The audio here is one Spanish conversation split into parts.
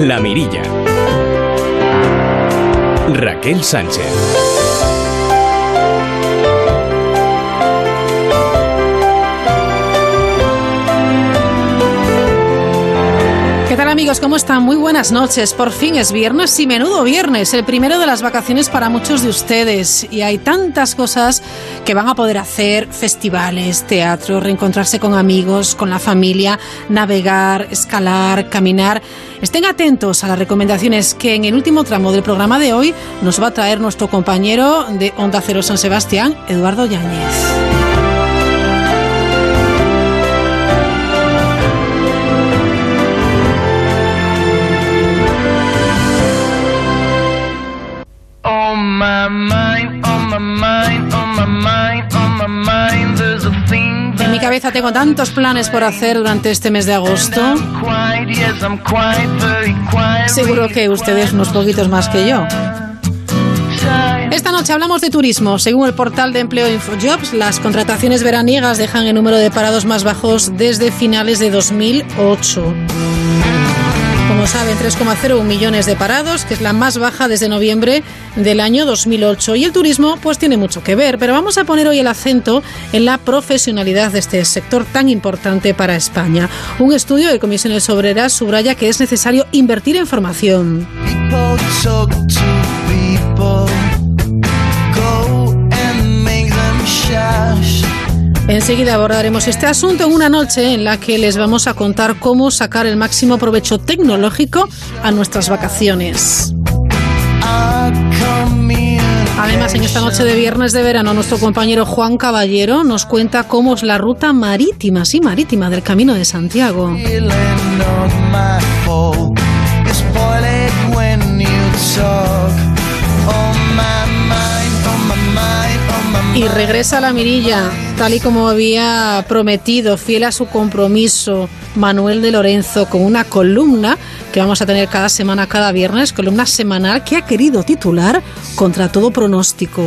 La Mirilla. Raquel Sánchez. ¿Qué tal amigos? ¿Cómo están? Muy buenas noches. Por fin es viernes y menudo viernes, el primero de las vacaciones para muchos de ustedes. Y hay tantas cosas van a poder hacer, festivales, teatro, reencontrarse con amigos, con la familia, navegar, escalar, caminar. Estén atentos a las recomendaciones que en el último tramo del programa de hoy nos va a traer nuestro compañero de Onda Cero San Sebastián, Eduardo Yáñez. Tengo tantos planes por hacer durante este mes de agosto. Seguro que ustedes unos poquitos más que yo. Esta noche hablamos de turismo. Según el portal de empleo InfoJobs, las contrataciones veraniegas dejan el número de parados más bajos desde finales de 2008. Como saben, 3,01 millones de parados, que es la más baja desde noviembre del año 2008. Y el turismo, pues tiene mucho que ver, pero vamos a poner hoy el acento en la profesionalidad de este sector tan importante para España. Un estudio de comisiones obreras subraya que es necesario invertir en formación. Enseguida abordaremos este asunto en una noche en la que les vamos a contar cómo sacar el máximo provecho tecnológico a nuestras vacaciones. Además, en esta noche de viernes de verano, nuestro compañero Juan Caballero nos cuenta cómo es la ruta marítima, sí, marítima del Camino de Santiago. Y regresa a la mirilla, tal y como había prometido, fiel a su compromiso, Manuel de Lorenzo, con una columna que vamos a tener cada semana, cada viernes, columna semanal que ha querido titular Contra todo pronóstico.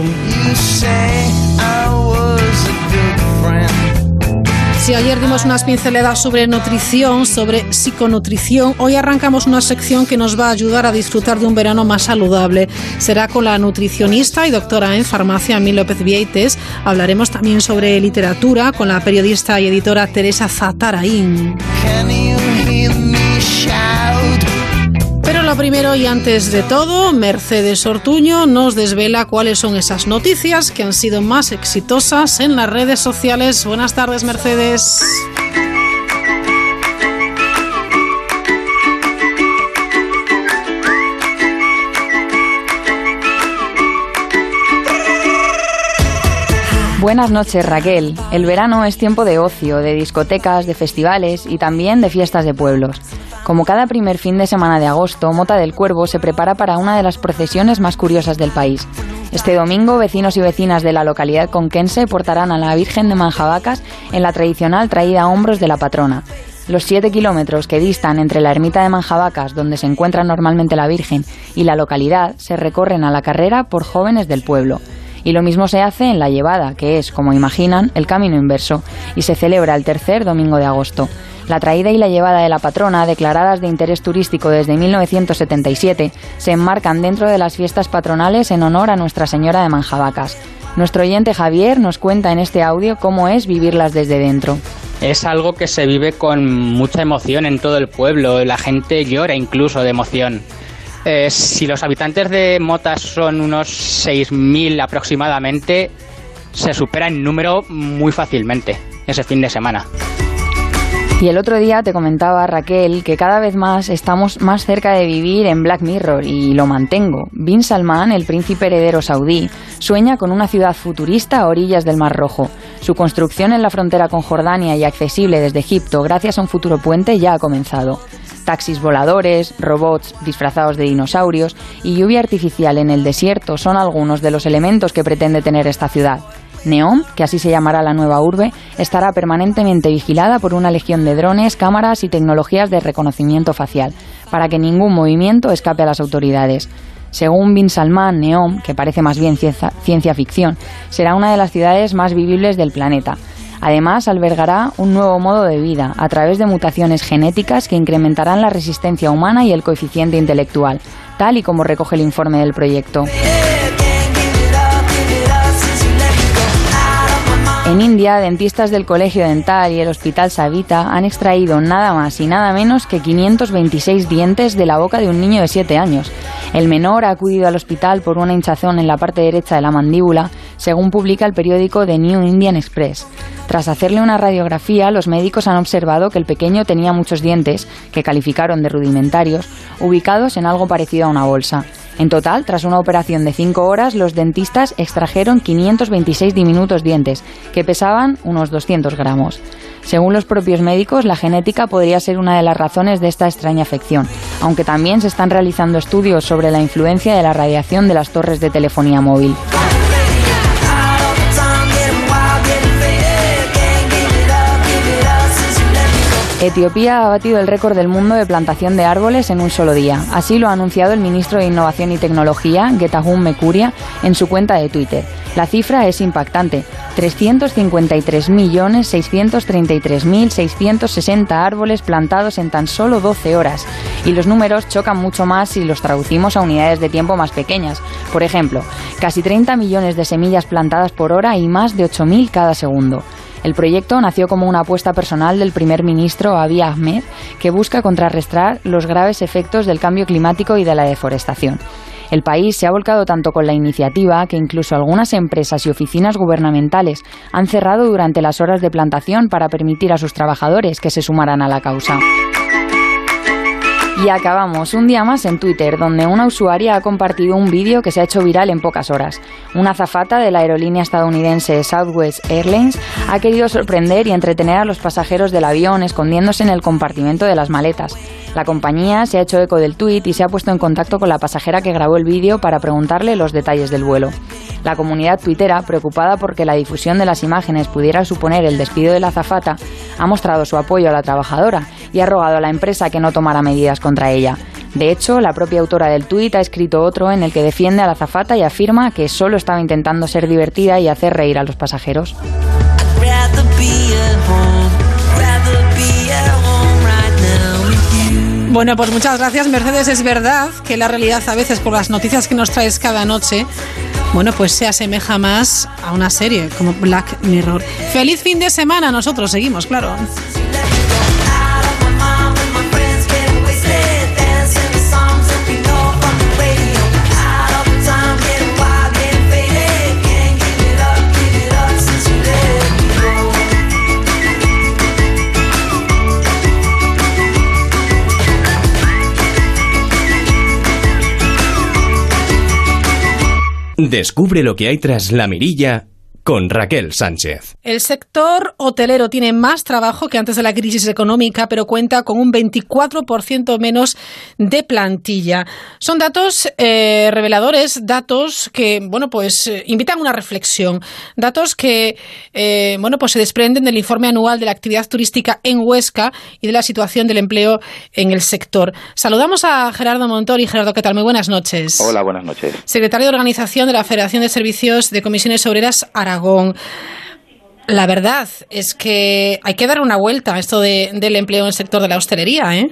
Si ayer dimos unas pinceladas sobre nutrición, sobre psiconutrición, hoy arrancamos una sección que nos va a ayudar a disfrutar de un verano más saludable. Será con la nutricionista y doctora en farmacia Mil López Vieites. Hablaremos también sobre literatura con la periodista y editora Teresa Zatarain. Primero y antes de todo, Mercedes Ortuño nos desvela cuáles son esas noticias que han sido más exitosas en las redes sociales. Buenas tardes, Mercedes. Buenas noches Raquel. El verano es tiempo de ocio, de discotecas, de festivales y también de fiestas de pueblos. Como cada primer fin de semana de agosto, Mota del Cuervo se prepara para una de las procesiones más curiosas del país. Este domingo, vecinos y vecinas de la localidad conquense portarán a la Virgen de Manjabacas en la tradicional traída a hombros de la patrona. Los siete kilómetros que distan entre la ermita de Manjabacas, donde se encuentra normalmente la Virgen, y la localidad se recorren a la carrera por jóvenes del pueblo. Y lo mismo se hace en la llevada, que es, como imaginan, el camino inverso, y se celebra el tercer domingo de agosto. La traída y la llevada de la patrona, declaradas de interés turístico desde 1977, se enmarcan dentro de las fiestas patronales en honor a Nuestra Señora de Manjabacas. Nuestro oyente Javier nos cuenta en este audio cómo es vivirlas desde dentro. Es algo que se vive con mucha emoción en todo el pueblo, la gente llora incluso de emoción. Eh, si los habitantes de Motas son unos 6.000 aproximadamente, se supera en número muy fácilmente ese fin de semana. Y el otro día te comentaba Raquel que cada vez más estamos más cerca de vivir en Black Mirror y lo mantengo. Bin Salman, el príncipe heredero saudí, sueña con una ciudad futurista a orillas del Mar Rojo. Su construcción en la frontera con Jordania y accesible desde Egipto gracias a un futuro puente ya ha comenzado. Taxis voladores, robots disfrazados de dinosaurios y lluvia artificial en el desierto son algunos de los elementos que pretende tener esta ciudad. Neom, que así se llamará la nueva urbe, estará permanentemente vigilada por una legión de drones, cámaras y tecnologías de reconocimiento facial, para que ningún movimiento escape a las autoridades. Según Bin Salman, Neom, que parece más bien ciencia, ficción, será una de las ciudades más vivibles del planeta. Además, albergará un nuevo modo de vida a través de mutaciones genéticas que incrementarán la resistencia humana y el coeficiente intelectual, tal y como recoge el informe del proyecto. En India, dentistas del Colegio Dental y el Hospital Savita han extraído nada más y nada menos que 526 dientes de la boca de un niño de 7 años. El menor ha acudido al hospital por una hinchazón en la parte derecha de la mandíbula, según publica el periódico The New Indian Express. Tras hacerle una radiografía, los médicos han observado que el pequeño tenía muchos dientes, que calificaron de rudimentarios, ubicados en algo parecido a una bolsa. En total, tras una operación de 5 horas, los dentistas extrajeron 526 diminutos dientes, que pesaban unos 200 gramos. Según los propios médicos, la genética podría ser una de las razones de esta extraña afección, aunque también se están realizando estudios sobre la influencia de la radiación de las torres de telefonía móvil. Etiopía ha batido el récord del mundo de plantación de árboles en un solo día. Así lo ha anunciado el ministro de Innovación y Tecnología, Getahun Mekuria, en su cuenta de Twitter. La cifra es impactante. 353.633.660 árboles plantados en tan solo 12 horas. Y los números chocan mucho más si los traducimos a unidades de tiempo más pequeñas. Por ejemplo, casi 30 millones de semillas plantadas por hora y más de 8.000 cada segundo. El proyecto nació como una apuesta personal del primer ministro Abiy Ahmed, que busca contrarrestar los graves efectos del cambio climático y de la deforestación. El país se ha volcado tanto con la iniciativa que incluso algunas empresas y oficinas gubernamentales han cerrado durante las horas de plantación para permitir a sus trabajadores que se sumaran a la causa. Y acabamos un día más en Twitter, donde una usuaria ha compartido un vídeo que se ha hecho viral en pocas horas. Una azafata de la aerolínea estadounidense Southwest Airlines ha querido sorprender y entretener a los pasajeros del avión escondiéndose en el compartimento de las maletas. La compañía se ha hecho eco del tuit y se ha puesto en contacto con la pasajera que grabó el vídeo para preguntarle los detalles del vuelo. La comunidad tuitera, preocupada porque la difusión de las imágenes pudiera suponer el despido de la azafata, ha mostrado su apoyo a la trabajadora y ha rogado a la empresa que no tomara medidas contra ella. De hecho, la propia autora del tuit ha escrito otro en el que defiende a la azafata y afirma que solo estaba intentando ser divertida y hacer reír a los pasajeros. Bueno, pues muchas gracias, Mercedes. Es verdad que la realidad a veces, por las noticias que nos traes cada noche, bueno, pues se asemeja más a una serie como Black Mirror. Feliz fin de semana, nosotros seguimos, claro. Descubre lo que hay tras la mirilla con Raquel Sánchez. El sector hotelero tiene más trabajo que antes de la crisis económica, pero cuenta con un 24% menos de plantilla. Son datos eh, reveladores, datos que, bueno, pues eh, invitan a una reflexión, datos que, eh, bueno, pues se desprenden del informe anual de la actividad turística en Huesca y de la situación del empleo en el sector. Saludamos a Gerardo Montori. Gerardo, ¿qué tal? Muy buenas noches. Hola, buenas noches. Secretario de Organización de la Federación de Servicios de Comisiones Obreras La verdad es que hay que dar una vuelta a esto del empleo en el sector de la hostelería, ¿eh?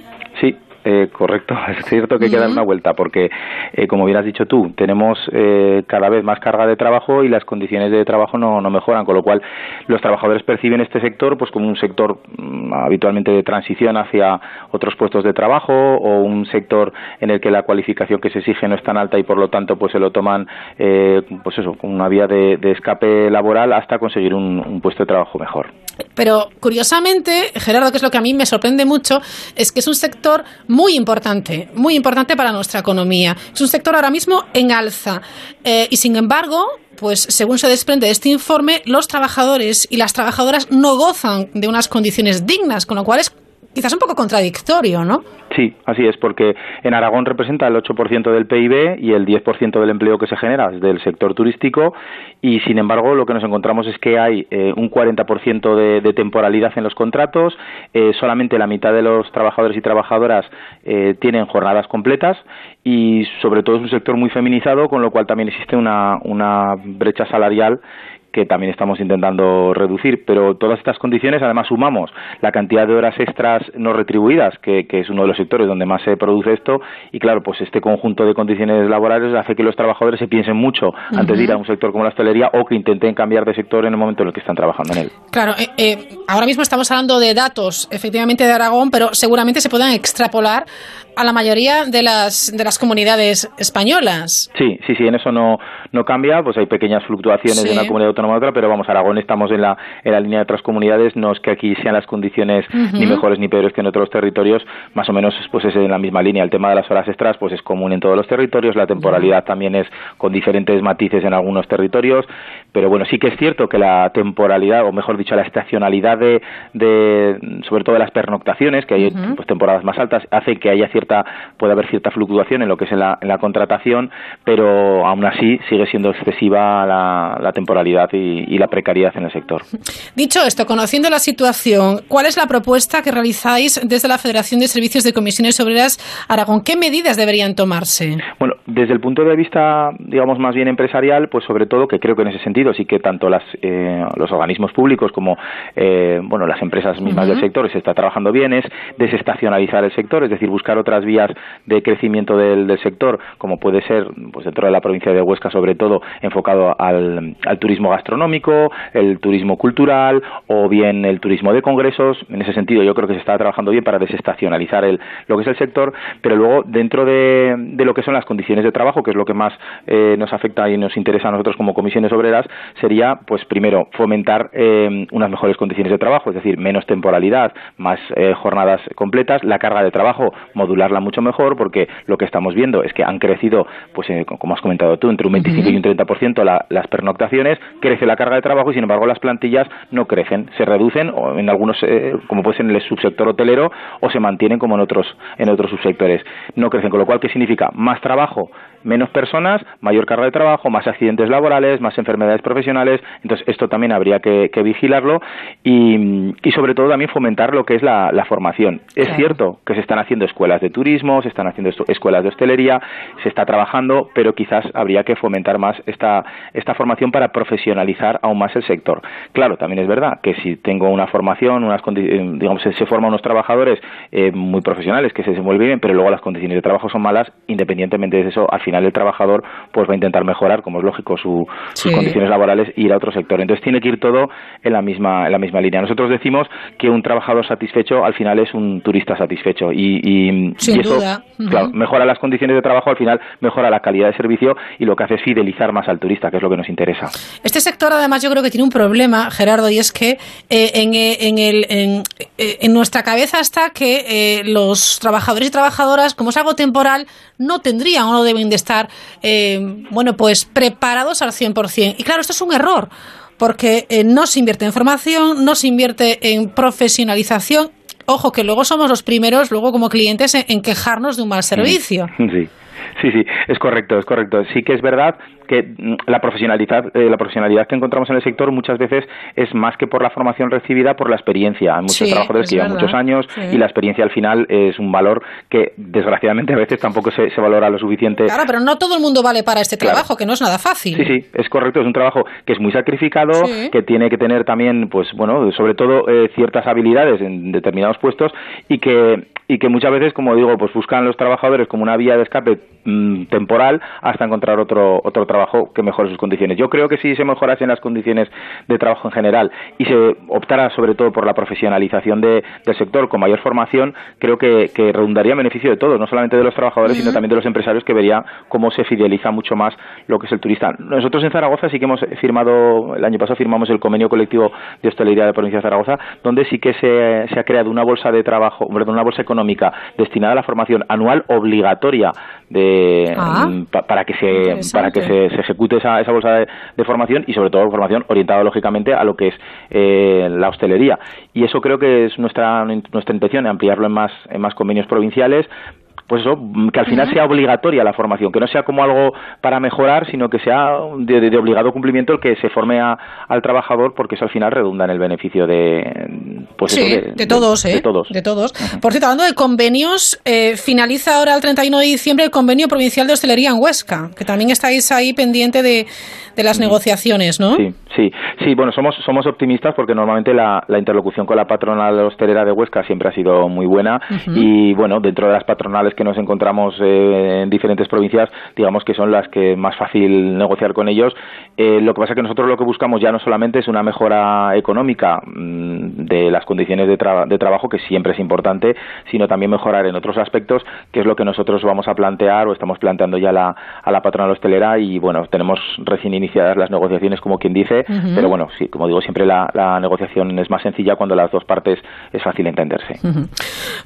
Eh, correcto, es cierto que hay que dar una vuelta porque, eh, como bien has dicho tú, tenemos eh, cada vez más carga de trabajo y las condiciones de trabajo no, no, mejoran, con lo cual los trabajadores perciben este sector pues como un sector mm, habitualmente de transición hacia otros puestos de trabajo o un sector en el que la cualificación que se exige no es tan alta y por lo tanto pues se lo toman pues eso como una vía de, escape laboral hasta conseguir un puesto de trabajo mejor. Pero curiosamente, Gerardo, que es lo que a mí me sorprende mucho, es que es un sector muy importante, muy importante para nuestra economía. Es un sector ahora mismo en alza. Eh, y sin embargo, pues según se desprende de este informe, los trabajadores y las trabajadoras no gozan de unas condiciones dignas, con lo cual es quizás un poco contradictorio, ¿no? Sí, así es, porque en Aragón representa el 8% del PIB y el 10% del empleo que se genera del sector turístico y, sin embargo, lo que nos encontramos es que hay eh, un 40% de, de, temporalidad en los contratos, eh, solamente la mitad de los trabajadores y trabajadoras eh, tienen jornadas completas y, sobre todo, es un sector muy feminizado, con lo cual también existe una brecha salarial que también estamos intentando reducir. Pero todas estas condiciones, además, sumamos la cantidad de horas extras no retribuidas, que, es uno de los sectores donde más se produce esto, y claro, pues este conjunto de condiciones laborales hace que los trabajadores se piensen mucho antes de ir a un sector como la hostelería o que intenten cambiar de sector en el momento en el que están trabajando en él. Claro, eh, eh, ahora mismo estamos hablando de datos, efectivamente, de Aragón, pero seguramente se puedan extrapolar a la mayoría de las, de las comunidades españolas. Sí, sí, sí, en eso no, no cambia, pues hay pequeñas fluctuaciones de una comunidad autónoma a otra, pero vamos, Aragón estamos en la, en la línea de otras comunidades, no es que aquí sean las condiciones ni mejores ni peores que en otros territorios, más o menos pues es en la misma línea. El tema de las horas extras pues es común en todos los territorios, la temporalidad también es con diferentes matices en algunos territorios, pero bueno, sí que es cierto que la temporalidad, o mejor dicho, la estacionalidad de, de sobre todo de las pernoctaciones, que hay pues, temporadas más altas, hace que haya cierta, puede haber cierta fluctuación en lo que es en la, en la contratación, pero aún así sigue siendo excesiva la, temporalidad y, la precariedad en el sector. Dicho esto, conociendo la situación, ¿cuál es la propuesta que realizáis desde la Federación de Servicios de Comisiones Obreras Aragón? ¿Qué medidas deberían tomarse? Bueno, desde el punto de vista, digamos, más bien empresarial, pues sobre todo, que creo que en ese sentido sí que tanto las, eh, los organismos públicos como eh, bueno, las empresas mismas del sector se está trabajando bien, es desestacionalizar el sector, es decir, buscar otras vías de crecimiento del, del sector, como puede ser pues dentro de la provincia de Huesca, sobre todo enfocado al, al turismo gastronómico, el turismo cultural o bien el turismo de congresos. En ese sentido, yo creo que se está trabajando bien para desestacionalizar el, lo que es el sector, pero luego dentro de, de lo que son las condiciones de trabajo, que es lo que más eh, nos afecta y nos interesa a nosotros como comisiones obreras, sería, pues primero, fomentar eh, unas mejores condiciones de trabajo, es decir, menos temporalidad, más eh, jornadas completas, la carga de trabajo, modularla mucho mejor, porque lo que estamos viendo es que han crecido, pues como has comentado tú, entre un 25 y un 30% la, las pernoctaciones, crece la carga de trabajo y sin embargo las plantillas no crecen, se reducen o en algunos, eh, como puede ser en el subsector hotelero, o se mantienen como en otros, en otros subsectores. No crecen, con lo cual, ¿qué significa? Más trabajo menos personas, mayor carga de trabajo, más accidentes laborales, más enfermedades profesionales. Entonces, esto también habría que, vigilarlo y, y, sobre todo, también fomentar lo que es la, formación. Es cierto que se están haciendo escuelas de turismo, se están haciendo escuelas de hostelería, se está trabajando, pero quizás habría que fomentar más esta, esta formación para profesionalizar aún más el sector. Claro, también es verdad que si tengo una formación, unas eh, digamos, se, forman unos trabajadores eh, muy profesionales que se desenvuelven bien, pero luego las condiciones de trabajo son malas, independientemente de eso, al final el trabajador pues va a intentar mejorar, como es lógico, sus condiciones laborales e ir a otro sector. Entonces tiene que ir todo en la misma en la misma línea. Nosotros decimos que un trabajador satisfecho al final es un turista satisfecho y, eso mejora las condiciones de trabajo, al final mejora la calidad de servicio y lo que hace es fidelizar más al turista, que es lo que nos interesa. Este sector además yo creo que tiene un problema, Gerardo, y es que eh, en, eh, en, el, en, eh, en, nuestra cabeza está que los trabajadores y trabajadoras, como es algo temporal, no tendrían o no deben de estar, eh, bueno, pues preparados al 100%. Y claro, esto es un error, porque eh, no se invierte en formación, no se invierte en profesionalización. Ojo, que luego somos los primeros, luego como clientes, en, quejarnos de un mal servicio. Sí. Sí, sí, es correcto, es correcto. Sí que es verdad que mm, la profesionalidad, eh, la profesionalidad que encontramos en el sector muchas veces es más que por la formación recibida, por la experiencia. Hay muchos trabajadores que llevan muchos años y la experiencia al final es un valor que desgraciadamente a veces tampoco se, se, valora lo suficiente. Claro, pero no todo el mundo vale para este trabajo, que no es nada fácil. Sí, sí, es correcto, es un trabajo que es muy sacrificado, que tiene que tener también, pues bueno, sobre todo eh, ciertas habilidades en determinados puestos y que y que muchas veces, como digo, pues buscan los trabajadores como una vía de escape mm, temporal hasta encontrar otro otro trabajo que mejore sus condiciones. Yo creo que si se mejorasen las condiciones de trabajo en general y se optara sobre todo por la profesionalización de, del sector con mayor formación, creo que, que, redundaría en beneficio de todos, no solamente de los trabajadores, sino también de los empresarios que verían cómo se fideliza mucho más lo que es el turista. Nosotros en Zaragoza sí que hemos firmado, el año pasado firmamos el convenio colectivo de hostelería de la provincia de Zaragoza, donde sí que se, se ha creado una bolsa de trabajo, una bolsa económica destinada a la formación anual obligatoria de, ah. mm, para que se para que se, ejecute esa, esa bolsa de, formación y sobre todo formación orientada lógicamente a lo que es eh, la hostelería y eso creo que es nuestra nuestra intención ampliarlo en más en más convenios provinciales pues eso, que al final sea obligatoria la formación, que no sea como algo para mejorar, sino que sea de, obligado cumplimiento el que se forme al trabajador, porque eso al final redunda en el beneficio de, pues de, todos, ¿eh? De todos. De todos. Por cierto, hablando de convenios, eh, finaliza ahora el 31 de diciembre el convenio provincial de hostelería en Huesca, que también estáis ahí pendiente de, las negociaciones, ¿no? Sí, Sí, sí, bueno, somos, somos optimistas porque normalmente la, interlocución con la patronal hostelera de Huesca siempre ha sido muy buena y, bueno, dentro de las patronales que nos encontramos eh, en diferentes provincias, digamos que son las que más fácil negociar con ellos. Eh, lo que pasa es que nosotros lo que buscamos ya no solamente es una mejora económica mm, de las condiciones de, de trabajo, que siempre es importante, sino también mejorar en otros aspectos, que es lo que nosotros vamos a plantear o estamos planteando ya la, a la patronal hostelera y, bueno, tenemos recién iniciadas las negociaciones, como quien dice, pero bueno, sí, como digo, siempre la, negociación es más sencilla cuando las dos partes es fácil entenderse.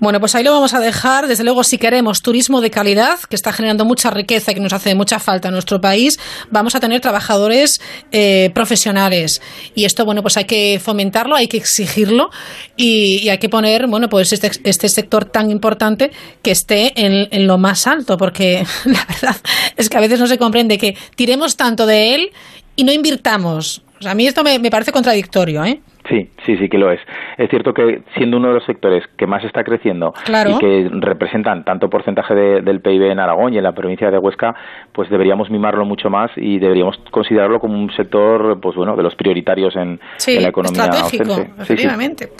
Bueno, pues ahí lo vamos a dejar. Desde luego, si queremos turismo de calidad, que está generando mucha riqueza y que nos hace mucha falta en nuestro país, vamos a tener trabajadores eh, profesionales. Y esto, bueno, pues hay que fomentarlo, hay que exigirlo y, hay que poner, bueno, pues este, este sector tan importante que esté en, en lo más alto, porque la verdad es que a veces no se comprende que tiremos tanto de él y no invirtamos a mí esto me, parece contradictorio, ¿eh? Sí, sí, sí que lo es. Es cierto que siendo uno de los sectores que más está creciendo y que representan tanto porcentaje del PIB en Aragón y en la provincia de Huesca, pues deberíamos mimarlo mucho más y deberíamos considerarlo como un sector, pues bueno, de los prioritarios en, la economía estratégico, efectivamente.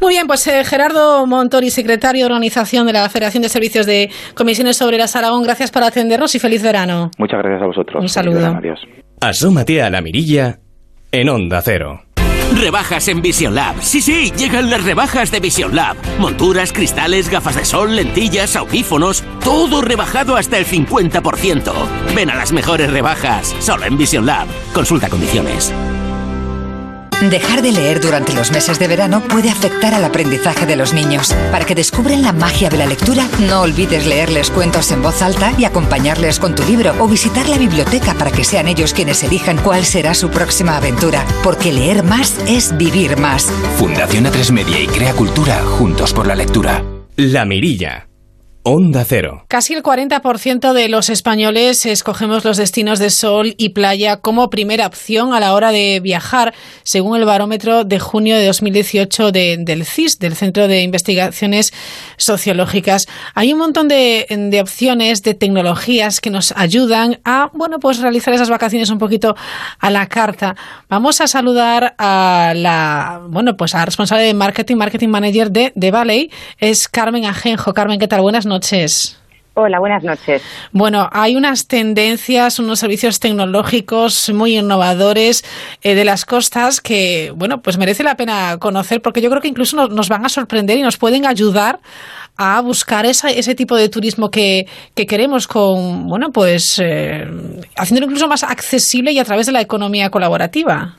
Muy bien, pues eh, Gerardo Montori, secretario de organización de la Federación de Servicios de Comisiones Obreras Aragón, gracias por atendernos y feliz verano. Muchas gracias a vosotros. Un saludo. Adiós. Asómate a la mirilla en Onda Cero. Rebajas en Vision Lab. Sí, sí, llegan las rebajas de Vision Lab. Monturas, cristales, gafas de sol, lentillas, audífonos, todo rebajado hasta el 50%. Ven a las mejores rebajas, solo en Vision Lab. Consulta condiciones. Dejar de leer durante los meses de verano puede afectar al aprendizaje de los niños. Para que descubran la magia de la lectura, no olvides leerles cuentos en voz alta y acompañarles con tu libro o visitar la biblioteca para que sean ellos quienes elijan cuál será su próxima aventura. Porque leer más es vivir más. Fundación A3 Media y Crea Cultura juntos por la lectura. La Mirilla Onda Cero. Casi el 40% de los españoles escogemos los destinos de sol y playa como primera opción a la hora de viajar, según el barómetro de junio de 2018 del CIS, del Centro de Investigaciones Sociológicas. Hay un montón de, opciones, de tecnologías que nos ayudan a, bueno, pues realizar esas vacaciones un poquito a la carta. Vamos a saludar a la, bueno, pues a responsable de marketing, marketing manager de, de Valley, es Carmen Ajenjo. Carmen, ¿qué tal? Buenas noches noches. Hola, buenas noches. Bueno, hay unas tendencias, unos servicios tecnológicos muy innovadores eh, de las costas que, bueno, pues merece la pena conocer porque yo creo que incluso nos, van a sorprender y nos pueden ayudar a buscar ese tipo de turismo que, queremos con, bueno, pues eh, haciéndolo incluso más accesible y a través de la economía colaborativa.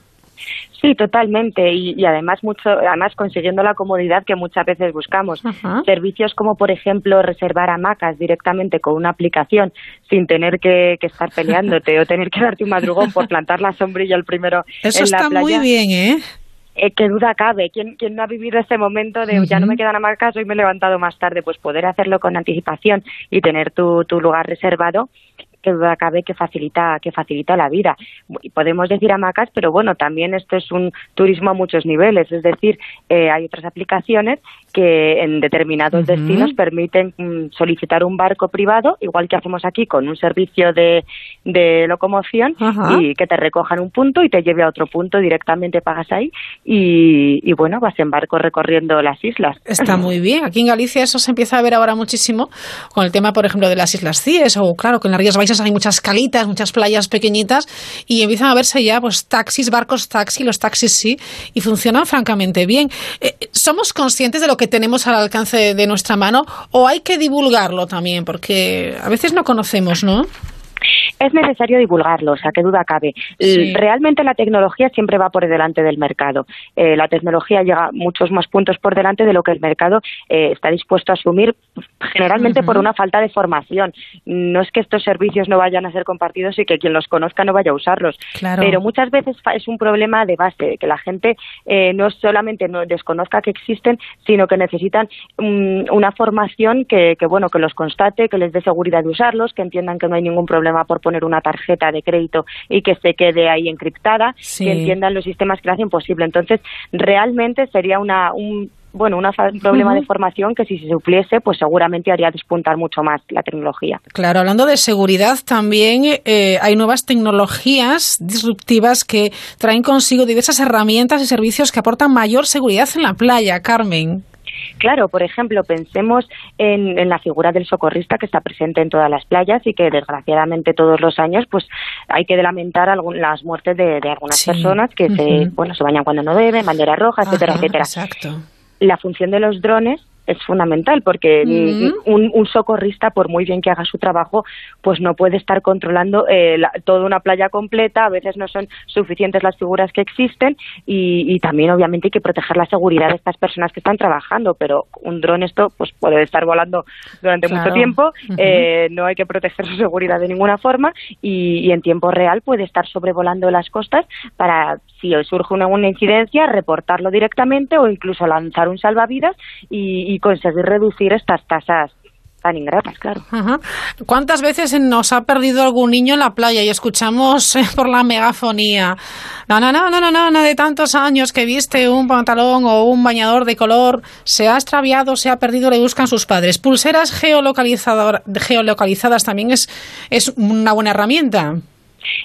Sí, totalmente. Y, además mucho, además consiguiendo la comodidad que muchas veces buscamos. Servicios como, por ejemplo, reservar hamacas directamente con una aplicación sin tener que, estar peleándote o tener que darte un madrugón por plantar la sombrilla el primero Eso en la está muy bien, ¿eh? Eh, qué duda cabe. ¿Quién, ¿Quién, no ha vivido este momento de ya no me quedan hamacas, hoy me he levantado más tarde? Pues poder hacerlo con anticipación y tener tu, tu lugar reservado que duda cabe que facilita, que facilita la vida. Podemos decir hamacas, pero bueno, también esto es un turismo a muchos niveles, es decir, eh, hay otras aplicaciones que en determinados destinos permiten mm, solicitar un barco privado, igual que hacemos aquí con un servicio de, de locomoción, y que te recojan un punto y te lleve a otro punto, directamente pagas ahí, y, y bueno, vas en barco recorriendo las islas. Está muy bien. Aquí en Galicia eso se empieza a ver ahora muchísimo con el tema, por ejemplo, de las Islas Cíes, o claro, que en las Rías Baixas hay muchas calitas, muchas playas pequeñitas y empiezan a verse ya pues taxis, barcos taxi, los taxis sí, y funcionan francamente bien. Eh, ¿Somos conscientes de lo que tenemos al alcance de nuestra mano o hay que divulgarlo también? Porque a veces no conocemos, ¿no? Es necesario divulgarlo, o sea, qué duda cabe. Realmente la tecnología siempre va por delante del mercado. Eh, la tecnología llega muchos más puntos por delante de lo que el mercado eh, está dispuesto a asumir, generalmente por una falta de formación. No es que estos servicios no vayan a ser compartidos y que quien los conozca no vaya a usarlos, pero muchas veces es un problema de base, que la gente eh, no solamente no desconozca que existen, sino que necesitan mm, una formación que, que, bueno, que los constate, que les dé seguridad de usarlos, que entiendan que no hay ningún problema por poner una tarjeta de crédito y que se quede ahí encriptada, que entiendan los sistemas que lo hacen posible. Entonces, realmente sería una, un bueno, un problema de formación que si se supliese, pues seguramente haría despuntar mucho más la tecnología. Claro, hablando de seguridad, también eh, hay nuevas tecnologías disruptivas que traen consigo diversas herramientas y servicios que aportan mayor seguridad en la playa, Carmen. Claro, por ejemplo, pensemos en, la figura del socorrista que está presente en todas las playas y que desgraciadamente todos los años pues hay que lamentar las muertes de, algunas personas que se, bueno, se bañan cuando no deben, bandera roja, etcétera, etcétera. Exacto. La función de los drones es fundamental porque un, socorrista, por muy bien que haga su trabajo, pues no puede estar controlando eh, toda una playa completa. A veces no son suficientes las figuras que existen y, también, obviamente, hay que proteger la seguridad de estas personas que están trabajando. Pero un dron, esto, pues puede estar volando durante mucho tiempo. Eh, no hay que proteger su seguridad de ninguna forma y, en tiempo real puede estar sobrevolando las costas para, si surge una, una incidencia, reportarlo directamente o incluso lanzar un salvavidas y y conseguir reducir estas tasas tan ingratas, claro. ¿Cuántas veces nos ha perdido algún niño en la playa y escuchamos eh, por la megafonía? No, no, no, no, no, no, de tantos años que viste un pantalón o un bañador de color, se ha extraviado, se ha perdido, le buscan sus padres. Pulseras geolocalizadas también es, es una buena herramienta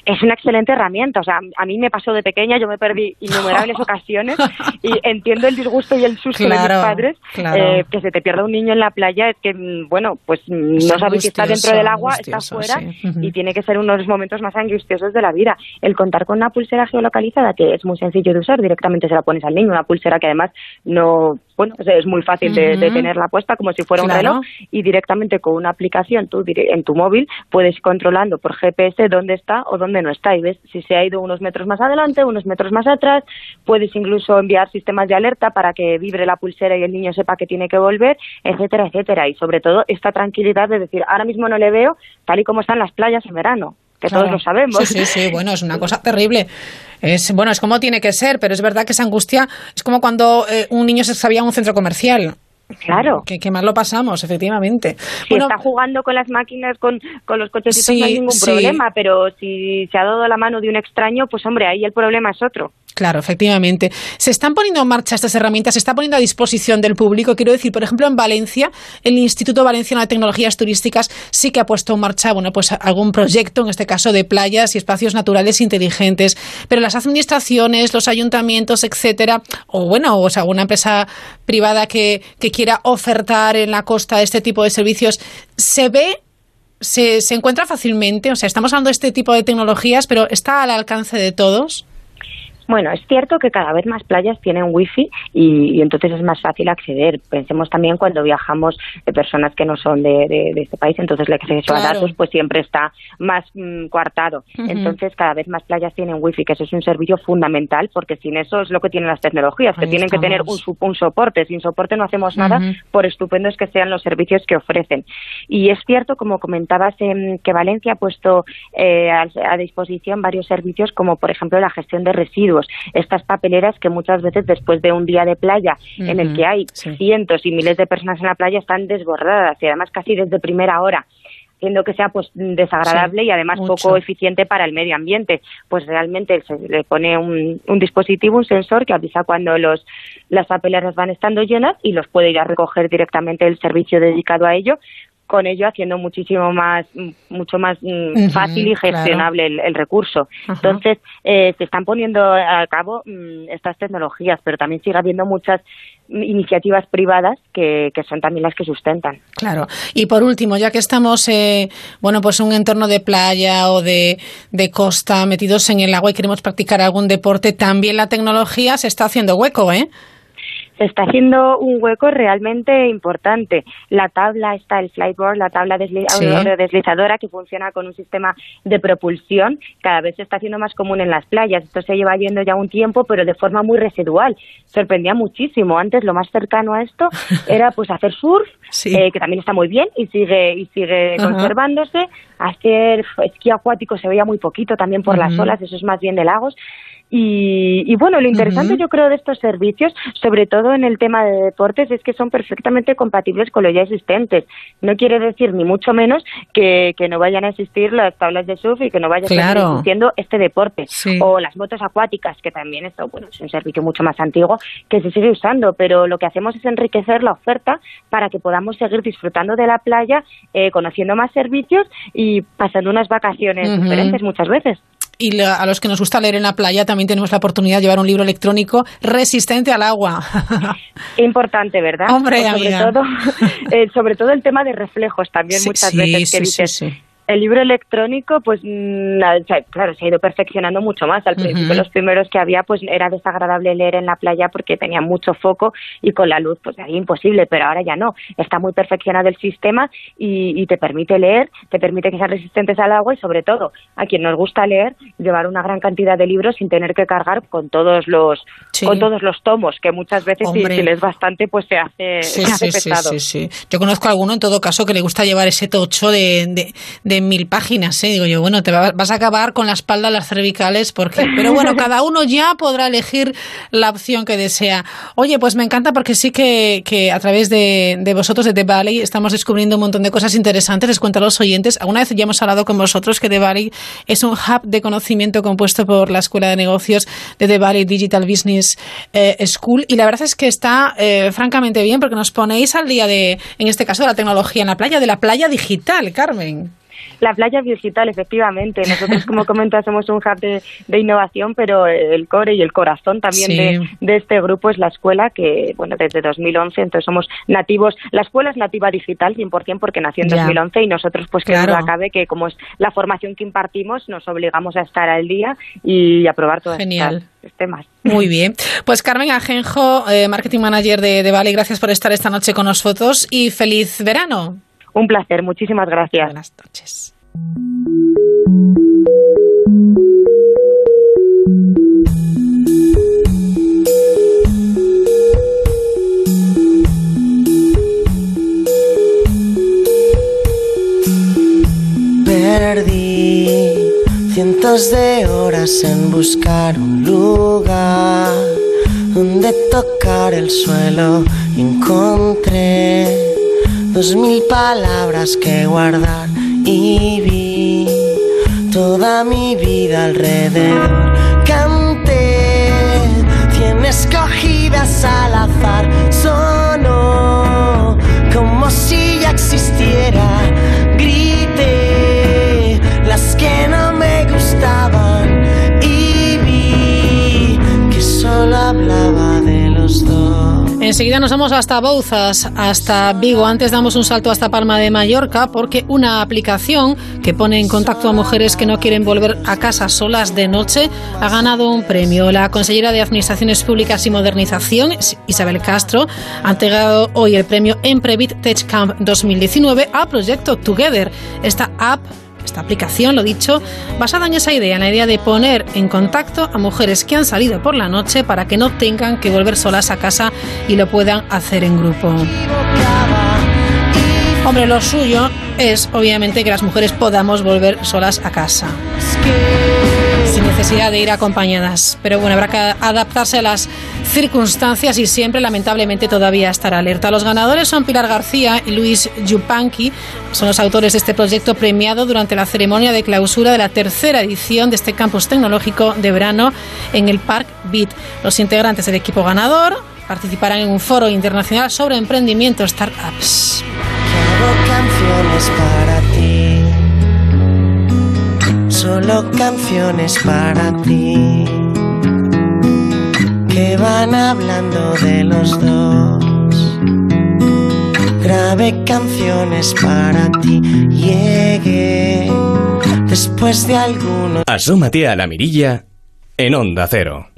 es una excelente herramienta. O sea, a mí me pasó de pequeña, yo me perdí innumerables ocasiones y entiendo el disgusto y el susto de mis padres. Eh, que se te pierda un niño en la playa es que, mm, bueno, pues no sabes si está dentro del agua, está fuera y tiene que ser uno de los momentos más angustiosos de la vida. El contar con una pulsera geolocalizada, que es muy sencillo de usar, directamente se la pones al niño, una pulsera que además no bueno, es muy fácil de, tenerla puesta como si fuera un reloj y directamente con una aplicación tú en tu móvil puedes ir controlando por GPS dónde está o dónde no está. Y ves si se ha ido unos metros más adelante, unos metros más atrás, puedes incluso enviar sistemas de alerta para que vibre la pulsera y el niño sepa que tiene que volver, etcétera, etcétera. Y sobre todo esta tranquilidad de decir, ahora mismo no le veo tal y como están las playas en verano que todos lo sabemos. Sí, sí, sí, bueno, es una cosa terrible. Es, bueno, es como tiene que ser, pero es verdad que esa angustia es como cuando eh, un niño se sabía en un centro comercial. Claro. Que, que, mal lo pasamos, efectivamente. Si está jugando con las máquinas, con, con los cochecitos, no hay ningún problema, pero si se ha dado la mano de un extraño, pues hombre, ahí el problema es otro. Claro, efectivamente. Se están poniendo en marcha estas herramientas, se está poniendo a disposición del público. Quiero decir, por ejemplo, en Valencia, el Instituto Valenciano de Tecnologías Turísticas sí que ha puesto en marcha, bueno, pues algún proyecto, en este caso de playas y espacios naturales inteligentes. Pero las administraciones, los ayuntamientos, etcétera, o bueno, o sea, alguna empresa privada que, que quiera ofertar en la costa este tipo de servicios, se ve se, se encuentra fácilmente, o sea, estamos hablando de este tipo de tecnologías, pero está al alcance de todos. Bueno, es cierto que cada vez más playas tienen wifi y, y entonces es más fácil acceder. Pensemos también cuando viajamos de personas que no son de, este país, entonces el acceso a datos pues siempre está más mm, coartado. Entonces cada vez más playas tienen wifi, que eso es un servicio fundamental porque sin eso es lo que tienen las tecnologías, que tienen que tener un, un, soporte. Sin soporte no hacemos nada, por estupendos que sean los servicios que ofrecen. Y es cierto, como comentabas, que Valencia ha puesto eh, a disposición varios servicios como por ejemplo la gestión de residuos estas papeleras que muchas veces después de un día de playa en el que hay cientos y miles de personas en la playa están desbordadas y además casi desde primera hora haciendo que sea pues desagradable y además poco eficiente para el medio ambiente. Pues realmente se le pone un, un, dispositivo, un sensor que avisa cuando los, las papeleras van estando llenas y los puede ir a recoger directamente el servicio dedicado a ello con ello haciendo muchísimo más, mucho más mm, fácil y gestionable el, recurso. Entonces, eh, se están poniendo a cabo mm, estas tecnologías, pero también sigue habiendo muchas iniciativas privadas que, que, son también las que sustentan. Claro. Y por último, ya que estamos, eh, bueno, pues en un entorno de playa o de, de costa metidos en el agua y queremos practicar algún deporte, también la tecnología se está haciendo hueco, ¿eh? Se está haciendo un hueco realmente importante. La tabla está, el flightboard, la tabla deslizadora que funciona con un sistema de propulsión, cada vez se está haciendo más común en las playas. Esto se lleva yendo ya un tiempo, pero de forma muy residual. Sorprendía muchísimo. Antes lo más cercano a esto era pues hacer surf, eh, que también está muy bien y sigue y sigue conservándose. Hacer esquí acuático se veía muy poquito también por las olas, eso es más bien de lagos Y, bueno, lo interesante yo creo de estos servicios, sobre todo en el tema de deportes, es que son perfectamente compatibles con lo ya existentes. No quiere decir ni mucho menos que, no vayan a existir las tablas de surf y que no vaya a estar existiendo este deporte. O las motos acuáticas, que también esto, bueno, es un servicio mucho más antiguo que se sigue usando, pero lo que hacemos es enriquecer la oferta para que podamos seguir disfrutando de la playa, eh, conociendo más servicios y pasando unas vacaciones diferentes muchas veces y a los que nos gusta leer en la playa también tenemos la oportunidad de llevar un libro electrónico resistente al agua. Importante, ¿verdad? Hombre, sobre todo, eh, sobre todo el tema de reflejos también muchas veces que dices, el libro electrónico, pues mm, claro, se ha ido perfeccionando mucho más. Al principio los primeros que había, pues era desagradable leer en la playa porque tenía mucho foco y con la luz, pues era imposible, pero ahora ya no. Está muy perfeccionado el sistema y, te permite leer, te permite que sean resistentes al agua y sobre todo, a quien nos gusta leer, llevar una gran cantidad de libros sin tener que cargar con todos los con todos los tomos, que muchas veces si, lees bastante, pues se hace, pesado. Yo conozco a alguno en todo caso que le gusta llevar ese tocho de, de mil páginas, ¿eh? Digo yo, bueno, te vas a acabar con la espalda, las cervicales, porque... Pero bueno, cada uno ya podrá elegir la opción que desea. Oye, pues me encanta porque sí que, que a través de, de, vosotros, de The Valley, estamos descubriendo un montón de cosas interesantes. Les cuento a los oyentes. Alguna vez ya hemos hablado con vosotros que The Valley es un hub de conocimiento compuesto por la Escuela de Negocios de The Valley Digital Business eh, School. Y la verdad es que está eh, francamente bien porque nos ponéis al día de, en este caso, de la tecnología en la playa, de la playa digital, Carmen. La playa digital, efectivamente. Nosotros, como comentas, somos un hub de, innovación, pero el core y el corazón también de, este grupo es la escuela, que, bueno, desde 2011, entonces somos nativos. La escuela es nativa digital, 100%, porque nació en 2011 y nosotros, pues, que duda cabe que, como es la formación que impartimos, nos obligamos a estar al día y a probar todos estos temas. Muy bien. Pues Carmen Ajenjo, eh, Marketing Manager de, de Vale, gracias por estar esta noche con nosotros y feliz verano. Un placer, muchísimas gracias. Buenas noches. Perdí cientos de horas en buscar un lugar donde tocar el suelo. Encontré dos mil palabras que guardar y vi toda mi vida alrededor. Canté cien escogidas al azar, sonó como si ya existiera. Grité las que no me gustaban y vi que solo hablaba de. Enseguida nos vamos hasta Bouzas, hasta Vigo. Antes damos un salto hasta Palma de Mallorca porque una aplicación que pone en contacto a mujeres que no quieren volver a casa solas de noche ha ganado un premio. La consellera de Administraciones Públicas y Modernización, Isabel Castro, ha entregado hoy el premio Emprevit Tech Camp 2019 a Proyecto Together. Esta app esta aplicación, lo dicho, basada en esa idea, en la idea de poner en contacto a mujeres que han salido por la noche para que no tengan que volver solas a casa y lo puedan hacer en grupo. Hombre, lo suyo es obviamente que las mujeres podamos volver solas a casa necesidad de ir acompañadas. Pero bueno, habrá que adaptarse a las circunstancias y siempre, lamentablemente, todavía estar alerta. Los ganadores son Pilar García y Luis Yupanqui, son los autores de este proyecto premiado durante la ceremonia de clausura de la tercera edición de este campus tecnológico de verano en el Park Beat. Los integrantes del equipo ganador participarán en un foro internacional sobre emprendimiento startups. para ti solo canciones para ti que van hablando de los dos. Grabé canciones para ti, llegué después de algunos. Asómate a la mirilla en Onda Cero.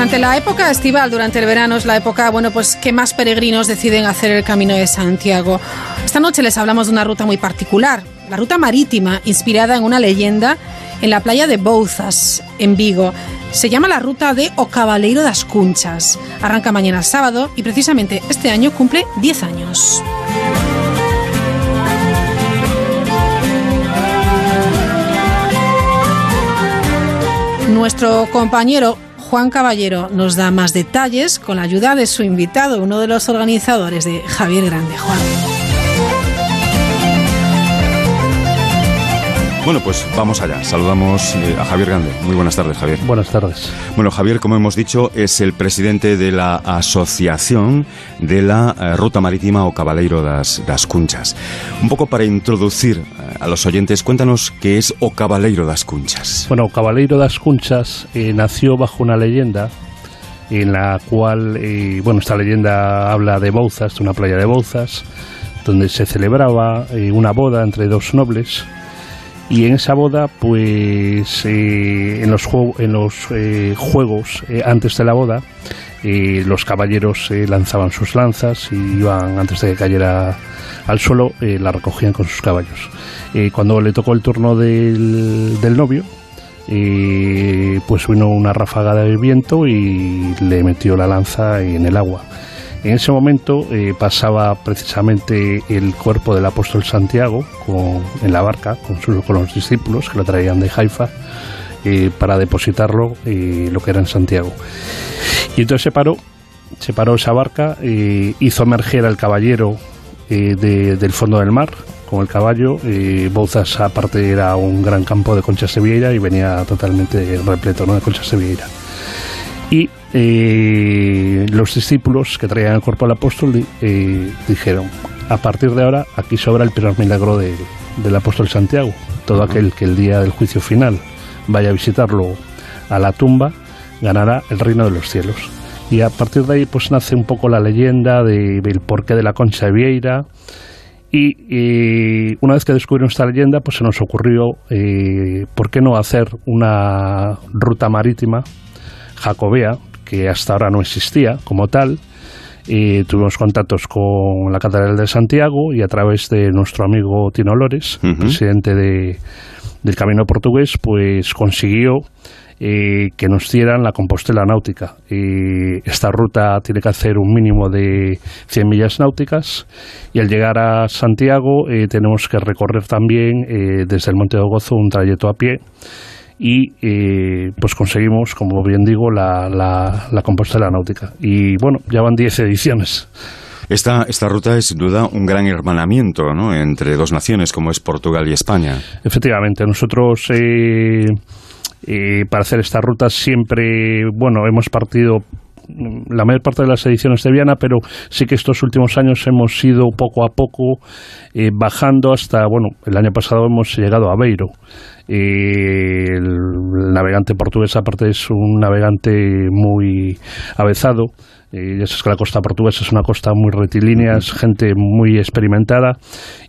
Durante la época estival, durante el verano, es la época, bueno, pues que más peregrinos deciden hacer el camino de Santiago. Esta noche les hablamos de una ruta muy particular, la ruta marítima, inspirada en una leyenda en la playa de Bouzas, en Vigo. Se llama la ruta de O Cabaleiro das Cunchas. Arranca mañana sábado y precisamente este año cumple 10 años. Nuestro compañero Juan Caballero nos da más detalles con la ayuda de su invitado, uno de los organizadores de Javier Grande. Juan. Bueno, pues vamos allá. Saludamos eh, a Javier Grande. Muy buenas tardes, Javier. Buenas tardes. Bueno, Javier, como hemos dicho, es el presidente de la Asociación de la eh, Ruta Marítima o Cabaleiro das, das Cunchas. Un poco para introducir eh, a los oyentes, cuéntanos qué es o Cabaleiro das Cunchas. Bueno, o Cabaleiro das Cunchas nació bajo una leyenda en la cual, bueno, esta leyenda habla de Bouzas, de una playa de Bouzas, donde se celebraba una boda entre dos nobles y en esa boda, pues eh, en los, eh, juegos eh, antes de la boda, los caballeros lanzaban sus lanzas y iban antes de que cayera al suelo, la recogían con sus caballos. cuando le tocó el turno del, del novio, pues vino una ráfaga de viento y le metió la lanza en el agua. En ese momento eh, pasaba precisamente el cuerpo del apóstol Santiago en la barca con, los discípulos que lo traían de Haifa eh, para depositarlo eh, lo que era en Santiago. Y entonces se paró, se paró esa barca, hizo emerger al caballero del fondo del mar con el caballo. Bouzas aparte era un gran campo de conchas de vieira y venía totalmente repleto de conchas de vieira. Y eh, los discípulos que traían el cuerpo del apóstol eh, dijeron, a partir de ahora aquí sobra el primer milagro del apóstol Santiago. Todo aquel que el día del juicio final vaya a visitarlo a la tumba, ganará el reino de los cielos. Y a partir de ahí pues nace un poco la leyenda del porqué de la concha de Vieira. Y, una vez que descubrimos esta leyenda, pues se nos ocurrió eh, por qué no hacer una ruta marítima jacobea, que hasta ahora no existía como tal. Y tuvimos contactos con la Catedral de Santiago y a través de nuestro amigo Tino Lores, presidente de, del Camino Portugués, pues consiguió eh, que nos dieran la Compostela náutica. Esta ruta tiene que hacer un mínimo de 100 millas náuticas y al llegar a Santiago eh, tenemos que recorrer también eh, desde el Monte de Gozo un trayecto a pie y eh, pues conseguimos, como bien digo, la, la, la Compostela Náutica. Y bueno, ya van 10 ediciones. Esta, esta ruta es sin duda un gran hermanamiento ¿no? entre dos naciones como es Portugal y España. Efectivamente, nosotros eh, eh, para hacer esta ruta siempre, bueno, hemos partido la mayor parte de las ediciones de Viana, pero sí que estos últimos años hemos ido poco a poco bajando hasta, bueno, el año pasado hemos llegado a Beiro el navegante portugués, aparte, es un navegante muy avezado. Ya que la costa portuguesa es una costa muy rectilínea, es gente muy experimentada.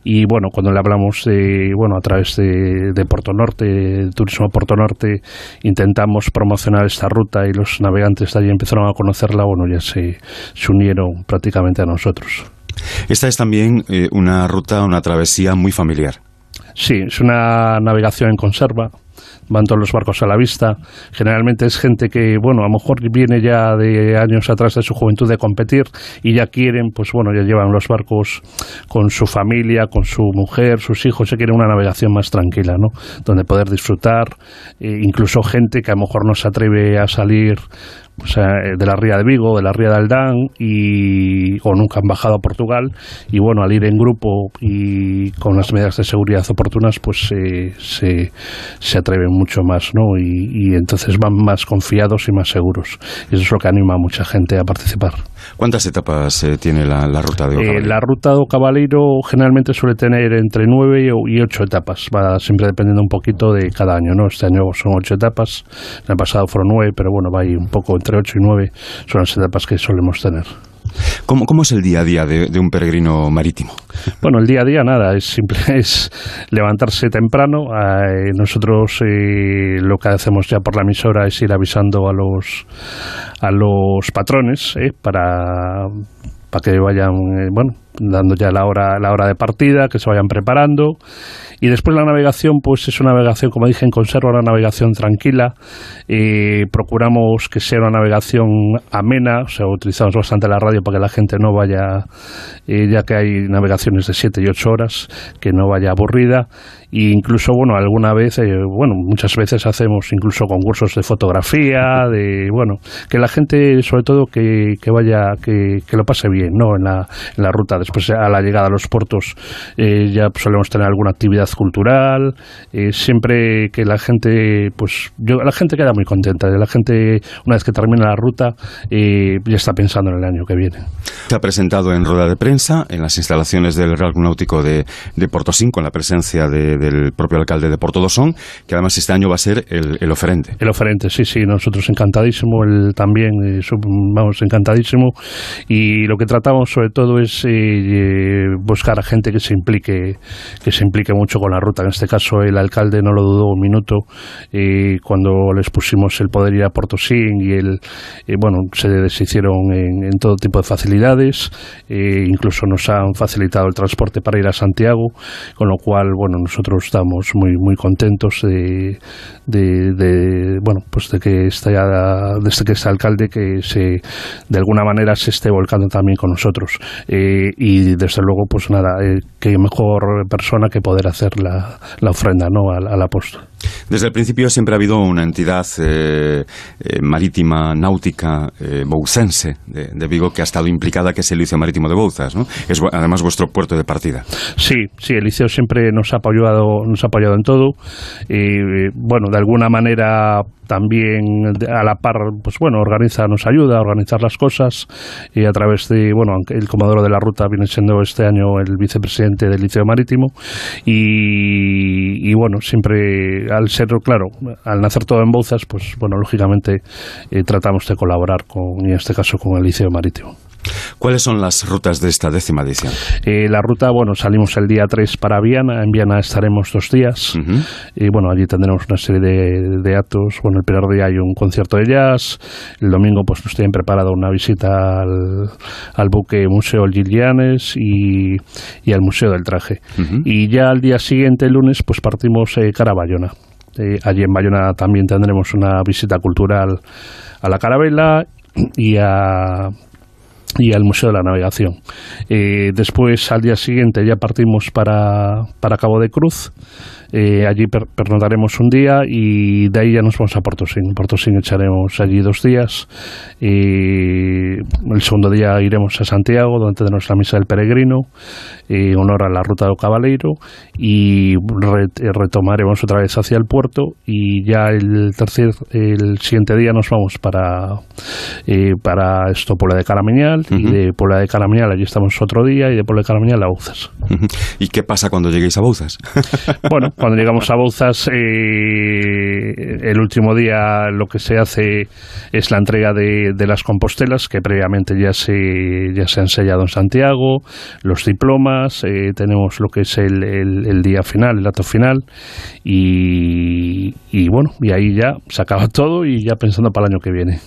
Y bueno, cuando le hablamos de, bueno, a través de, de Puerto Norte, Turismo Puerto Norte, intentamos promocionar esta ruta y los navegantes de allí empezaron a conocerla, bueno, ya se, se unieron prácticamente a nosotros. Esta es también eh, una ruta, una travesía muy familiar. Sí, es una navegación en conserva. Van todos los barcos a la vista. Generalmente es gente que, bueno, a lo mejor viene ya de años atrás de su juventud de competir y ya quieren, pues bueno, ya llevan los barcos con su familia, con su mujer, sus hijos. Se quieren una navegación más tranquila, ¿no? Donde poder disfrutar. Eh, incluso gente que a lo mejor no se atreve a salir eh, de la Ría de Vigo, de la Ría de Aldán, y, o nunca han bajado a Portugal, y bueno, al ir en grupo y con las medidas de seguridad oportunas, pues se, se atreven mucho más, ¿no? Y, entonces van más confiados y más seguros. Y eso es lo que anima a mucha gente a participar. ¿Cuántas etapas eh, tiene la, ruta de Ocabaleiro? la ruta de Ocabaleiro generalmente suele tener entre nueve y ocho etapas, va siempre dependiendo un poquito de cada año, ¿no? Este año son ocho etapas, el pasado fueron nueve, pero bueno, va ahí un poco entre 8 y 9 son las etapas que solemos tener. ¿Cómo, cómo es el día a día de, un peregrino marítimo? Bueno, el día a día nada, es simple, es levantarse temprano. Eh, nosotros eh, lo que hacemos ya por la emisora es ir avisando a los a los patrones eh, para para que vayan, bueno, dando ya la hora, la hora de partida, que se vayan preparando. Y después la navegación, pues es una navegación, como dije, en conserva, una navegación tranquila. y procuramos que sea una navegación amena, o sea, utilizamos bastante la radio para que la gente no vaya, eh, ya que hay navegaciones de 7 y 8 horas, que no vaya aburrida. E incluso, bueno, alguna vez, eh, bueno, muchas veces hacemos incluso concursos de fotografía, de, bueno, que la gente, sobre todo, que, que vaya, que, que lo pase bien, ¿no? En la, en la ruta Después, a la llegada a los puertos, eh, ya solemos tener alguna actividad cultural. Eh, siempre que la gente, pues, yo, la gente queda muy contenta. La gente, una vez que termina la ruta, eh, ya está pensando en el año que viene. Se ha presentado en rueda de prensa en las instalaciones del Real Náutico de, de Portosín, con la presencia del propio alcalde de Porto Dosón, que además este año va a ser el, el oferente. El oferente, sí, sí, nosotros encantadísimo, él también, vamos, encantadísimo. Y lo que tratamos sobre todo es eh, buscar a gente que se implique que se implique mucho con la ruta. En este caso el alcalde no lo dudó un minuto y cuando les pusimos el poder ir a Portosín y el bueno se deshicieron en, todo tipo de facilidades, e incluso nos han facilitado el transporte para ir a Santiago, con lo cual bueno nosotros estamos muy muy contentos de, de, bueno pues de que esté desde que este alcalde que se de alguna manera se esté volcando también con nosotros. Eh, y desde luego, pues nada, eh, qué mejor persona que poder hacer la, la ofrenda ¿no? al, al apóstol. Desde el principio siempre ha habido una entidad eh, eh, marítima, náutica, eh, boucense de, Vigo que ha estado implicada, que es el Liceo Marítimo de Bouzas, ¿no? Es además vuestro puerto de partida. Sí, sí, el Liceo siempre nos ha apoyado, nos ha apoyado en todo. Y, bueno, de alguna manera también a la par, pues bueno, organiza, nos ayuda a organizar las cosas y a través de, bueno, el comodoro de la ruta viene siendo este año el vicepresidente del Liceo Marítimo y, y bueno, siempre al ser, claro, al nacer todo en Bouzas, pues bueno, lógicamente eh, tratamos de colaborar con, en este caso, con el Liceo Marítimo. ¿Cuáles son las rutas de esta décima edición? Eh, la ruta, bueno, salimos el día 3 para Viana. En Viana estaremos dos días. Y bueno, allí tendremos una serie de, actos. Bueno, el primer día hay un concierto de jazz. El domingo, pues nos tienen preparado una visita al, buque Museo Gilianes y, y, al Museo del Traje. Y ya al día siguiente, el lunes, pues partimos eh, cara a Bayona. Eh, allí en Bayona también tendremos una visita cultural a la carabela y a y al Museo de la Navegación. Eh, después, al día siguiente, ya partimos para, para Cabo de Cruz eh, allí per pernotaremos un día y de ahí ya nos vamos a Portosín. En Portosín echaremos allí dos días y el segundo día iremos a Santiago, donde tendremos la misa del peregrino, en honor a la ruta de Cabaleiro y retomaremos otra vez hacia el puerto y ya el tercer, el siguiente día nos vamos para, eh, para esto, Puebla de Caramiñal y de Puebla de Caramiñal allí estamos otro día y de Puebla de Caramiñal a Bouzas. ¿Y qué pasa cuando lleguéis a Bouzas? bueno, cuando llegamos a Bouzas, eh, el último día lo que se hace es la entrega de, las compostelas, que previamente ya se, ya se han sellado en Santiago, los diplomas, eh, tenemos lo que es el, el, día final, el dato final, y, y bueno, y ahí ya se acaba todo y ya pensando para el año que viene.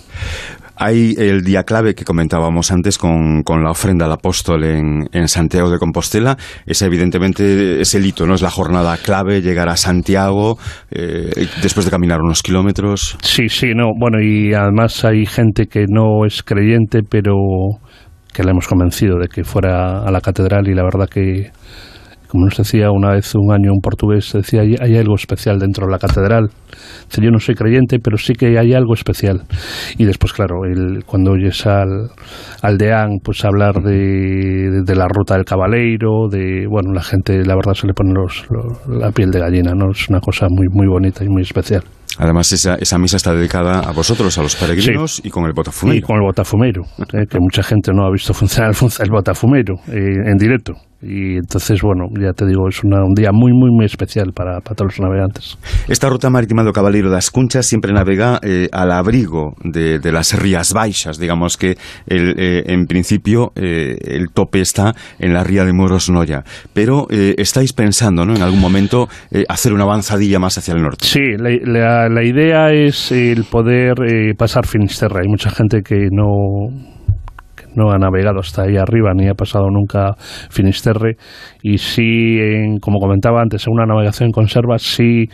Hay el día clave que comentábamos antes con, con la ofrenda al apóstol en, en, Santiago de Compostela. Es evidentemente ese hito, ¿no? Es la jornada clave, llegar a Santiago eh, después de caminar unos kilómetros. Sí, sí, no. Bueno, y además hay gente que no es creyente, pero que le hemos convencido de que fuera a la catedral y la verdad que como nos decía una vez un año un portugués, decía, hay, algo especial dentro de la catedral. yo no soy creyente, pero sí que hay algo especial. Y después, claro, el, cuando oyes al, al deán pues hablar de, de, la ruta del cabaleiro, de, bueno, la gente, la verdad, se le pone los, la piel de gallina, ¿no? Es una cosa muy, muy bonita y muy especial. Además, esa, esa misa está dedicada a vosotros, a los peregrinos y con el botafumero. Y con el botafumero, eh, que mucha gente no ha visto funcionar el, el botafumero eh, en directo. Y entonces, bueno, ya te digo, es un día muy, muy, muy especial para, todos los navegantes. Esta ruta marítima do Caballero das Cunchas siempre navega eh, al abrigo de, las Rías Baixas, digamos que eh, en principio eh, el tope está en la ría de Moros Noya, pero estáis pensando, ¿no?, en algún momento hacer una avanzadilla más hacia el norte. Sí, la, la idea es el poder pasar Finisterre. Hay mucha gente que no no ha navegado hasta ahí arriba ni ha pasado nunca Finisterre y sí, como comentaba antes, en una navegación en conserva sí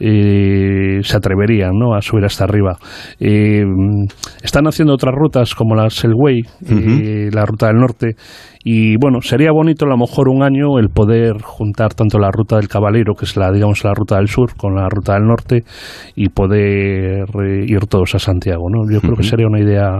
eh, se atreverían ¿no? a subir hasta arriba. Eh, están haciendo otras rutas como la Selway, eh, la ruta del norte, y bueno, sería bonito a lo mejor un año el poder juntar tanto la ruta del Caballero, que es la, digamos, la ruta del sur, con la ruta del norte y poder ir todos a Santiago, ¿no? Yo creo que sería una idea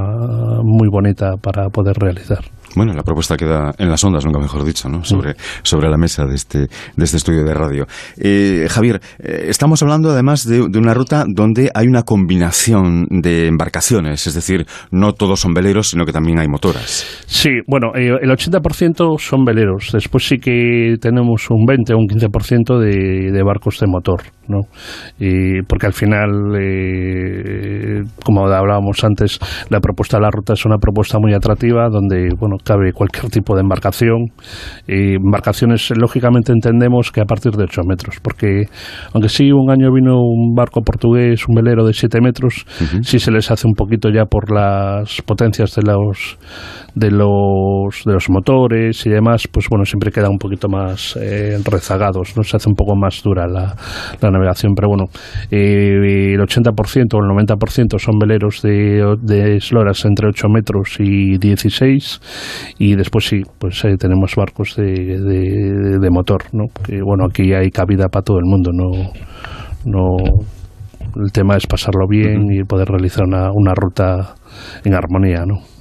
muy bonita para poder realizar. Bueno, la propuesta queda en las ondas, nunca mejor dicho, ¿no? sobre, sobre la mesa de este, de este estudio de radio. Eh, Javier, eh, estamos hablando además de, una ruta donde hay una combinación de embarcaciones, es decir, no todos son veleros, sino que también hay motoras. Sí, bueno, eh, el 80% son veleros, después sí que tenemos un 20 o un 15% de, de barcos de motor, ¿no? Y porque al final, como hablábamos antes, la propuesta de la ruta es una propuesta muy atractiva donde, bueno, cabe cualquier tipo de embarcación. Y embarcaciones, lógicamente, entendemos que a partir de 8 metros, porque aunque sí, un año vino un barco portugués, un velero de 7 metros, sí se les hace un poquito ya por las potencias de los de los de los motores y demás, pues bueno, siempre queda un poquito más eh, rezagados, ¿no? Se hace un poco más dura la, la navegación, pero bueno, eh, el 80% o el 90% son veleros de, de esloras entre 8 metros y 16 y después sí, pues eh, tenemos barcos de, de, motor, ¿no? Que bueno, aquí hay cabida para todo el mundo, no, no el tema es pasarlo bien y poder realizar una, una ruta en armonía, ¿no?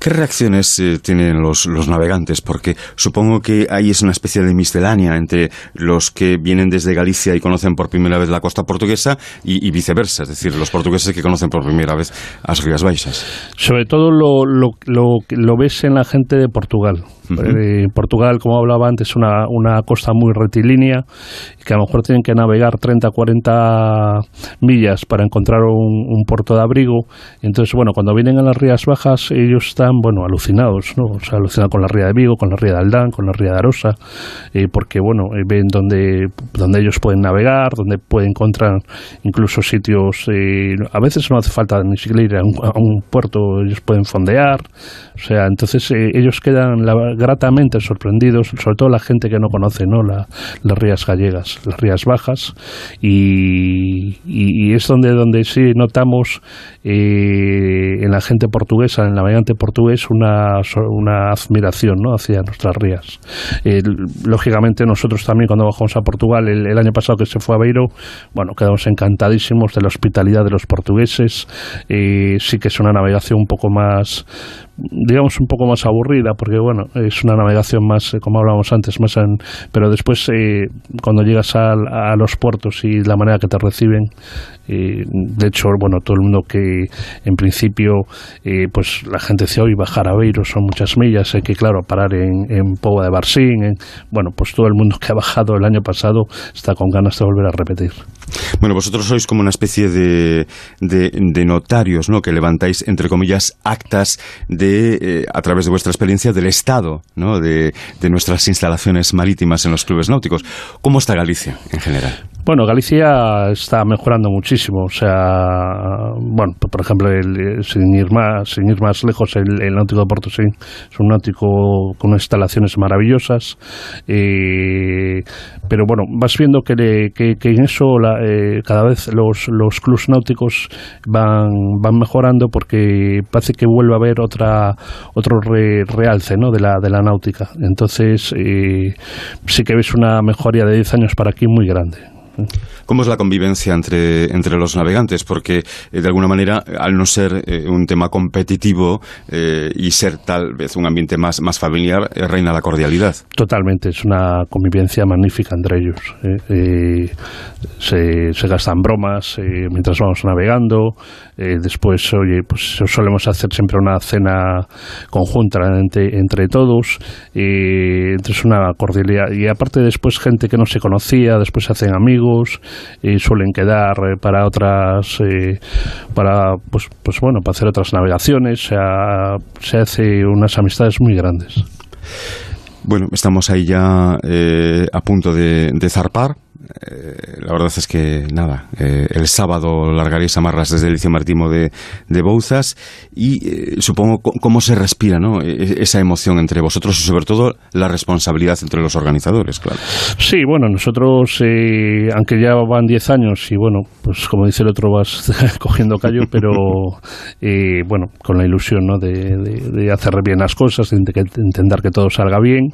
¿Qué reacciones eh, tienen los, los, navegantes? Porque supongo que ahí es una especie de miscelánea entre los que vienen desde Galicia y conocen por primera vez la costa portuguesa y, viceversa, es decir, los portugueses que conocen por primera vez las Rías Baixas. Sobre todo lo, lo, lo, lo ves en la gente de Portugal. Eh, Portugal, como hablaba antes, es una, una costa muy rectilínea y que a lo mejor tienen que navegar 30, 40 millas para encontrar un, puerto de abrigo. Entonces, bueno, cuando vienen a las Rías Bajas, ellos están, bueno, alucinados, ¿no? O sea, alucinados con la Ría de Vigo, con la Ría de Aldán, con la Ría de Arosa, eh, porque, bueno, eh, ven donde, donde ellos pueden navegar, donde pueden encontrar incluso sitios, a veces no hace falta ni siquiera ir a un, a un puerto, ellos pueden fondear, o sea, entonces ellos quedan, la, gratamente sorprendidos, sobre todo la gente que no conoce ¿no? las rías gallegas, las rías bajas, y, es donde, donde sí notamos eh, en la gente portuguesa, en el navegante portugués, una, una admiración ¿no? hacia nuestras rías. lógicamente nosotros también cuando bajamos a Portugal el, año pasado que se fue a Beiro, bueno, quedamos encantadísimos de la hospitalidad de los portugueses, eh, sí que es una navegación un poco más, digamos, un poco más aburrida, porque bueno, es una navegación más, eh, como hablábamos antes, más en, pero después eh, cuando llegas a, a, los puertos y la manera que te reciben, eh, de hecho, bueno, todo el mundo que en principio, pues la gente dice hoy bajar a Beiro son muchas millas, hay que claro, parar en, en Pova de Barsín, en, bueno, pues todo el mundo que ha bajado el año pasado está con ganas de volver a repetir. Bueno, vosotros sois como una especie de, de, notarios, ¿no? Que levantáis, entre comillas, actas de, a través de vuestra experiencia del Estado ¿no? de nuestras instalaciones marítimas en los clubes náuticos. ¿Cómo está Galicia en general? Bueno, Galicia está mejorando muchísimo. O sea, bueno, por ejemplo, el, sin, ir más, sin ir más lejos, el, náutico de Porto es un náutico con instalaciones maravillosas. Eh, pero bueno, vas viendo que, que, en eso la, eh, cada vez los, los clubes náuticos van, van mejorando porque parece que vuelve a haber otra otro realce ¿no? de, la, de la náutica. Entonces, eh, sí que ves una mejoría de 10 años para aquí muy grande. ¿Cómo es la convivencia entre, entre los navegantes? Porque, eh, de alguna manera, al no ser eh, un tema competitivo eh, y ser tal vez un ambiente más, más familiar, reina la cordialidad. Totalmente, es una convivencia magnífica entre ellos. Se, se, gastan bromas mientras vamos navegando, Eh, después, oye, pues solemos hacer siempre una cena conjunta entre, entre todos. Y entonces una cordialidad. Y aparte después gente que no se conocía, después se hacen amigos y suelen quedar eh, para otras, eh, para, pues, pues bueno, para hacer otras navegaciones. Se, se hace unas amistades muy grandes. Bueno, estamos ahí ya a punto de, de zarpar eh, la verdad es que nada, eh, el sábado largaréis amarras desde el liceo marítimo de, de Bouzas y eh, supongo cómo se respira ¿no? E, e, esa emoción entre vosotros y sobre todo la responsabilidad entre los organizadores, claro. Sí, bueno, nosotros, aunque ya van 10 años y bueno, pues como dice el otro vas cogiendo callo, pero bueno, con la ilusión ¿no? de, de, hacer bien las cosas, de intentar que todo salga bien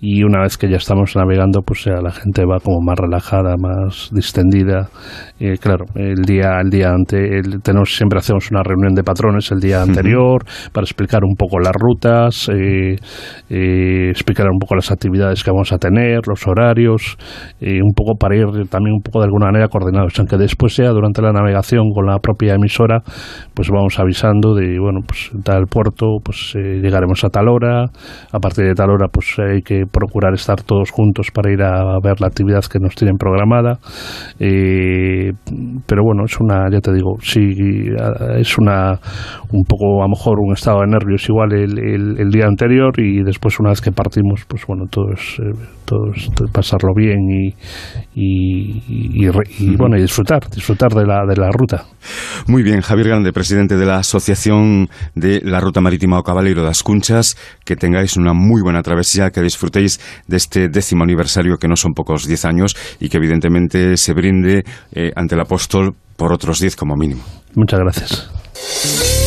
y una vez que ya estamos navegando, pues ya la gente va como más relajada, más distendida. Eh, claro, el día, el día ante, tenemos, siempre hacemos una reunión de patrones el día anterior para explicar un poco las rutas, eh, eh, explicar un poco las actividades que vamos a tener, los horarios, un poco para ir también un poco de alguna manera coordinados, aunque después sea durante la navegación con la propia emisora, pues vamos avisando de, bueno, pues tal puerto, pues llegaremos a tal hora, a partir de tal hora, pues hay que procurar estar todos juntos para ir a ver la actividad que nos tienen programada. Eh, pero bueno, es una, ya te digo, sí, es una, un poco a lo mejor un estado de nervios igual el, día anterior y después una vez que partimos, pues bueno, todo es, eh, pasarlo bien y, y, bueno, y disfrutar, disfrutar de la, de la ruta. Muy bien, Javier Grande, presidente de la Asociación de la Ruta Marítima o Caballero de las Cunchas, que tengáis una muy buena travesía, que disfrutéis de este décimo aniversario, que no son pocos diez años, y que evidentemente se brinde eh, ante el apóstol por otros diez como mínimo. Muchas gracias.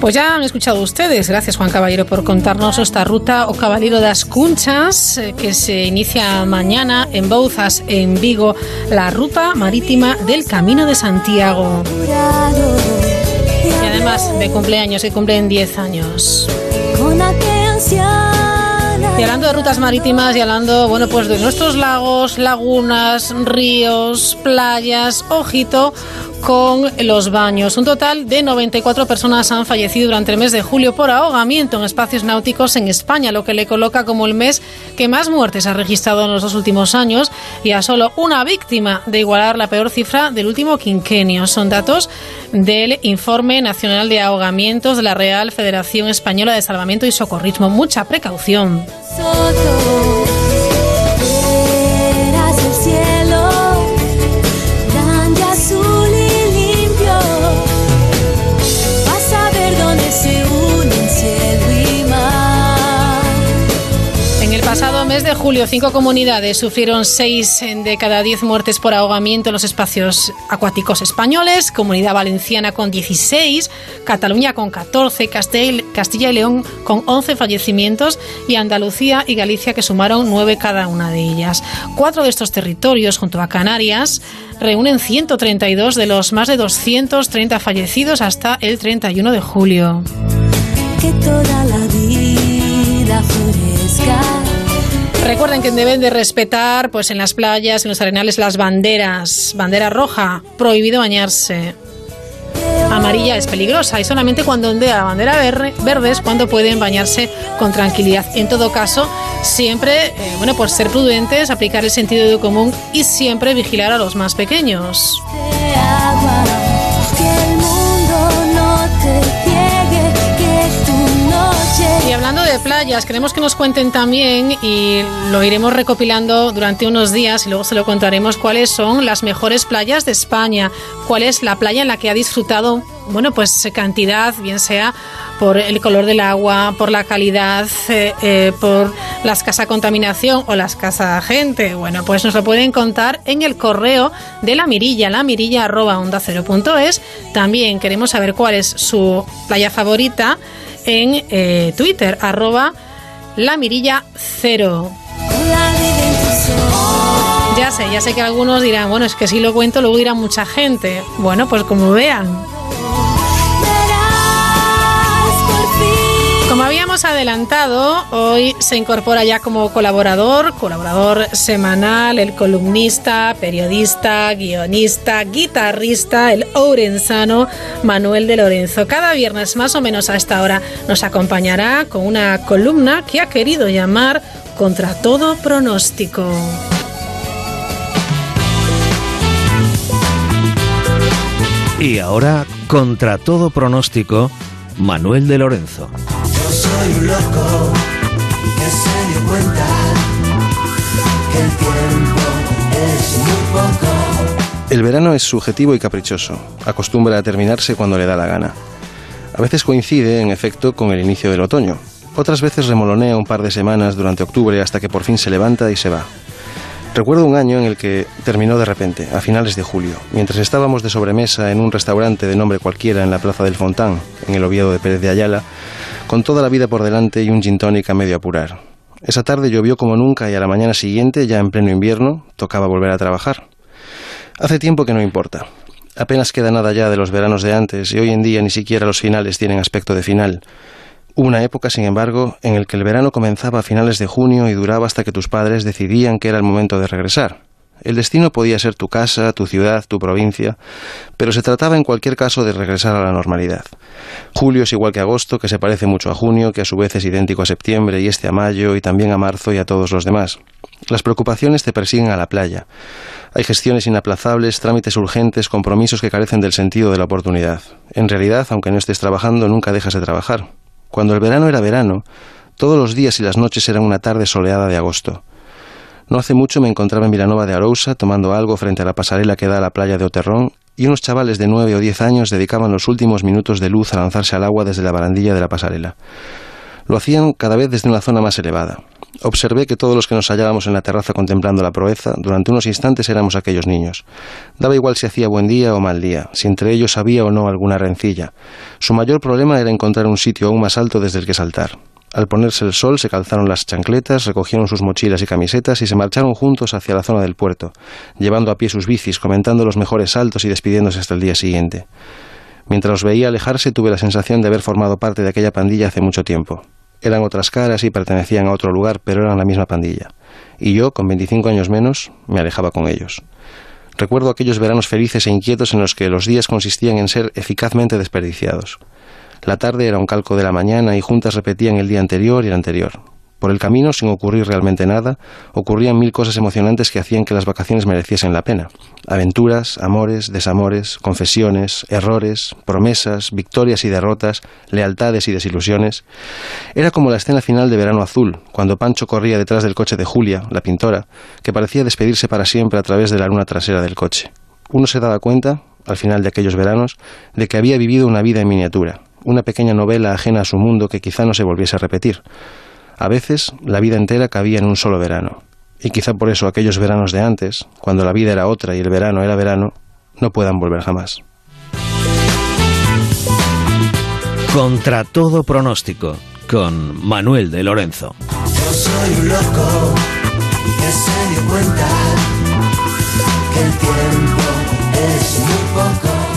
Pues ya han escuchado ustedes. Gracias, Juan Caballero, por contarnos esta ruta o Caballero das Cunchas, eh, que se inicia mañana en Bouzas, en Vigo, la ruta marítima del Camino de Santiago. Y además de cumpleaños, que cumplen 10 años. Y hablando de rutas marítimas y hablando, bueno, pues de nuestros lagos, lagunas, ríos, playas, ojito, con los baños. Un total de 94 personas han fallecido durante el mes de julio por ahogamiento en espacios náuticos en España, lo que le coloca como el mes que más muertes ha registrado en los dos últimos años y a solo una víctima de igualar la peor cifra del último quinquenio. Son datos del Informe Nacional de Ahogamientos de la Real Federación Española de Salvamento y Socorrismo. Mucha precaución. Mes de julio, cinco comunidades sufrieron seis de cada diez muertes por ahogamiento en los espacios acuáticos españoles, Comunidad Valenciana con 16, Cataluña con 14, Castilla y León con 11 fallecimientos y Andalucía y Galicia que sumaron nueve cada una de ellas. Cuatro de estos territorios, junto a Canarias, reúnen 132 de los más de 230 fallecidos hasta el 31 de julio. Que toda la vida Recuerden que deben de respetar, pues en las playas, en los arenales, las banderas. Bandera roja, prohibido bañarse. Amarilla es peligrosa y solamente cuando ondea la bandera verde, es cuando pueden bañarse con tranquilidad. En todo caso, siempre, eh, bueno, ser prudentes, aplicar el sentido común y siempre vigilar a los más pequeños. Playas, queremos que nos cuenten también, y lo iremos recopilando durante unos días y luego se lo contaremos, cuáles son las mejores playas de España, cuál es la playa en la que ha disfrutado, bueno, pues cantidad, bien sea por el color del agua, por la calidad, eh, eh, por la escasa contaminación o la escasa gente. Bueno, pues nos lo pueden contar en el correo de la mirilla, la mirilla arroba onda cero punto es. También queremos saber cuál es su playa favorita en eh, Twitter, arroba la mirilla cero. Ya sé, ya sé que algunos dirán, bueno, es que si lo cuento luego irá mucha gente. Bueno, pues como vean. Habíamos adelantado, hoy se incorpora ya como colaborador, colaborador semanal, el columnista, periodista, guionista, guitarrista, el orensano Manuel de Lorenzo. Cada viernes más o menos a esta hora nos acompañará con una columna que ha querido llamar Contra todo pronóstico. Y ahora, contra todo pronóstico, Manuel de Lorenzo. Soy un loco que se dio cuenta que el tiempo es muy poco. El verano es subjetivo y caprichoso. Acostumbra a terminarse cuando le da la gana. A veces coincide, en efecto, con el inicio del otoño. Otras veces remolonea un par de semanas durante octubre hasta que por fin se levanta y se va. Recuerdo un año en el que terminó de repente, a finales de julio, mientras estábamos de sobremesa en un restaurante de nombre cualquiera en la Plaza del Fontán, en el Oviedo de Pérez de Ayala, con toda la vida por delante y un gin tonic a medio apurar. Esa tarde llovió como nunca y a la mañana siguiente, ya en pleno invierno, tocaba volver a trabajar. Hace tiempo que no importa. Apenas queda nada ya de los veranos de antes y hoy en día ni siquiera los finales tienen aspecto de final. Hubo una época, sin embargo, en el que el verano comenzaba a finales de junio y duraba hasta que tus padres decidían que era el momento de regresar. El destino podía ser tu casa, tu ciudad, tu provincia, pero se trataba en cualquier caso de regresar a la normalidad. Julio es igual que agosto, que se parece mucho a junio, que a su vez es idéntico a septiembre y este a mayo y también a marzo y a todos los demás. Las preocupaciones te persiguen a la playa. Hay gestiones inaplazables, trámites urgentes, compromisos que carecen del sentido de la oportunidad. En realidad, aunque no estés trabajando, nunca dejas de trabajar. Cuando el verano era verano, todos los días y las noches eran una tarde soleada de agosto. No hace mucho me encontraba en Vilanova de Arousa tomando algo frente a la pasarela que da a la playa de Oterrón y unos chavales de nueve o diez años dedicaban los últimos minutos de luz a lanzarse al agua desde la barandilla de la pasarela. Lo hacían cada vez desde una zona más elevada. Observé que todos los que nos hallábamos en la terraza contemplando la proeza, durante unos instantes éramos aquellos niños. Daba igual si hacía buen día o mal día, si entre ellos había o no alguna rencilla. Su mayor problema era encontrar un sitio aún más alto desde el que saltar. Al ponerse el sol se calzaron las chancletas, recogieron sus mochilas y camisetas y se marcharon juntos hacia la zona del puerto, llevando a pie sus bicis, comentando los mejores saltos y despidiéndose hasta el día siguiente. Mientras los veía alejarse tuve la sensación de haber formado parte de aquella pandilla hace mucho tiempo. Eran otras caras y pertenecían a otro lugar, pero eran la misma pandilla. Y yo, con 25 años menos, me alejaba con ellos. Recuerdo aquellos veranos felices e inquietos en los que los días consistían en ser eficazmente desperdiciados. La tarde era un calco de la mañana y juntas repetían el día anterior y el anterior. Por el camino, sin ocurrir realmente nada, ocurrían mil cosas emocionantes que hacían que las vacaciones mereciesen la pena. Aventuras, amores, desamores, confesiones, errores, promesas, victorias y derrotas, lealtades y desilusiones. Era como la escena final de Verano Azul, cuando Pancho corría detrás del coche de Julia, la pintora, que parecía despedirse para siempre a través de la luna trasera del coche. Uno se daba cuenta, al final de aquellos veranos, de que había vivido una vida en miniatura, una pequeña novela ajena a su mundo que quizá no se volviese a repetir. A veces la vida entera cabía en un solo verano. Y quizá por eso aquellos veranos de antes, cuando la vida era otra y el verano era verano, no puedan volver jamás. Contra todo pronóstico, con Manuel de Lorenzo. Yo soy un loco que se dio cuenta que el tiempo es muy poco.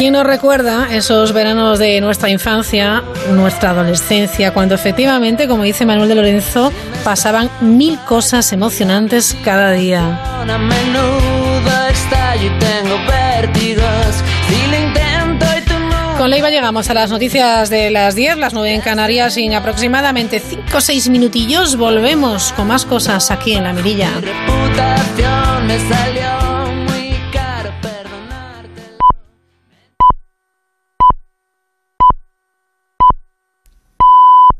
¿Quién nos recuerda esos veranos de nuestra infancia, nuestra adolescencia, cuando efectivamente, como dice Manuel de Lorenzo, pasaban mil cosas emocionantes cada día? Con Leiva llegamos a las noticias de las 10, las 9 en Canarias, y en aproximadamente 5 o 6 minutillos volvemos con más cosas aquí en La Mirilla.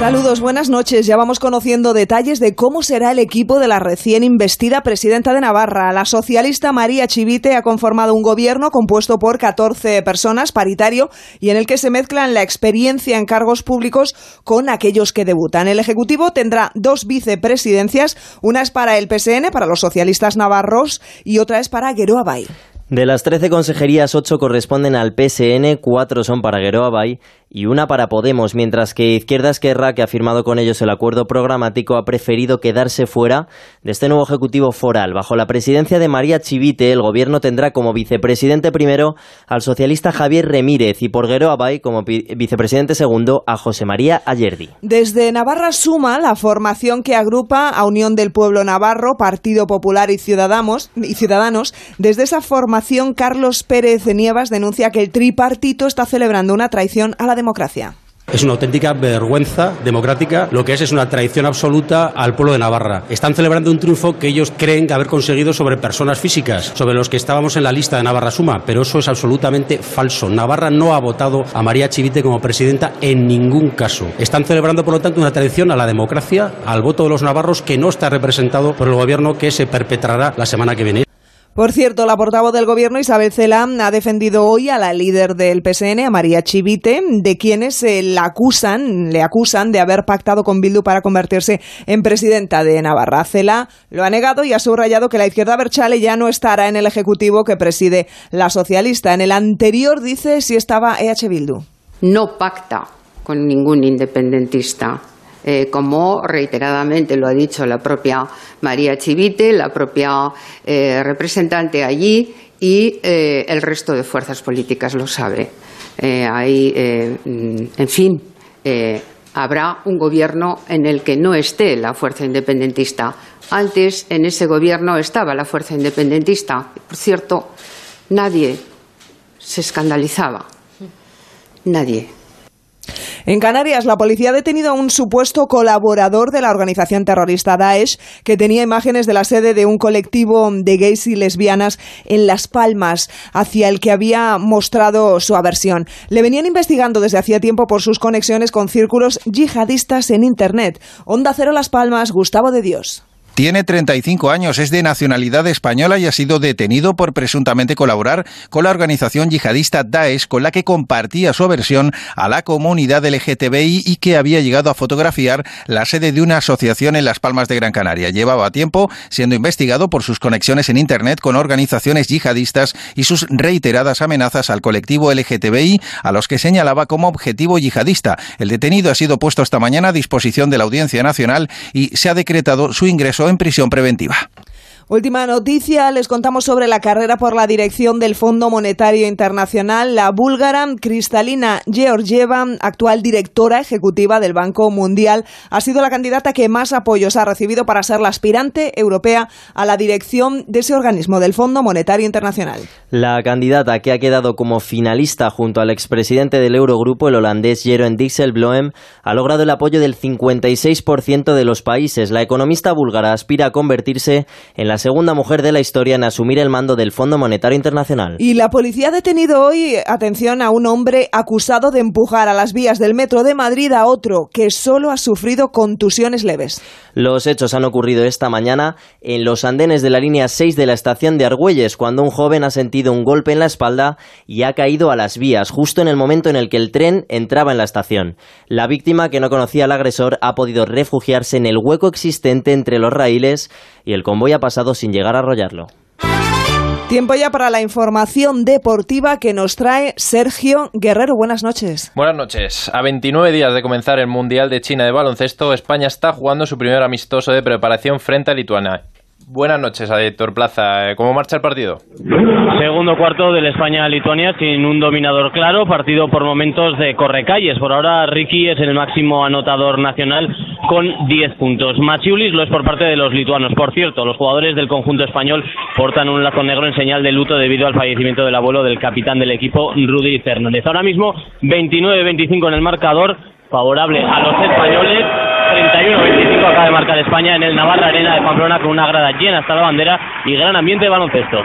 Saludos, buenas noches. Ya vamos conociendo detalles de cómo será el equipo de la recién investida presidenta de Navarra. La socialista María Chivite ha conformado un gobierno compuesto por 14 personas, paritario, y en el que se mezclan la experiencia en cargos públicos con aquellos que debutan. El Ejecutivo tendrá dos vicepresidencias, una es para el PSN, para los socialistas navarros, y otra es para Gueroa Bay. De las 13 consejerías, 8 corresponden al PSN, 4 son para Gueroa Bay y una para Podemos, mientras que Izquierda Esquerra, que ha firmado con ellos el acuerdo programático, ha preferido quedarse fuera de este nuevo Ejecutivo foral. Bajo la presidencia de María Chivite, el Gobierno tendrá como vicepresidente primero al socialista Javier Remírez y por Gueroa Bay como vicepresidente segundo a José María Ayerdi. Desde Navarra suma la formación que agrupa a Unión del Pueblo Navarro, Partido Popular y Ciudadanos. Y Ciudadanos. Desde esa formación, Carlos Pérez Nievas denuncia que el tripartito está celebrando una traición a la democracia. Es una auténtica vergüenza democrática. Lo que es es una traición absoluta al pueblo de Navarra. Están celebrando un triunfo que ellos creen haber conseguido sobre personas físicas, sobre los que estábamos en la lista de Navarra Suma, pero eso es absolutamente falso. Navarra no ha votado a María Chivite como presidenta en ningún caso. Están celebrando, por lo tanto, una traición a la democracia, al voto de los navarros que no está representado por el gobierno que se perpetrará la semana que viene. Por cierto, la portavoz del gobierno, Isabel Cela, ha defendido hoy a la líder del PSN, a María Chivite, de quienes la acusan, le acusan de haber pactado con Bildu para convertirse en presidenta de Navarra. Cela lo ha negado y ha subrayado que la izquierda Berchale ya no estará en el ejecutivo que preside la socialista. En el anterior dice si estaba EH Bildu. No pacta con ningún independentista eh, como reiteradamente lo ha dicho la propia María Chivite, la propia eh, representante allí y eh, el resto de fuerzas políticas lo sabe. Ahí, en fin, habrá un gobierno en el que no esté la fuerza independentista. Antes en ese gobierno estaba la fuerza independentista. Por cierto, nadie se escandalizaba. Nadie. En Canarias, la policía ha detenido a un supuesto colaborador de la organización terrorista Daesh que tenía imágenes de la sede de un colectivo de gays y lesbianas en Las Palmas, hacia el que había mostrado su aversión. Le venían investigando desde hacía tiempo por sus conexiones con círculos yihadistas en Internet. Onda Cero Las Palmas, Gustavo de Dios. Tiene 35 años, es de nacionalidad española y ha sido detenido por presuntamente colaborar con la organización yihadista Daesh, con la que compartía su aversión a la comunidad LGTBI y que había llegado a fotografiar la sede de una asociación en Las Palmas de Gran Canaria. Llevaba tiempo siendo investigado por sus conexiones en Internet con organizaciones yihadistas y sus reiteradas amenazas al colectivo LGTBI, a los que señalaba como objetivo yihadista. El detenido ha sido puesto esta mañana a disposición de la Audiencia Nacional y se ha decretado su ingreso en prisión preventiva. Última noticia, les contamos sobre la carrera por la dirección del Fondo Monetario Internacional. La búlgara Cristalina Georgieva, actual directora ejecutiva del Banco Mundial, ha sido la candidata que más apoyos ha recibido para ser la aspirante europea a la dirección de ese organismo, del Fondo Monetario Internacional. La candidata que ha quedado como finalista junto al expresidente del Eurogrupo, el holandés Jeroen Dijsselbloem, ha logrado el apoyo del 56% de los países. La economista búlgara aspira a convertirse en la segunda mujer de la historia en asumir el mando del Fondo Monetario Internacional. Y la policía ha detenido hoy, atención, a un hombre acusado de empujar a las vías del metro de Madrid a otro que solo ha sufrido contusiones leves. Los hechos han ocurrido esta mañana en los andenes de la línea 6 de la estación de Argüelles, cuando un joven ha sentido un golpe en la espalda y ha caído a las vías, justo en el momento en el que el tren entraba en la estación. La víctima, que no conocía al agresor, ha podido refugiarse en el hueco existente entre los raíles y el convoy ha pasado sin llegar a arrollarlo. Tiempo ya para la información deportiva que nos trae Sergio Guerrero. Buenas noches. Buenas noches. A 29 días de comenzar el Mundial de China de baloncesto, España está jugando su primer amistoso de preparación frente a Lituania. Buenas noches Héctor Plaza. ¿Cómo marcha el partido? Segundo cuarto del España-Lituania sin un dominador claro, partido por momentos de correcalles. Por ahora Ricky es el máximo anotador nacional con 10 puntos. Machiulis lo es por parte de los lituanos. Por cierto, los jugadores del conjunto español portan un lazo negro en señal de luto debido al fallecimiento del abuelo del capitán del equipo, Rudy Fernández. Ahora mismo 29-25 en el marcador, favorable a los españoles 31-25 acaba de marcar España en el Navarra Arena de Pamplona con una grada llena hasta la bandera y gran ambiente de baloncesto.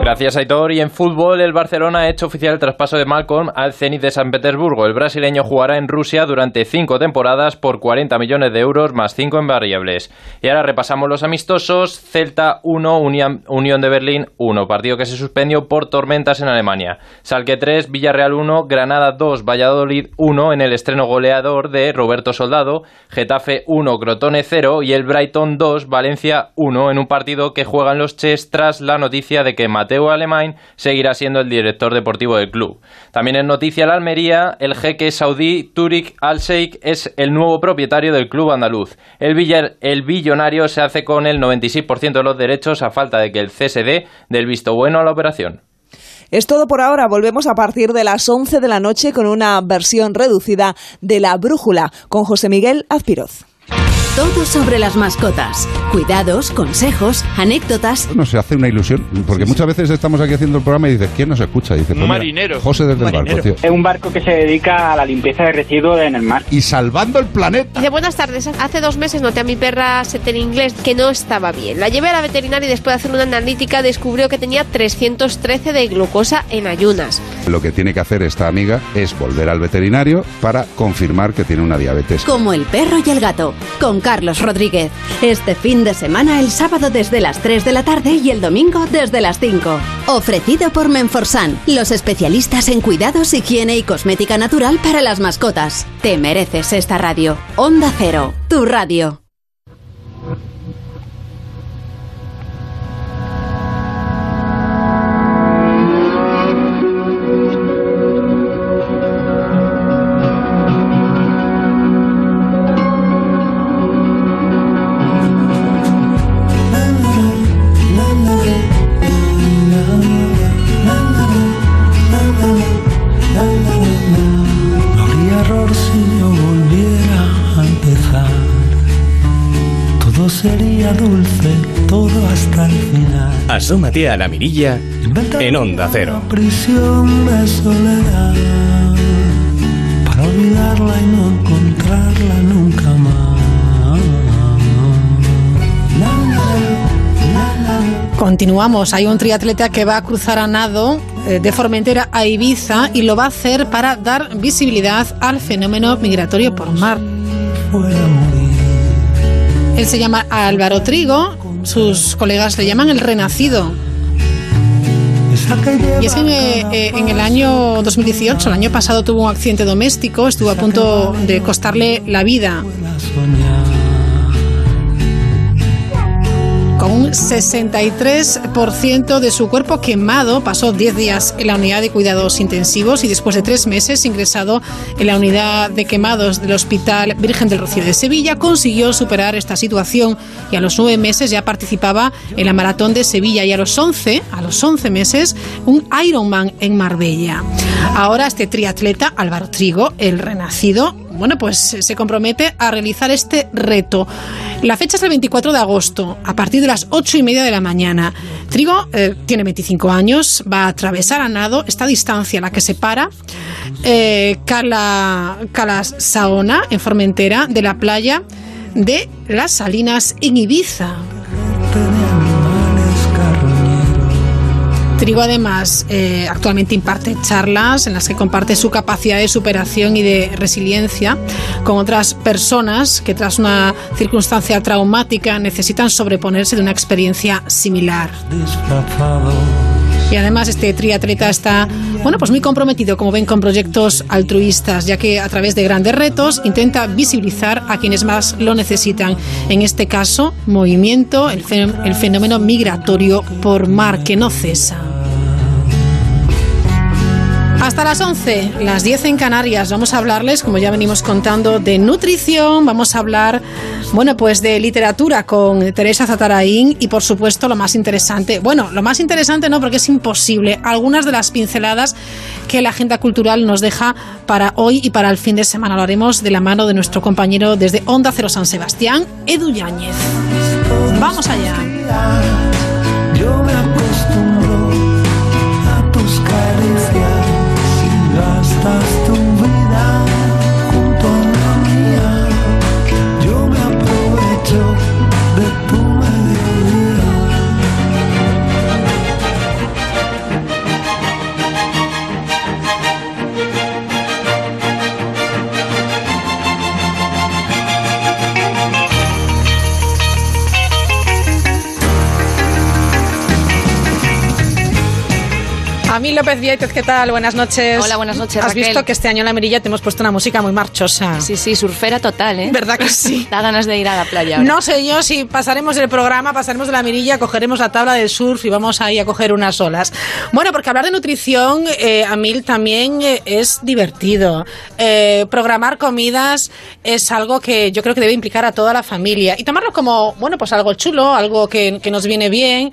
Gracias, Aitor. Y en fútbol, el Barcelona ha hecho oficial el traspaso de Malcolm al Zenit de San Petersburgo. El brasileño jugará en Rusia durante cinco temporadas por 40 millones de euros más cinco en variables. Y ahora repasamos los amistosos. Celta 1, Unión de Berlín 1. Partido que se suspendió por tormentas en Alemania. Salque 3, Villarreal 1, Granada 2, Valladolid 1 en el estreno goleador de Roberto Soldado. Getafe 1, Crotone 0 y el Brighton 2, Valencia 1 en un partido que juegan los Ches tras la noticia de que Mateo Alemán seguirá siendo el director deportivo del club. También en noticia la Almería, el jeque saudí Turik Al-Sheikh es el nuevo propietario del club andaluz. El, el billonario se hace con el 96% de los derechos a falta de que el CSD dé el visto bueno a la operación. Es todo por ahora. Volvemos a partir de las 11 de la noche con una versión reducida de La Brújula con José Miguel Azpiroz. Todo sobre las mascotas. Cuidados, consejos, anécdotas. No se hace una ilusión, porque muchas veces estamos aquí haciendo el programa y dices, ¿quién nos escucha? dice, pues marinero. José desde el barco, tío. Es un barco que se dedica a la limpieza de residuos en el mar. Y salvando el planeta. Dice, buenas tardes. Hace dos meses noté a mi perra Setter inglés que no estaba bien. La llevé a la veterinaria y después de hacer una analítica descubrió que tenía 313 de glucosa en ayunas. Lo que tiene que hacer esta amiga es volver al veterinario para confirmar que tiene una diabetes. Como el perro y el gato. Con Carlos Rodríguez. Este fin de semana, el sábado desde las 3 de la tarde y el domingo desde las 5. Ofrecido por Menforsan, los especialistas en cuidados, higiene y cosmética natural para las mascotas. Te mereces esta radio. Onda Cero, tu radio. Asómate a la mirilla en Onda Cero. Prisión de soledad para olvidarla y no encontrarla nunca más. Continuamos. Hay un triatleta que va a cruzar a nado eh, de Formentera a Ibiza y lo va a hacer para dar visibilidad al fenómeno migratorio por mar. Él se llama Álvaro Trigo, sus colegas le llaman el renacido. Y es que eh, en el año 2018, el año pasado, tuvo un accidente doméstico, estuvo a punto de costarle la vida. Con un 63% de su cuerpo quemado, pasó 10 días en la unidad de cuidados intensivos y después de tres meses ingresado en la unidad de quemados del Hospital Virgen del Rocío de Sevilla, consiguió superar esta situación y a los nueve meses ya participaba en la maratón de Sevilla. Y a los 11, a los 11 meses, un Ironman en Marbella. Ahora este triatleta, Álvaro Trigo, el renacido, bueno, pues se compromete a realizar este reto. La fecha es el 24 de agosto, a partir de las 8 y media de la mañana. Trigo eh, tiene 25 años, va a atravesar a nado esta distancia la que separa eh, Cala, Calas Saona, en Formentera, de la playa de Las Salinas en Ibiza. Trigo además eh, actualmente imparte charlas en las que comparte su capacidad de superación y de resiliencia con otras personas que tras una circunstancia traumática necesitan sobreponerse de una experiencia similar. Y además este triatleta está, bueno, pues muy comprometido, como ven, con proyectos altruistas, ya que a través de grandes retos intenta visibilizar a quienes más lo necesitan. En este caso, movimiento, el fenómeno migratorio por mar que no cesa. Hasta las 11, las 10 en Canarias, vamos a hablarles, como ya venimos contando, de nutrición, vamos a hablar, bueno, pues de literatura con Teresa Zataraín y por supuesto lo más interesante, bueno, lo más interesante no porque es imposible, algunas de las pinceladas que la agenda cultural nos deja para hoy y para el fin de semana. Lo haremos de la mano de nuestro compañero desde Onda Cero San Sebastián, Edu Yáñez. Vamos allá. Amil López Viétez, ¿qué tal? Buenas noches. Hola, buenas noches, Has Raquel. visto que este año en la mirilla te hemos puesto una música muy marchosa. Sí, sí, surfera total, ¿eh? ¿Verdad que sí? da ganas de ir a la playa. ahora. No sé yo si pasaremos el programa, pasaremos de la mirilla, cogeremos la tabla del surf y vamos ahí a coger unas olas. Bueno, porque hablar de nutrición, eh, Amil, también eh, es divertido. Eh, programar comidas es algo que yo creo que debe implicar a toda la familia y tomarlo como, bueno, pues algo chulo, algo que, que nos viene bien,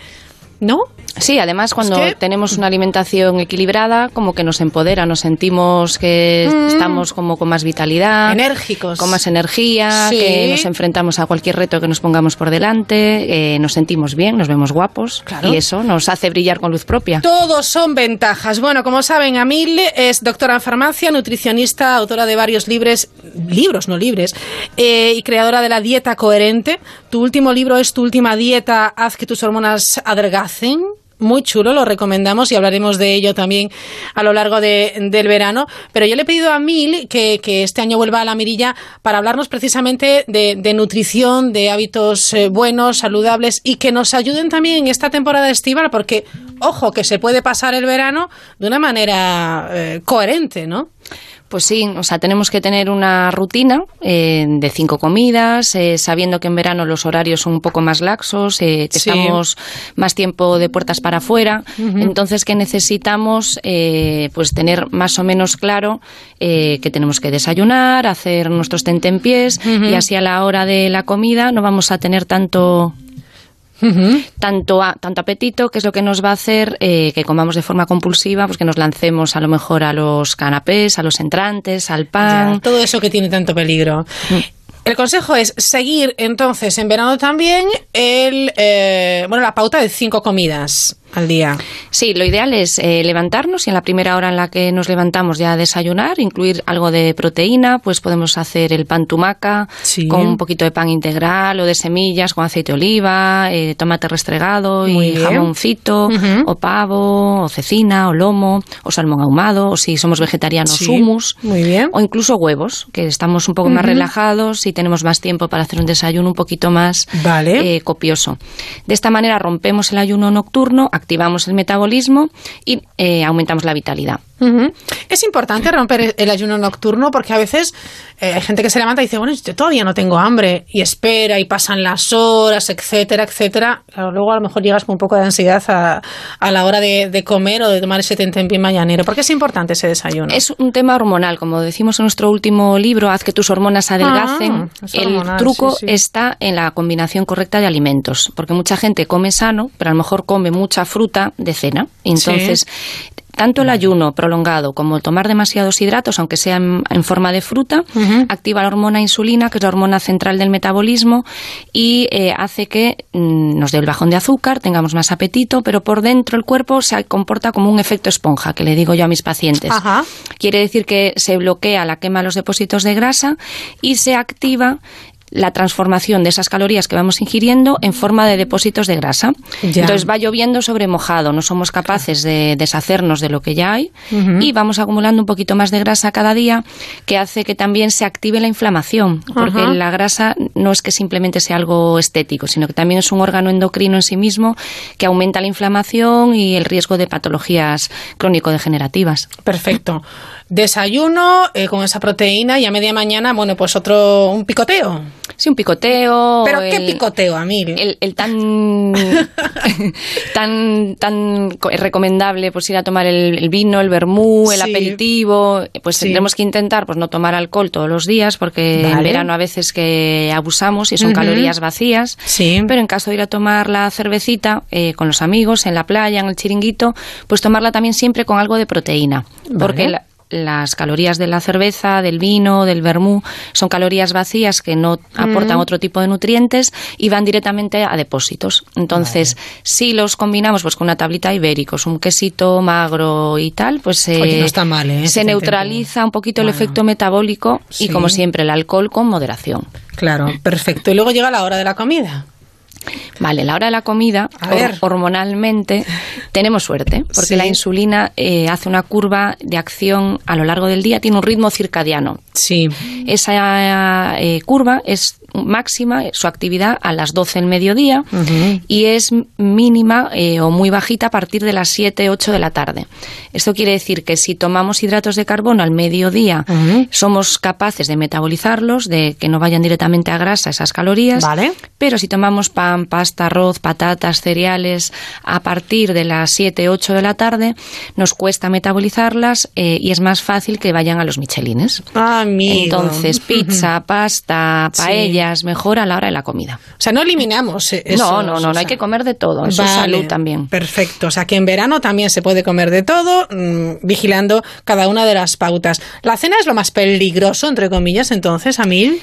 ¿no? Sí, además cuando Es que- tenemos una alimentación equilibrada, como que nos empodera, nos sentimos que Mm. estamos como con más vitalidad, Enérgicos. con más energía, Sí. que nos enfrentamos a cualquier reto que nos pongamos por delante, eh, nos sentimos bien, nos vemos guapos Claro. y eso nos hace brillar con luz propia. Todos son ventajas. Bueno, como saben, Amil es doctora en farmacia, nutricionista, autora de varios libros, libros, no libres, eh, y creadora de la dieta coherente. Tu último libro es Tu última dieta, haz que tus hormonas adelgacen. Muy chulo, lo recomendamos y hablaremos de ello también a lo largo de- del verano. Pero yo le he pedido a Mil que, que este año vuelva a la mirilla para hablarnos precisamente de, de nutrición, de hábitos eh, buenos, saludables y que nos ayuden también en esta temporada estival, porque, ojo, que se puede pasar el verano de una manera eh, coherente, ¿no? Pues sí, o sea, tenemos que tener una rutina eh, de cinco comidas, eh, sabiendo que en verano los horarios son un poco más laxos, eh, que Sí. estamos más tiempo de puertas para afuera, entonces que necesitamos eh, pues tener más o menos claro eh, que tenemos que desayunar, hacer nuestros tentempiés Ujú. y así a la hora de la comida no vamos a tener tanto tanto, a- tanto apetito, que es lo que nos va a hacer eh, que comamos de forma compulsiva, pues que nos lancemos a lo mejor a los canapés, a los entrantes, al pan. Ya, todo eso que tiene tanto peligro. El consejo es seguir entonces en verano también el, eh, bueno, la pauta de cinco comidas al día. Sí, lo ideal es eh, levantarnos y en la primera hora en la que nos levantamos ya desayunar, incluir algo de proteína, pues podemos hacer el pan tumaca con un poquito de pan integral o de semillas con aceite de oliva, eh, tomate restregado Muy y bien. jamoncito o pavo o cecina o lomo o salmón ahumado o si somos vegetarianos Sí, hummus muy bien. o incluso huevos, que estamos un poco más relajados y tenemos más tiempo para hacer un desayuno un poquito más eh, copioso. De esta manera rompemos el ayuno nocturno, activamos el metabolismo y eh, aumentamos la vitalidad. Es importante romper el ayuno nocturno porque a veces eh, hay gente que se levanta y dice, bueno, yo todavía no tengo hambre y espera y pasan las horas, etcétera, etcétera. Claro, luego a lo mejor llegas con un poco de ansiedad a, a la hora de, de comer o de tomar ese tentempié mañanero. ¿Por qué es importante ese desayuno? Es un tema hormonal, como decimos en nuestro último libro, Haz que tus hormonas adelgacen. Ah, el truco sí, sí. está en la combinación correcta de alimentos, porque mucha gente come sano, pero a lo mejor come mucha fruta de cena. Entonces, tanto el ayuno prolongado como el tomar demasiados hidratos, aunque sea en, en forma de fruta, activa la hormona insulina, que es la hormona central del metabolismo, y eh, hace que mm, nos dé el bajón de azúcar, tengamos más apetito, pero por dentro el cuerpo se comporta como un efecto esponja, que le digo yo a mis pacientes. Ajá. Quiere decir que se bloquea la quema de los depósitos de grasa y se activa la transformación de esas calorías que vamos ingiriendo en forma de depósitos de grasa. Ya. Entonces va lloviendo sobre mojado, no somos capaces de deshacernos de lo que ya hay y vamos acumulando un poquito más de grasa cada día que hace que también se active la inflamación, porque la grasa no es que simplemente sea algo estético, sino que también es un órgano endocrino en sí mismo que aumenta la inflamación y el riesgo de patologías crónico-degenerativas. Perfecto. Desayuno eh, con esa proteína y a media mañana, bueno, pues otro, un picoteo. Sí, un picoteo. ¿Pero qué picoteo, Amil? El, el tan, tan tan co- recomendable pues ir a tomar el, el vino, el vermú, el Sí. aperitivo, pues Sí. tendremos que intentar pues no tomar alcohol todos los días porque en verano a veces que abusamos y son calorías vacías. Sí. Pero en caso de ir a tomar la cervecita eh, con los amigos en la playa, en el chiringuito, pues tomarla también siempre con algo de proteína, porque la- las calorías de la cerveza, del vino, del vermú, son calorías vacías que no aportan Mm. otro tipo de nutrientes y van directamente a depósitos. Entonces, si los combinamos pues con una tablita ibéricos, un quesito magro y tal, pues eh, Oye, no está mal, ¿eh? se neutraliza un poquito el efecto metabólico Sí. y como siempre el alcohol con moderación. Claro, perfecto. Y luego llega la hora de la comida. Vale, la hora de la comida, hor- hormonalmente, tenemos suerte, porque Sí. la insulina eh, hace una curva de acción a lo largo del día, tiene un ritmo circadiano. Sí. Esa eh, curva es máxima su actividad a las 12 del mediodía y es mínima eh, o muy bajita a partir de las 7, 8 de la tarde. Esto quiere decir que si tomamos hidratos de carbono al mediodía, somos capaces de metabolizarlos, de que no vayan directamente a grasa esas calorías. Vale. Pero si tomamos pan, pasta, arroz, patatas, cereales a partir de las 7, 8 de la tarde, nos cuesta metabolizarlas eh, y es más fácil que vayan a los michelines. Ah, amigo. Entonces, pizza, pasta, Sí. Mejor a la hora de la comida. O sea, no eliminamos eh, esos, no, no, no, o no sea, hay que comer de todo. Eso es Vale, salud también. Perfecto. O sea, que en verano también se puede comer de todo, mm, vigilando cada una de las pautas. La cena es lo más peligroso, entre comillas, entonces, a mil.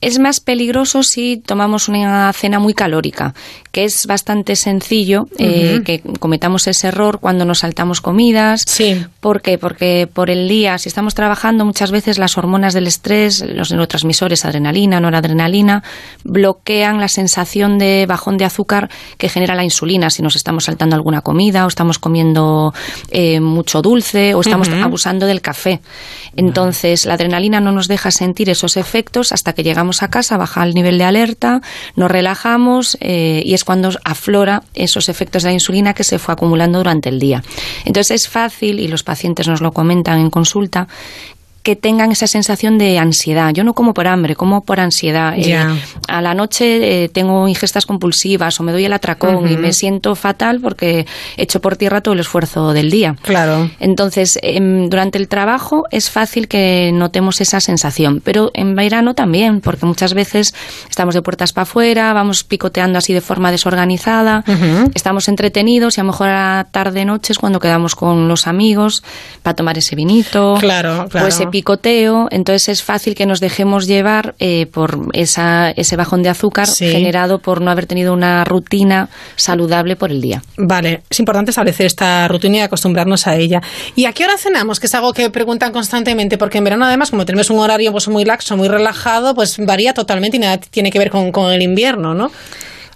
Es más peligroso si tomamos una cena muy calórica, que es bastante sencillo eh, que cometamos ese error cuando nos saltamos comidas. Sí. ¿Por qué? Porque por el día, si estamos trabajando, muchas veces las hormonas del estrés, los neurotransmisores, adrenalina, noradrenalina, bloquean la sensación de bajón de azúcar que genera la insulina si nos estamos saltando alguna comida o estamos comiendo eh, mucho dulce o estamos abusando del café. Entonces, la adrenalina no nos deja sentir esos efectos hasta que llegamos a casa, baja el nivel de alerta, nos relajamos eh, y es cuando aflora esos efectos de la insulina que se fue acumulando durante el día. Entonces, es fácil, y los pacientes nos lo comentan en consulta, que tengan esa sensación de ansiedad. Yo no como por hambre, como por ansiedad. Eh, a la noche eh, tengo ingestas compulsivas o me doy el atracón y me siento fatal porque he hecho por tierra todo el esfuerzo del día. Claro. Entonces, em, durante el trabajo es fácil que notemos esa sensación, pero en verano también, porque muchas veces estamos de puertas para afuera, vamos picoteando así de forma desorganizada, estamos entretenidos y a lo mejor a la tarde-noche es cuando quedamos con los amigos para tomar ese vinito Claro, claro. o ese picoteo, entonces es fácil que nos dejemos llevar eh, por esa, ese bajón de azúcar Sí. generado por no haber tenido una rutina saludable por el día. Vale, es importante establecer esta rutina y acostumbrarnos a ella. ¿Y a qué hora cenamos? Que es algo que preguntan constantemente, porque en verano además, como tenemos un horario pues, muy laxo, muy relajado, pues varía totalmente y nada tiene que ver con, con el invierno, ¿no?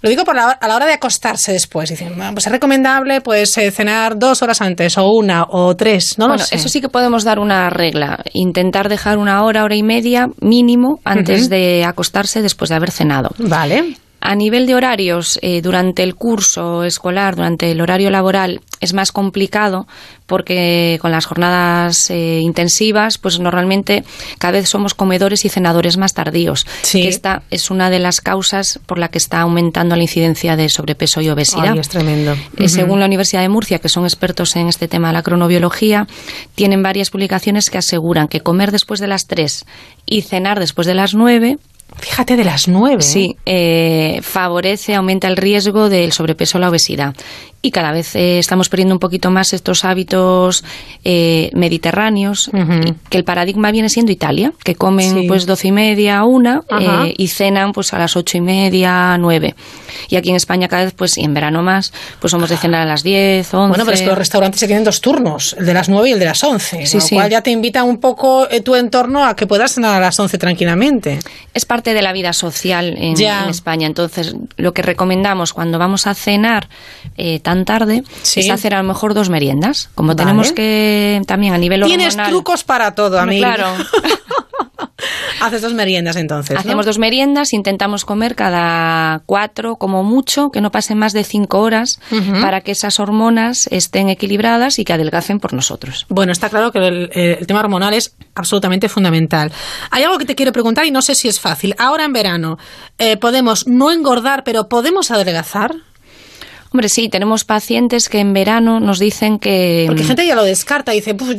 Lo digo por la, a la hora de acostarse después. Dicen, "Ah, pues es recomendable pues eh, cenar dos horas antes, o una, o tres, no bueno, lo sé. eso sí que podemos dar una regla. Intentar dejar una hora, hora y media mínimo antes de acostarse después de haber cenado. Vale. A nivel de horarios, eh, durante el curso escolar, durante el horario laboral, es más complicado porque con las jornadas eh, intensivas, pues normalmente cada vez somos comedores y cenadores más tardíos. Sí. Que esta es una de las causas por la que está aumentando la incidencia de sobrepeso y obesidad. Ay, es tremendo. Eh. Según la Universidad de Murcia, que son expertos en este tema de la cronobiología, tienen varias publicaciones que aseguran que comer después de las 3 y cenar después de las 9 Fíjate, de las 9. Sí, eh, favorece, aumenta el riesgo del sobrepeso o la obesidad. Y cada vez eh, estamos perdiendo un poquito más estos hábitos eh, mediterráneos, y que el paradigma viene siendo Italia, que comen Sí. pues doce y media, una, eh, y cenan pues a las ocho y media, nueve. Y aquí en España cada vez, pues, y en verano más, pues somos de cenar a las diez, once. Bueno, pero es que los restaurantes se tienen dos turnos, el de las 9 y el de las 11. Sí, lo sí. cual ya te invita un poco eh, tu entorno a que puedas cenar a las 11 tranquilamente. es parte de la vida social en, España. Entonces, lo que recomendamos cuando vamos a cenar eh, tan tarde Sí. es hacer a lo mejor dos meriendas. Como Vale. tenemos que también a nivel Tienes hormonal... trucos para todo, amigo. Claro. Haces dos meriendas entonces. ¿no? Hacemos dos meriendas, intentamos comer cada cuatro como mucho, que no pasen más de cinco horas, para que esas hormonas estén equilibradas y que adelgacen por nosotros. Bueno, está claro que el, eh, el tema hormonal es absolutamente fundamental. Hay algo que te quiero preguntar y no sé si es fácil. Ahora en verano, eh, podemos no engordar, pero podemos adelgazar. Hombre, sí, tenemos pacientes que en verano nos dicen que... Porque gente ya lo descarta dice, "Puf,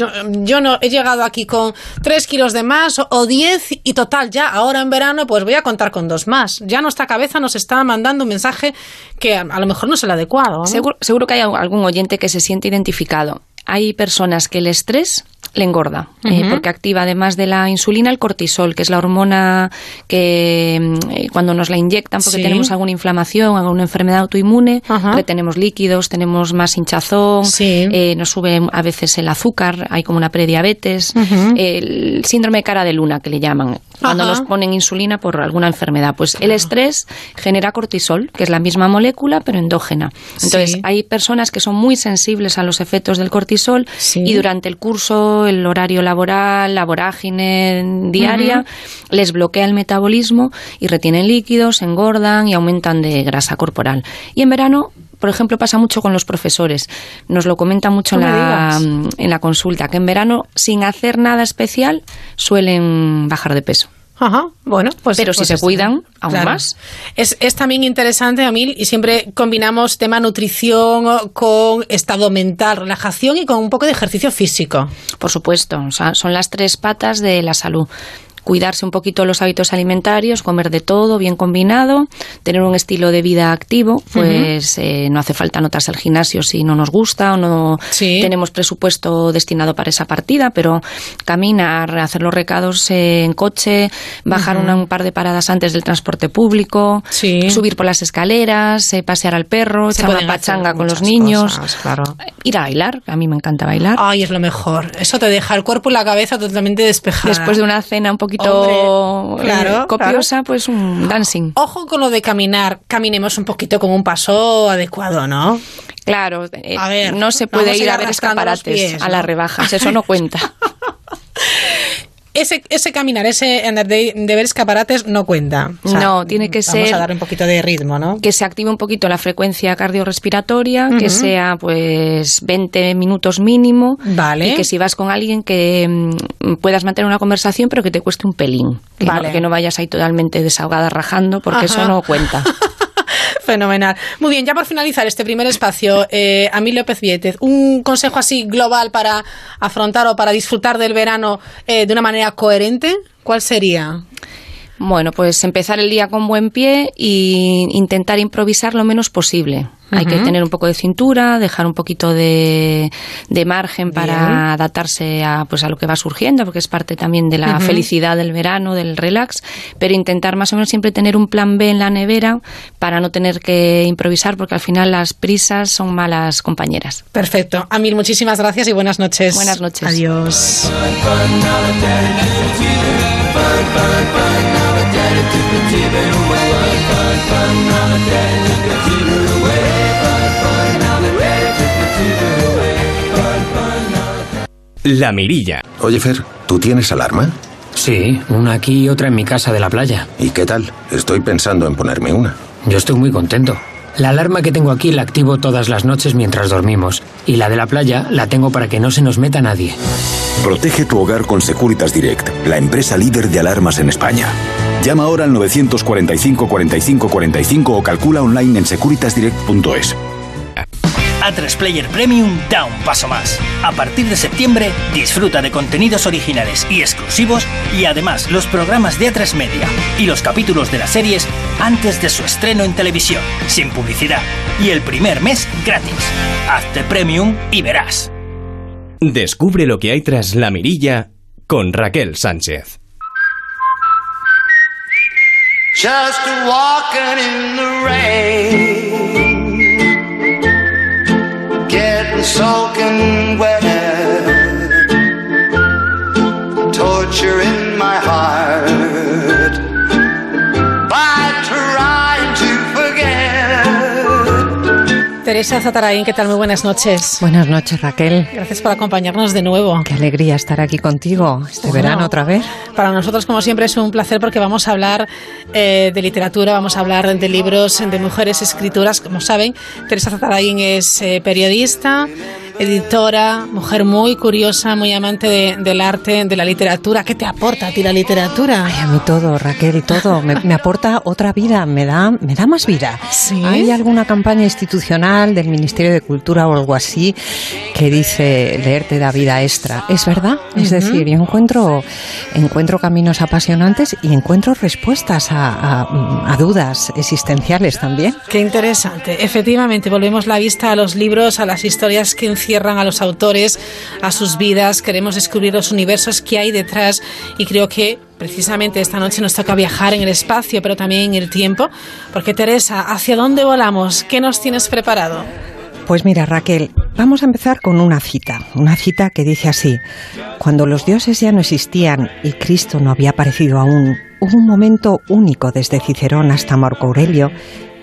yo, no he llegado aquí con tres kilos de más o, o diez y total, ya ahora en verano pues voy a contar con dos más. Ya nuestra cabeza nos está mandando un mensaje que a, a lo mejor no es el adecuado. ¿no? Seguro, seguro que hay algún oyente que se siente identificado. Hay personas que el estrés le engorda, eh, porque activa además de la insulina el cortisol, que es la hormona que eh, cuando nos la inyectan porque Sí. tenemos alguna inflamación, alguna enfermedad autoinmune, Ajá. retenemos líquidos, tenemos más hinchazón, eh, nos sube a veces el azúcar, hay como una prediabetes, Ujú. el síndrome de cara de luna que le llaman, cuando nos ponen insulina por alguna enfermedad. Pues el estrés genera cortisol, que es la misma molécula pero endógena. Entonces Sí. hay personas que son muy sensibles a los efectos del cortisol y durante el curso el horario laboral, la vorágine diaria, les bloquea el metabolismo y retienen líquidos, engordan y aumentan de grasa corporal. Y en verano por ejemplo, pasa mucho con los profesores. Nos lo comenta mucho la, en la consulta, que en verano, sin hacer nada especial, suelen bajar de peso. Ajá, bueno, pues. Pero si pues se está cuidan, aún Claro. más. Es, es también interesante, Amil, y siempre combinamos tema nutrición con estado mental, relajación y con un poco de ejercicio físico. Por supuesto, o sea, son las tres patas de la salud. Cuidarse un poquito los hábitos alimentarios, comer de todo, bien combinado, tener un estilo de vida activo, pues eh, no hace falta anotarse al gimnasio si no nos gusta o no tenemos presupuesto destinado para esa partida, pero caminar, hacer los recados en coche, bajar una- un par de paradas antes del transporte público, subir por las escaleras, eh, pasear al perro, echar hacer pachanga con los niños, cosas, claro. ir a bailar, a mí me encanta bailar. Ay, es lo mejor. Eso te deja el cuerpo y la cabeza totalmente despejada. Después de una cena un poquito Hombre, claro, eh, copiosa, pues un dancing. Ojo con lo de caminar. Caminemos un poquito con un paso adecuado, ¿no? Claro, eh, A ver, no se puede ir a ver escaparates pies, a las rebajas, eso no cuenta. Ese, ese caminar, ese andar de, de ver escaparates no cuenta. O sea, no, tiene que Vamos ser a darle un poquito de ritmo, ¿no? que se active un poquito la frecuencia cardiorrespiratoria, que sea pues 20 minutos mínimo. Vale. Y que si vas con alguien que mm, puedas mantener una conversación, pero que te cueste un pelín. Que, Vale. no, que no vayas ahí totalmente desahogada rajando, porque Ajá. eso no cuenta. Fenomenal. Muy bien, ya por finalizar este primer espacio, eh, Amil López Viétez, un consejo así global para afrontar o para disfrutar del verano eh, de una manera coherente, ¿cuál sería? Bueno, pues empezar el día con buen pie e intentar improvisar lo menos posible. Hay que tener un poco de cintura, dejar un poquito de, de margen para Bien. adaptarse a, pues a lo que va surgiendo, porque es parte también de la felicidad del verano, del relax, pero intentar más o menos siempre tener un plan B en la nevera para no tener que improvisar, porque al final las prisas son malas compañeras. Perfecto. Amil, muchísimas gracias y buenas noches. Buenas noches. Adiós. La Mirilla. Oye, Fer, ¿tú tienes alarma? Sí, una aquí y otra en mi casa de la playa. ¿Y qué tal? Estoy pensando en ponerme una. Yo estoy muy contento. La alarma que tengo aquí la activo todas las noches mientras dormimos. Y la de la playa la tengo para que no se nos meta nadie. Protege tu hogar con Securitas Direct, la empresa líder de alarmas en España. Llama ahora al 945 45 45 o calcula online en securitasdirect.es. A3 Player Premium da un paso más. A partir de septiembre, disfruta de contenidos originales y exclusivos y además los programas de A3 Media y los capítulos de las series antes de su estreno en televisión, sin publicidad. Y el primer mes gratis. Hazte Premium y verás. Descubre lo que hay tras La Mirilla con Raquel Sánchez. Just walking in the rain, Teresa Zatarain, ¿qué tal? Muy buenas noches. Buenas noches, Raquel. Gracias por acompañarnos de nuevo. Qué alegría estar aquí contigo este Bueno, verano otra vez. Para nosotros, como siempre, es un placer porque vamos a hablar eh, de literatura, vamos a hablar de libros de mujeres escritoras. Como saben, Teresa Zatarain es eh, periodista, editora, mujer muy curiosa, muy amante de- del arte, de la literatura. ¿Qué te aporta a ti la literatura? Ay, a mí todo, Raquel, todo. Me, me aporta otra vida, me da, me da más vida. ¿Sí? Hay alguna campaña institucional del Ministerio de Cultura o algo así que dice leer te da vida extra. Es verdad. Es Ujú. decir, yo encuentro, encuentro caminos apasionantes y encuentro respuestas a, a- a dudas existenciales también. Qué interesante. Efectivamente, volvemos la vista a los libros, a las historias que encierran a los autores, a sus vidas. Queremos descubrir los universos que hay detrás y creo que precisamente esta noche nos toca viajar en el espacio, pero también en el tiempo. Porque Teresa, ¿hacia dónde volamos? ¿Qué nos tienes preparado? Pues mira, Raquel, vamos a empezar con una cita, una cita que dice así, cuando los dioses ya no existían y Cristo no había aparecido aún, hubo un momento único desde Cicerón hasta Marco Aurelio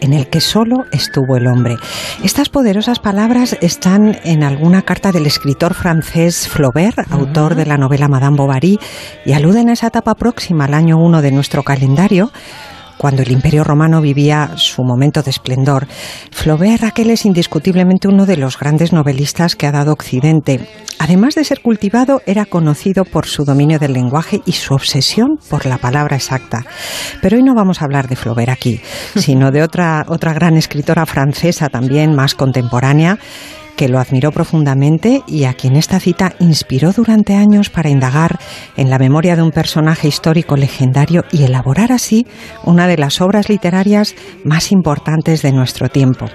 en el que solo estuvo el hombre. Estas poderosas palabras están en alguna carta del escritor francés Flaubert, autor de la novela Madame Bovary, y aluden a esa etapa próxima al año 1 de nuestro calendario, cuando el Imperio Romano vivía su momento de esplendor. Flaubert Raquel es indiscutiblemente uno de los grandes novelistas que ha dado Occidente. Además de ser cultivado, era conocido por su dominio del lenguaje y su obsesión por la palabra exacta. Pero hoy no vamos a hablar de Flaubert aquí, sino de otra, otra gran escritora francesa también más contemporánea que lo admiró profundamente y a quien esta cita inspiró durante años para indagar en la memoria de un personaje histórico legendario y elaborar así una de las obras literarias más importantes de nuestro tiempo.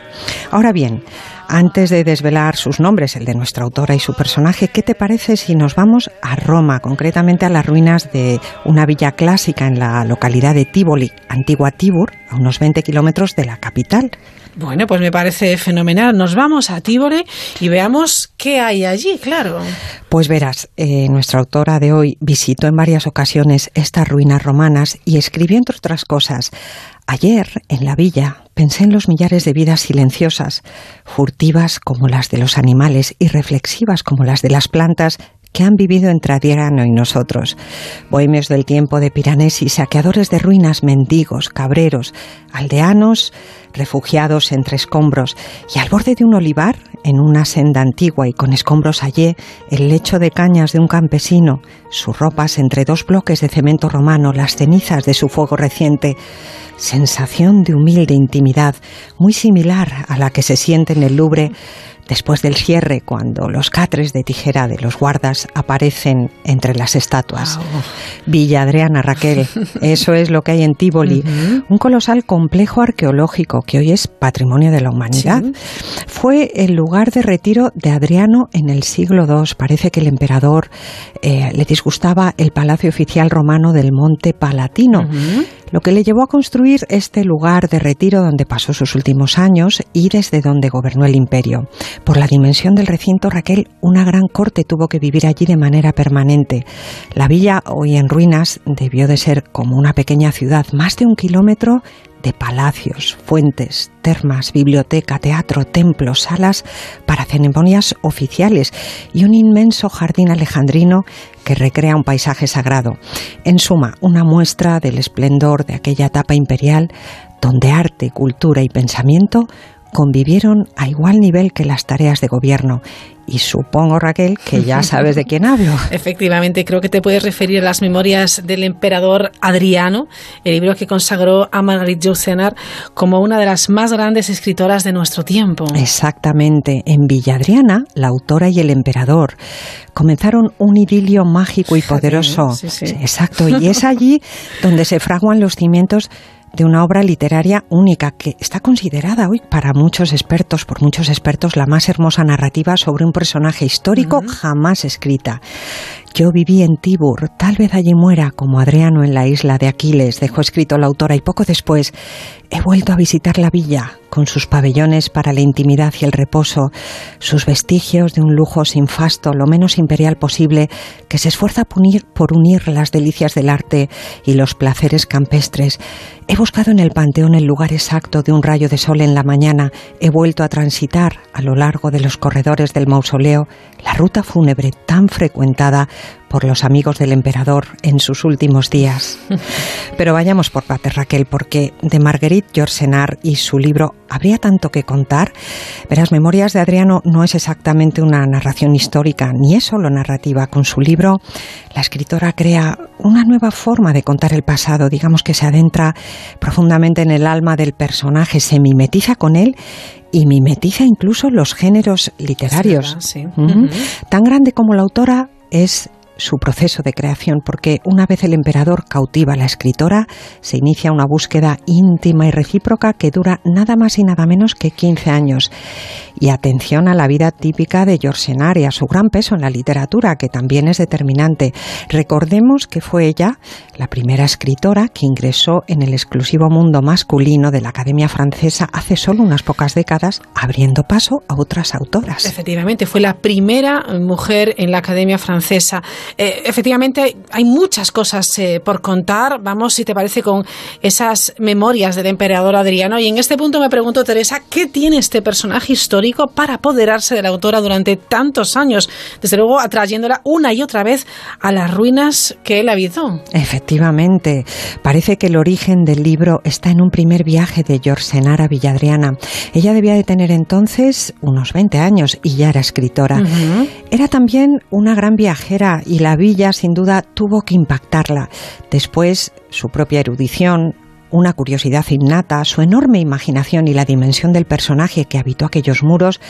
Ahora bien, antes de desvelar sus nombres, el de nuestra autora y su personaje, ¿qué te parece si nos vamos a Roma, concretamente a las ruinas de una villa clásica en la localidad de Tivoli, antigua Tibur, a unos 20 kilómetros de la capital? Bueno, pues me parece fenomenal. Nos vamos a Tívore y veamos qué hay allí, claro. Pues verás, eh, nuestra autora de hoy visitó en varias ocasiones estas ruinas romanas y escribió, entre otras cosas, Ayer, en la villa, pensé en los millares de vidas silenciosas, furtivas como las de los animales y reflexivas como las de las plantas que han vivido entre Adriano y nosotros, bohemios del tiempo de Piranesi, saqueadores de ruinas, mendigos, cabreros, aldeanos, refugiados entre escombros, y al borde de un olivar, en una senda antigua y con escombros allí, el lecho de cañas de un campesino, sus ropas entre dos bloques de cemento romano, las cenizas de su fuego reciente, sensación de humilde intimidad, muy similar a la que se siente en el Louvre después del cierre, cuando los catres de tijera de los guardas aparecen entre las estatuas. Villa Adriana Raquel, eso es lo que hay en Tívoli, un colosal complejo arqueológico que hoy es patrimonio de la humanidad. Fue el lugar de retiro de Adriano en el siglo II. Parece que el emperador eh, le disgustaba el palacio oficial romano del Monte Palatino lo que le llevó a construir este lugar de retiro donde pasó sus últimos años y desde donde gobernó el imperio. Por la dimensión del recinto, Raquel, una gran corte tuvo que vivir allí de manera permanente. La villa, hoy en ruinas, debió de ser como una pequeña ciudad, más de un kilómetro de palacios, fuentes, termas, biblioteca, teatro, templos, salas para ceremonias oficiales y un inmenso jardín alejandrino que recrea un paisaje sagrado. En suma, una muestra del esplendor de aquella etapa imperial donde arte, cultura y pensamiento convivieron a igual nivel que las tareas de gobierno y supongo, Raquel, que ya sabes de quién hablo. Efectivamente, creo que te puedes referir a las memorias del emperador Adriano, el libro que consagró a Marguerite Yourcenar como una de las más grandes escritoras de nuestro tiempo. Exactamente. En Villa Adriana, la autora y el emperador comenzaron un idilio mágico y poderoso. Exacto. Y es allí donde se fraguan los cimientos de una obra literaria única que está considerada hoy para muchos expertos, por muchos expertos, la más hermosa narrativa sobre un personaje histórico jamás escrita. Yo viví en Tibur, tal vez allí muera como Adriano en la isla de Aquiles, dejó escrito la autora, y poco después he vuelto a visitar la villa, con sus pabellones para la intimidad y el reposo, sus vestigios de un lujo sin fasto, lo menos imperial posible, que se esfuerza por unir, por unir las delicias del arte y los placeres campestres. He buscado en el panteón el lugar exacto de un rayo de sol en la mañana, he vuelto a transitar a lo largo de los corredores del mausoleo la ruta fúnebre tan frecuentada por los amigos del emperador en sus últimos días. Pero vayamos por partes, Raquel, porque de Marguerite Yourcenar y su libro habría tanto que contar. Verás, Memorias de Adriano no es exactamente una narración histórica, ni es solo narrativa. Con su libro, la escritora crea una nueva forma de contar el pasado, digamos que se adentra profundamente en el alma del personaje, se mimetiza con él y mimetiza incluso los géneros literarios. Tan grande como la autora es su proceso de creación, porque una vez el emperador cautiva a la escritora, se inicia una búsqueda íntima y recíproca que dura nada más y nada menos que 15 años. Y atención a la vida típica de Yorsenar y a su gran peso en la literatura, que también es determinante. Recordemos que fue ella la primera escritora que ingresó en el exclusivo mundo masculino de la Academia Francesa hace solo unas pocas décadas, abriendo paso a otras autoras. Efectivamente, fue la primera mujer en la Academia Francesa. Eh, efectivamente, hay muchas cosas eh, por contar. Vamos, si te parece, con esas memorias del emperador Adriano. Y en este punto me pregunto, Teresa, ¿qué tiene este personaje histórico para apoderarse de la autora durante tantos años? Desde luego, atrayéndola una y otra vez a las ruinas que él habitó. Efectivamente, parece que el origen del libro está en un primer viaje de Senara Villadriana. Ella debía de tener entonces unos 20 años y ya era escritora. Era también una gran viajera y la villa sin duda tuvo que impactarla. Después su propia erudición, una curiosidad innata, su enorme imaginación y la dimensión del personaje que habitó aquellos muros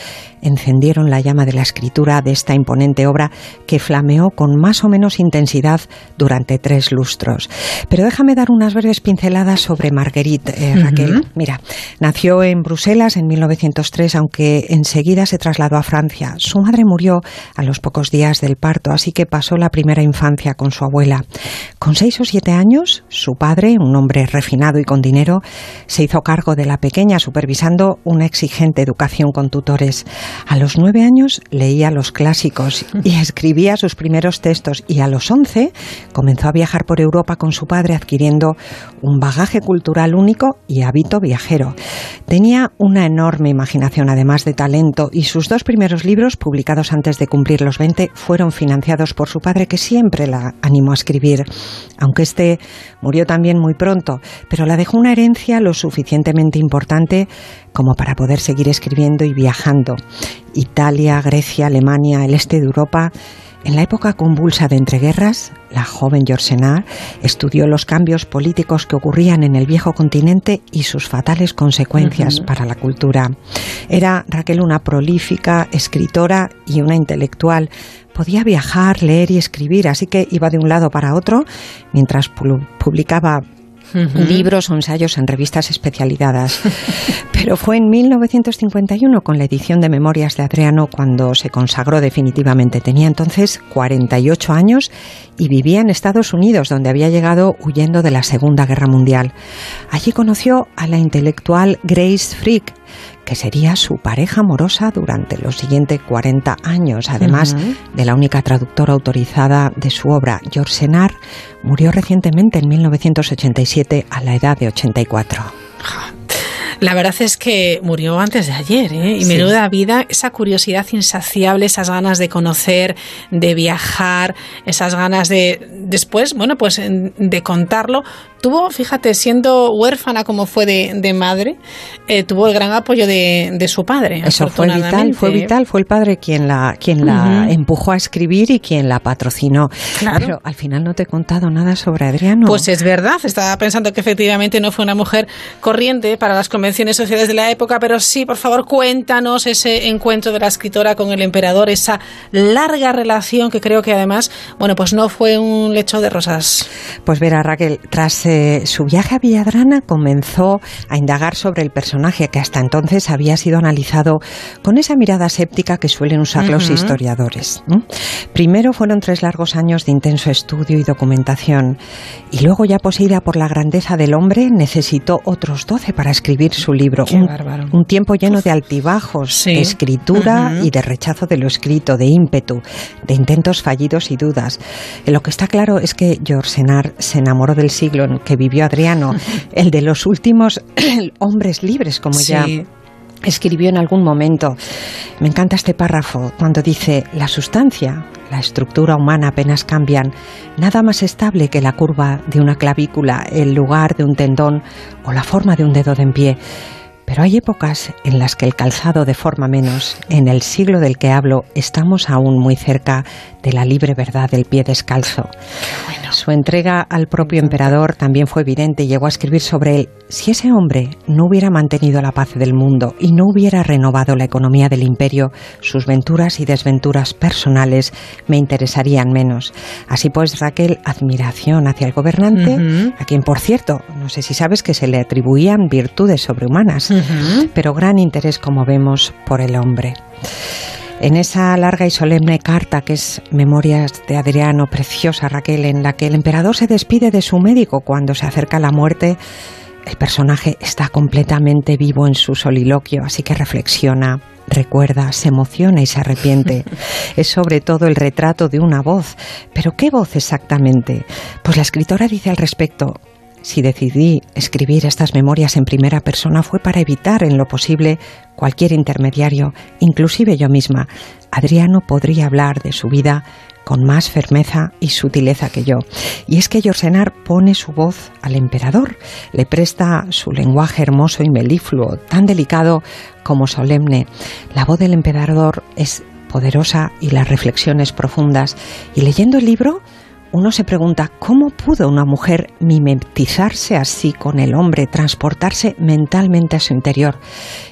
encendieron la llama de la escritura de esta imponente obra que flameó con más o menos intensidad durante tres lustros. Pero déjame dar unas breves pinceladas sobre Marguerite, eh, Raquel. Mira, nació en Bruselas en 1903, aunque enseguida se trasladó a Francia. Su madre murió a los pocos días del parto, así que pasó la primera infancia con su abuela. Con seis o siete años, su padre, un hombre refinado y con dinero, se hizo cargo de la pequeña supervisando una exigente educación con tutores. A los nueve años leía los clásicos y escribía sus primeros textos y a los once comenzó a viajar por Europa con su padre adquiriendo un bagaje cultural único y hábito viajero. Tenía una enorme imaginación además de talento y sus dos primeros libros publicados antes de cumplir los 20 fueron financiados por su padre que siempre la animó a escribir, aunque este murió también muy pronto, pero la dejó una herencia lo suficientemente importante como para poder seguir escribiendo y viajando. Italia, Grecia, Alemania, el este de Europa. En la época convulsa de entreguerras, la joven Yorsenar estudió los cambios políticos que ocurrían en el viejo continente y sus fatales consecuencias para la cultura. Era Raquel una prolífica escritora y una intelectual. Podía viajar, leer y escribir, así que iba de un lado para otro mientras publicaba libros o ensayos en revistas especializadas. Pero fue en 1951 con la edición de Memorias de Adriano cuando se consagró definitivamente. Tenía entonces 48 años y vivía en Estados Unidos, donde había llegado huyendo de la Segunda Guerra Mundial. Allí conoció a la intelectual Grace Frick, que sería su pareja amorosa durante los siguientes 40 años, además de la única traductora autorizada de su obra. George Senar murió recientemente en 1987 a la edad de 84. La verdad es que murió antes de ayer, ¿eh? Y menuda vida, esa curiosidad insaciable, esas ganas de conocer, de viajar, esas ganas de después, bueno, pues de contarlo. Tuvo, fíjate, siendo huérfana como fue de, madre, eh, tuvo el gran apoyo de, su padre. Eso fue vital, fue vital, fue el padre quien la, quien la empujó a escribir y quien la patrocinó. Claro. Pero al final no te he contado nada sobre Adriano. Pues es verdad, estaba pensando que efectivamente no fue una mujer corriente para las convenciones sociales de la época, pero sí, por favor, cuéntanos ese encuentro de la escritora con el emperador, esa larga relación que creo que además, bueno, pues no fue un lecho de rosas. Pues verá, Raquel, tras eh, su viaje a Villadrana comenzó a indagar sobre el personaje que hasta entonces había sido analizado con esa mirada séptica que suelen usar los historiadores. Primero fueron tres largos años de intenso estudio y documentación, y luego ya poseída por la grandeza del hombre, necesitó otros doce para escribir su libro. Un, tiempo lleno de altibajos, de escritura y de rechazo de lo escrito, de ímpetu, de intentos fallidos y dudas. Lo que está claro es que George Senar se enamoró del siglo en que vivió Adriano, el de los últimos hombres libres, como ya escribió en algún momento. Me encanta este párrafo cuando dice, la sustancia, la estructura humana apenas cambian, nada más estable que la curva de una clavícula, el lugar de un tendón o la forma de un dedo de en pie. Pero hay épocas en las que el calzado deforma menos. En el siglo del que hablo estamos aún muy cerca de la libre verdad del pie descalzo. Su entrega al propio emperador también fue evidente y llegó a escribir sobre él. Si ese hombre no hubiera mantenido la paz del mundo y no hubiera renovado la economía del imperio, sus venturas y desventuras personales me interesarían menos. Así pues, Raquel, admiración hacia el gobernante, a quien, por cierto, no sé si sabes que se le atribuían virtudes sobrehumanas, pero gran interés, como vemos, por el hombre. En esa larga y solemne carta que es Memorias de Adriano, preciosa Raquel, en la que el emperador se despide de su médico cuando se acerca la muerte, el personaje está completamente vivo en su soliloquio, así que reflexiona, recuerda, se emociona y se arrepiente. es sobre todo el retrato de una voz. ¿Pero qué voz exactamente? Pues la escritora dice al respecto, si decidí escribir estas memorias en primera persona fue para evitar en lo posible cualquier intermediario, inclusive yo misma. Adriano podría hablar de su vida con más firmeza y sutileza que yo. Y es que Yorsenar pone su voz al emperador, le presta su lenguaje hermoso y melifluo, tan delicado como solemne. La voz del emperador es poderosa y las reflexiones profundas. Y leyendo el libro, uno se pregunta cómo pudo una mujer mimetizarse así con el hombre, transportarse mentalmente a su interior.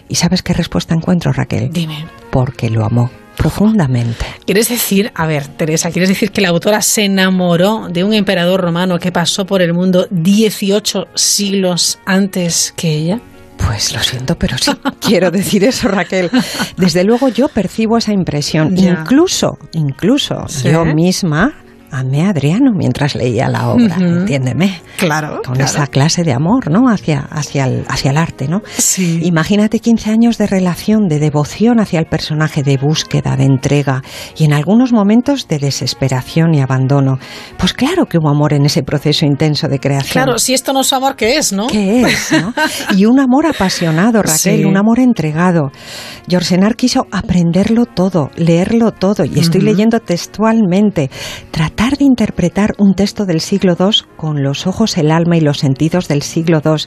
¿Y sabes qué respuesta encuentro, Raquel? Dime. Porque lo amó profundamente. ¿Quieres decir, a ver, Teresa, ¿quieres decir que la autora se enamoró de un emperador romano que pasó por el mundo 18 siglos antes que ella? Pues lo siento, pero sí, quiero decir eso, Raquel. Desde luego yo percibo esa impresión. Ya. Incluso, incluso ¿Sí? yo misma amé a Adriano mientras leía la obra, Ujú. entiéndeme. Claro. Con claro. esa clase de amor, ¿no? Hacia, hacia, el, hacia el arte, ¿no? Imagínate 15 años de relación, de devoción hacia el personaje, de búsqueda, de entrega y en algunos momentos de desesperación y abandono. Pues claro que hubo amor en ese proceso intenso de creación. Claro, si esto no es amor, ¿qué es, no? ¿Qué es? no? Y un amor apasionado, Raquel, Sí. un amor entregado. Jorsenar quiso aprenderlo todo, leerlo todo, y estoy Ujú. leyendo textualmente, tratar de interpretar un texto del siglo II con los ojos, el alma y los sentidos del siglo II,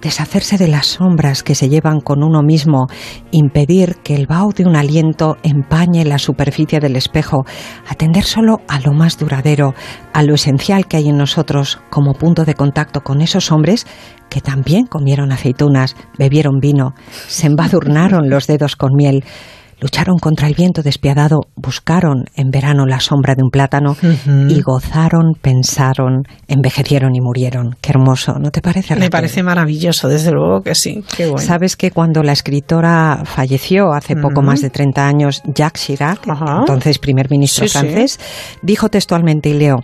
deshacerse de las sombras que se llevan con uno mismo, impedir que el vaho de un aliento empañe la superficie del espejo, atender solo a lo más duradero, a lo esencial que hay en nosotros como punto de contacto con esos hombres que también comieron aceitunas, bebieron vino, se embadurnaron los dedos con miel, lucharon contra el viento despiadado, buscaron en verano la sombra de un plátano y gozaron, pensaron, envejecieron y murieron. Qué hermoso, ¿no te parece? Me parece maravilloso, desde luego que sí. Qué bueno. Sabes que cuando la escritora falleció hace poco más de 30 años, Jacques Chirac, entonces primer ministro Sí, sí. francés, dijo textualmente, y leo,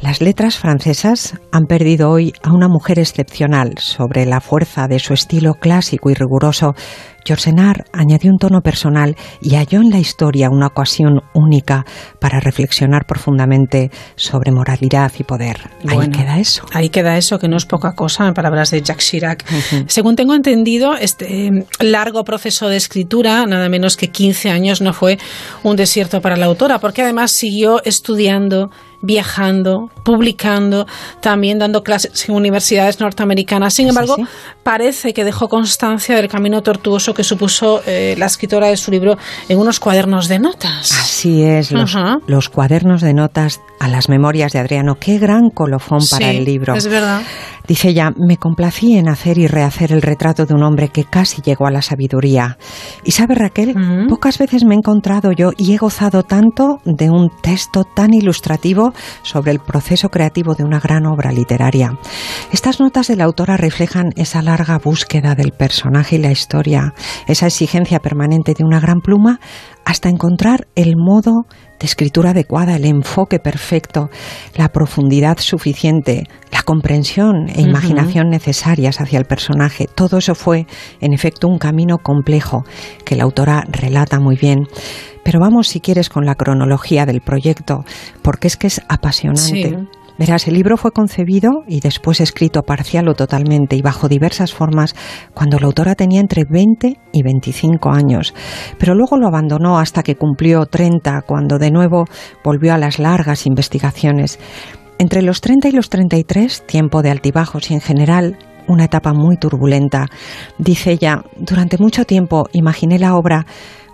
las letras francesas han perdido hoy a una mujer excepcional sobre la fuerza de su estilo clásico y riguroso. Jorsenar añadió un tono personal y halló en la historia una ocasión única para reflexionar profundamente sobre moralidad y poder. Ahí queda eso. Ahí queda eso, que no es poca cosa, en palabras de Jacques Chirac. Según tengo entendido, este eh, largo proceso de escritura, nada menos que 15 años, no fue un desierto para la autora, porque además siguió estudiando, viajando, publicando, también dando clases en universidades norteamericanas. Sin embargo, parece que dejó constancia del camino tortuoso que supuso eh, la escritora de su libro en unos cuadernos de notas. Así es, los, cuadernos de notas a las memorias de Adriano. Qué gran colofón para el libro. Es verdad. Dice ella, me complací en hacer y rehacer el retrato de un hombre que casi llegó a la sabiduría. Y sabe Raquel, pocas veces me he encontrado yo y he gozado tanto de un texto tan ilustrativo sobre el proceso creativo de una gran obra literaria. Estas notas de la autora reflejan esa larga búsqueda del personaje y la historia, esa exigencia permanente de una gran pluma hasta encontrar el modo de escritura adecuada, el enfoque perfecto, la profundidad suficiente, la comprensión e imaginación necesarias hacia el personaje. Todo eso fue, en efecto, un camino complejo que la autora relata muy bien. Pero vamos, si quieres, con la cronología del proyecto, porque es que es apasionante. Sí. Verás, el libro fue concebido y después escrito parcial o totalmente y bajo diversas formas cuando la autora tenía entre 20 y 25 años, pero luego lo abandonó hasta que cumplió 30, cuando de nuevo volvió a las largas investigaciones. Entre los 30 y los 33, tiempo de altibajos y en general una etapa muy turbulenta. Dice ella, durante mucho tiempo imaginé la obra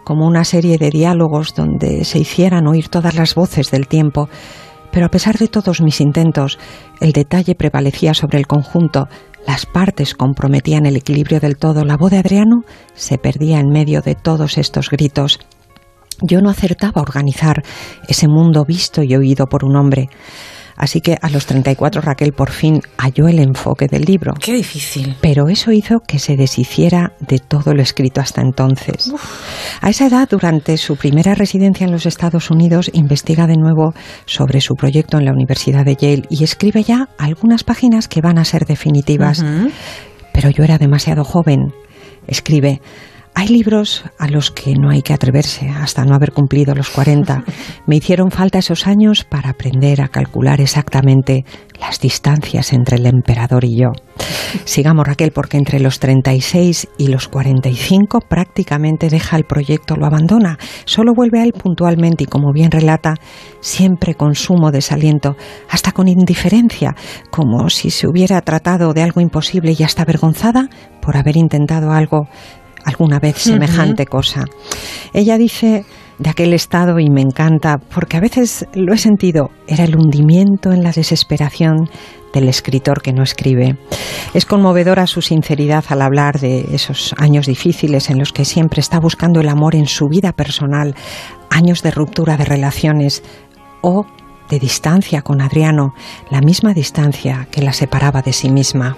como una serie de diálogos donde se hicieran oír todas las voces del tiempo, pero a pesar de todos mis intentos, el detalle prevalecía sobre el conjunto, las partes comprometían el equilibrio del todo, la voz de Adriano se perdía en medio de todos estos gritos. Yo no acertaba a organizar ese mundo visto y oído por un hombre. Así que a los 34 Raquel por fin halló el enfoque del libro. Qué difícil. Pero eso hizo que se deshiciera de todo lo escrito hasta entonces. A esa edad, durante su primera residencia en los Estados Unidos, investiga de nuevo sobre su proyecto en la Universidad de Yale y escribe ya algunas páginas que van a ser definitivas. Pero yo era demasiado joven. Escribe, Hay libros a los que no hay que atreverse hasta no haber cumplido los 40. Me hicieron falta esos años para aprender a calcular exactamente las distancias entre el emperador y yo. Sigamos Raquel, porque entre los 36 y los 45 prácticamente deja el proyecto, lo abandona. Solo vuelve a él puntualmente y como bien relata, siempre con sumo desaliento, hasta con indiferencia, como si se hubiera tratado de algo imposible y hasta avergonzada por haber intentado algo alguna vez semejante cosa. Ella dice de aquel estado y me encanta porque a veces lo he sentido, era el hundimiento en la desesperación del escritor que no escribe. Es conmovedora su sinceridad al hablar de esos años difíciles en los que siempre está buscando el amor en su vida personal, años de ruptura de relaciones o de distancia con Adriano, la misma distancia que la separaba de sí misma.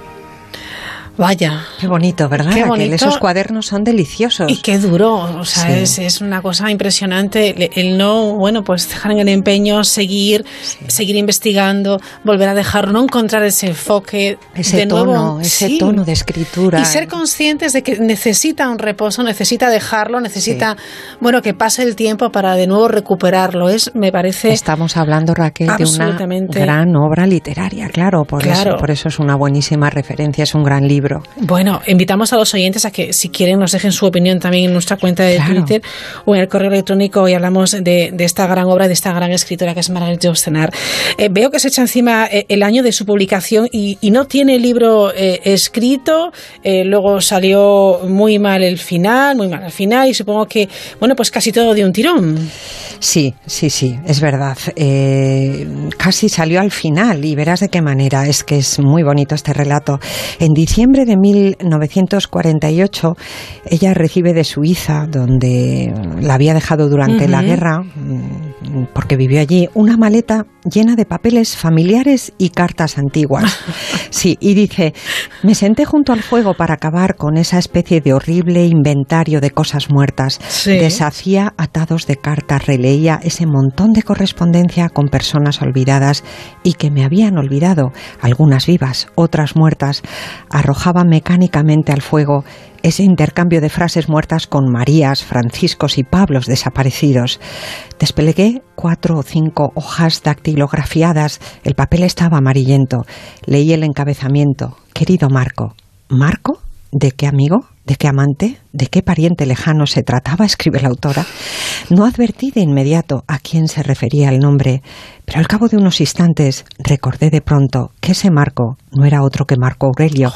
Vaya. Qué bonito, ¿verdad? Qué bonito. Esos cuadernos son deliciosos. Y qué duro, o sea, Sí. es, es una cosa impresionante el no, bueno, pues dejar en el empeño, seguir, seguir investigando, volver a dejar, no encontrar ese enfoque Ese de nuevo, tono, ese sí. tono de escritura. Y ser conscientes de que necesita un reposo, necesita dejarlo, necesita, bueno, que pase el tiempo para de nuevo recuperarlo. Es, me parece. Estamos hablando, Raquel, de una gran obra literaria, claro, por, Claro. Eso, por eso es una buenísima referencia, es un gran libro. Bueno, invitamos a los oyentes a que si quieren nos dejen su opinión también en nuestra cuenta de Claro. Twitter o en el correo electrónico y hablamos de, de esta gran obra, de esta gran escritora que es Margaret Yourcenar. Eh, veo que se echa encima eh, el año de su publicación y, y no tiene el libro eh, escrito, eh, luego salió muy mal el final, muy mal el final y supongo que, bueno, pues casi todo de un tirón. Sí, sí, sí, es verdad. Casi salió al final y verás de qué manera. Es que es muy bonito este relato. En diciembre de 1948, ella recibe de Suiza, donde la había dejado durante la guerra, mm, porque vivió allí, una maleta llena de papeles familiares y cartas antiguas. Sí, y dice, me senté junto al fuego para acabar con esa especie de horrible inventario de cosas muertas. Sí. Deshacía atados de cartas, releía ese montón de correspondencia con personas olvidadas y que me habían olvidado, algunas vivas, otras muertas. Arrojaba mecánicamente al fuego ese intercambio de frases muertas con Marías, Franciscos y Pablos desaparecidos. Desplegué cuatro o cinco hojas dactilografiadas. El papel estaba amarillento. Leí el encabezamiento. Querido Marco. ¿Marco? ¿De qué amigo? ¿De qué amante? ¿De qué pariente lejano se trataba? escribe la autora. No advertí de inmediato a quién se refería el nombre, pero al cabo de unos instantes recordé de pronto que ese Marco no era otro que Marco Aurelio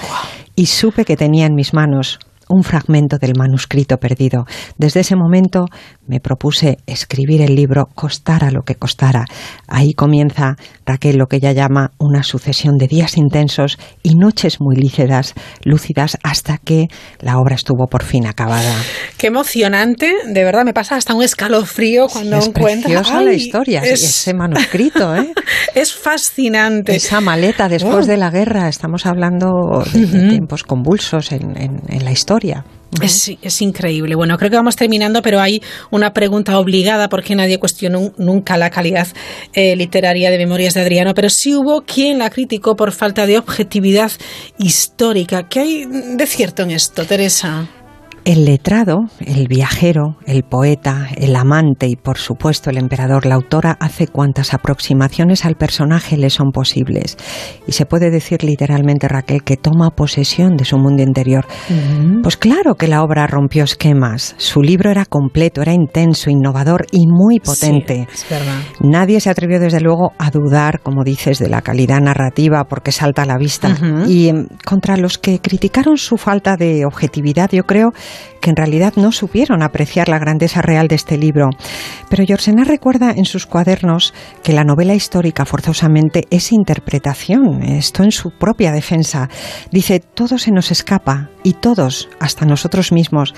y supe que tenía en mis manos un fragmento del manuscrito perdido. Desde ese momento me propuse escribir el libro costara lo que costara. Ahí comienza Raquel lo que ella llama una sucesión de días intensos y noches muy lícidas, lúcidas, hasta que la obra estuvo por fin acabada. Qué emocionante, de verdad me pasa hasta un escalofrío cuando es encuentro. preciosa la historia, es- ese manuscrito, ¿eh? Es fascinante. Esa maleta después Oh. de la guerra, estamos hablando de, tiempos convulsos en, en- en la historia. Es, es increíble. Bueno, creo que vamos terminando, pero hay una pregunta obligada porque nadie cuestionó nunca la calidad eh, literaria de Memorias de Adriano, pero sí hubo quien la criticó por falta de objetividad histórica. ¿Qué hay de cierto en esto, Teresa? El letrado, el viajero, el poeta, el amante y por supuesto el emperador, la autora hace cuantas aproximaciones al personaje le son posibles. Y se puede decir literalmente, Raquel, que toma posesión de su mundo interior. Pues claro que la obra rompió esquemas. Su libro era completo, era intenso, innovador y muy potente. Sí, es verdad. Nadie se atrevió desde luego a dudar, como dices, de la calidad narrativa porque salta a la vista. Y em, contra los que criticaron su falta de objetividad, yo creo que en realidad no supieron apreciar la grandeza real de este libro. Pero Yourcenar recuerda en sus cuadernos que la novela histórica forzosamente es interpretación, esto en su propia defensa. Dice, todo se nos escapa y todos, hasta nosotros mismos.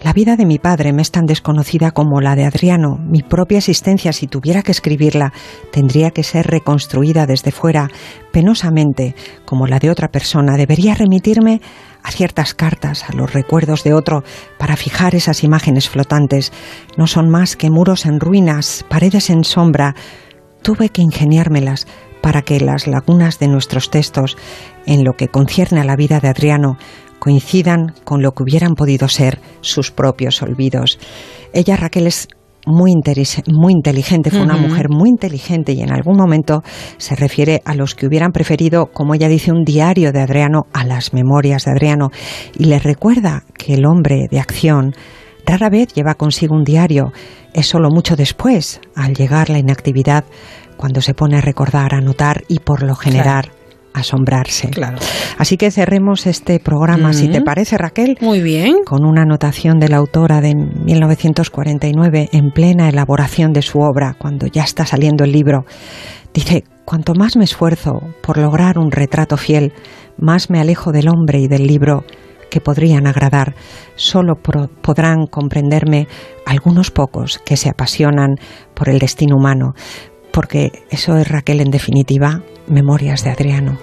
La vida de mi padre me es tan desconocida como la de Adriano. Mi propia existencia, si tuviera que escribirla, tendría que ser reconstruida desde fuera, penosamente, como la de otra persona. Debería remitirme a ciertas cartas, a los recuerdos de otro, para fijar esas imágenes flotantes. No son más que muros en ruinas, paredes en sombra. Tuve que ingeniármelas para que las lagunas de nuestros textos, en lo que concierne a la vida de Adriano, coincidan con lo que hubieran podido ser sus propios olvidos. Ella, Raquel, es muy, muy inteligente, fue una mujer muy inteligente y en algún momento se refiere a los que hubieran preferido, como ella dice, un diario de Adriano a las memorias de Adriano. Y le recuerda que el hombre de acción rara vez lleva consigo un diario, es solo mucho después, al llegar la inactividad, cuando se pone a recordar, a notar y por lo general asombrarse. Claro. Así que cerremos este programa, si te parece, Raquel. Muy bien. Con una anotación de la autora de 1949 en plena elaboración de su obra, cuando ya está saliendo el libro. Dice, cuanto más me esfuerzo por lograr un retrato fiel, más me alejo del hombre y del libro que podrían agradar. Solo podrán comprenderme algunos pocos que se apasionan por el destino humano, porque eso es Raquel en definitiva, Memorias de Adriano.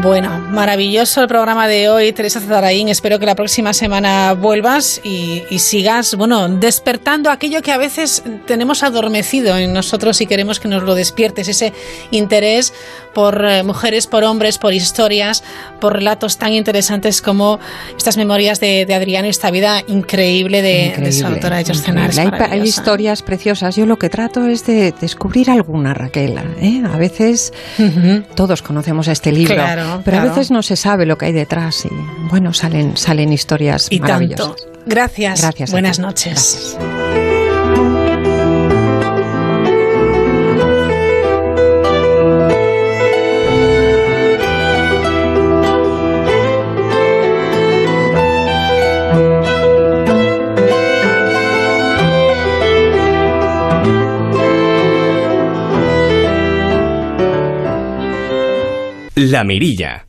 Bueno, maravilloso el programa de hoy, Teresa Zaraín. Espero que la próxima semana vuelvas y, sigas, bueno, despertando aquello que a veces tenemos adormecido en nosotros y queremos que nos lo despiertes, ese interés por eh, mujeres, por hombres, por historias, por relatos tan interesantes como estas memorias de, Adriano y esta vida increíble de, su autora de Hay, hay, historias preciosas. Yo lo que trato es de descubrir alguna, Raquel. ¿eh? A veces todos conocemos este libro. Claro pero a veces no se sabe lo que hay detrás y bueno, salen, salen historias y maravillosas. Tanto. Gracias. Gracias. Buenas noches. La Mirilla.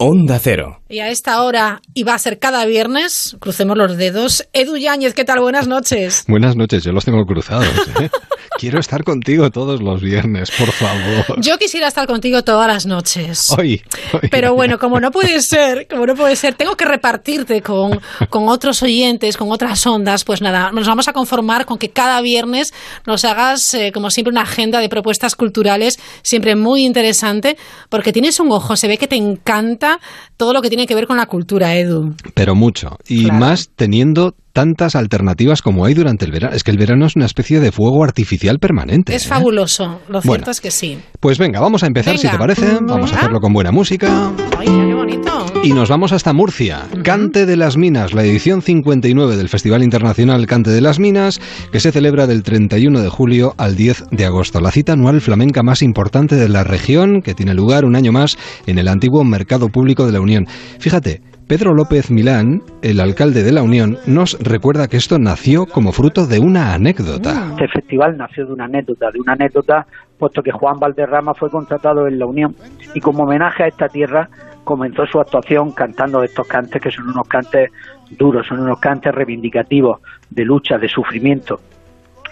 Onda Cero. Y a esta hora, y va a ser cada viernes, crucemos los dedos. Edu Yáñez, ¿qué tal? Buenas noches. Buenas noches, yo los tengo cruzados. ¿eh? Quiero estar contigo todos los viernes, por favor. Yo quisiera estar contigo todas las noches. Hoy. Pero bueno, como no puede ser, como no puede ser, tengo que repartirte con, con otros oyentes, con otras ondas, pues nada, nos vamos a conformar con que cada viernes nos hagas, eh, como siempre, una agenda de propuestas culturales, siempre muy interesante, porque tienes un ojo, se ve que te encanta todo lo que tiene que ver con la cultura, Edu. Pero mucho. Y más teniendo tantas alternativas como hay durante el verano. Es que el verano es una especie de fuego artificial permanente. Es ¿eh? fabuloso, lo cierto es que sí. Pues venga, vamos a empezar si te parece. Vamos a hacerlo con buena música. Ay, qué bonito. Y nos vamos hasta Murcia. Cante de las Minas, la edición 59 del Festival Internacional Cante de las Minas, que se celebra del 31 de julio al 10 de agosto. La cita anual flamenca más importante de la región, que tiene lugar un año más en el antiguo Mercado Público de la Unión. Fíjate, Pedro López Milán, el alcalde de la Unión, nos recuerda que esto nació como fruto de una anécdota. Este festival nació de una anécdota, de una anécdota, puesto que Juan Valderrama fue contratado en la Unión y como homenaje a esta tierra comenzó su actuación cantando estos cantes que son unos cantes duros, son unos cantes reivindicativos de lucha, de sufrimiento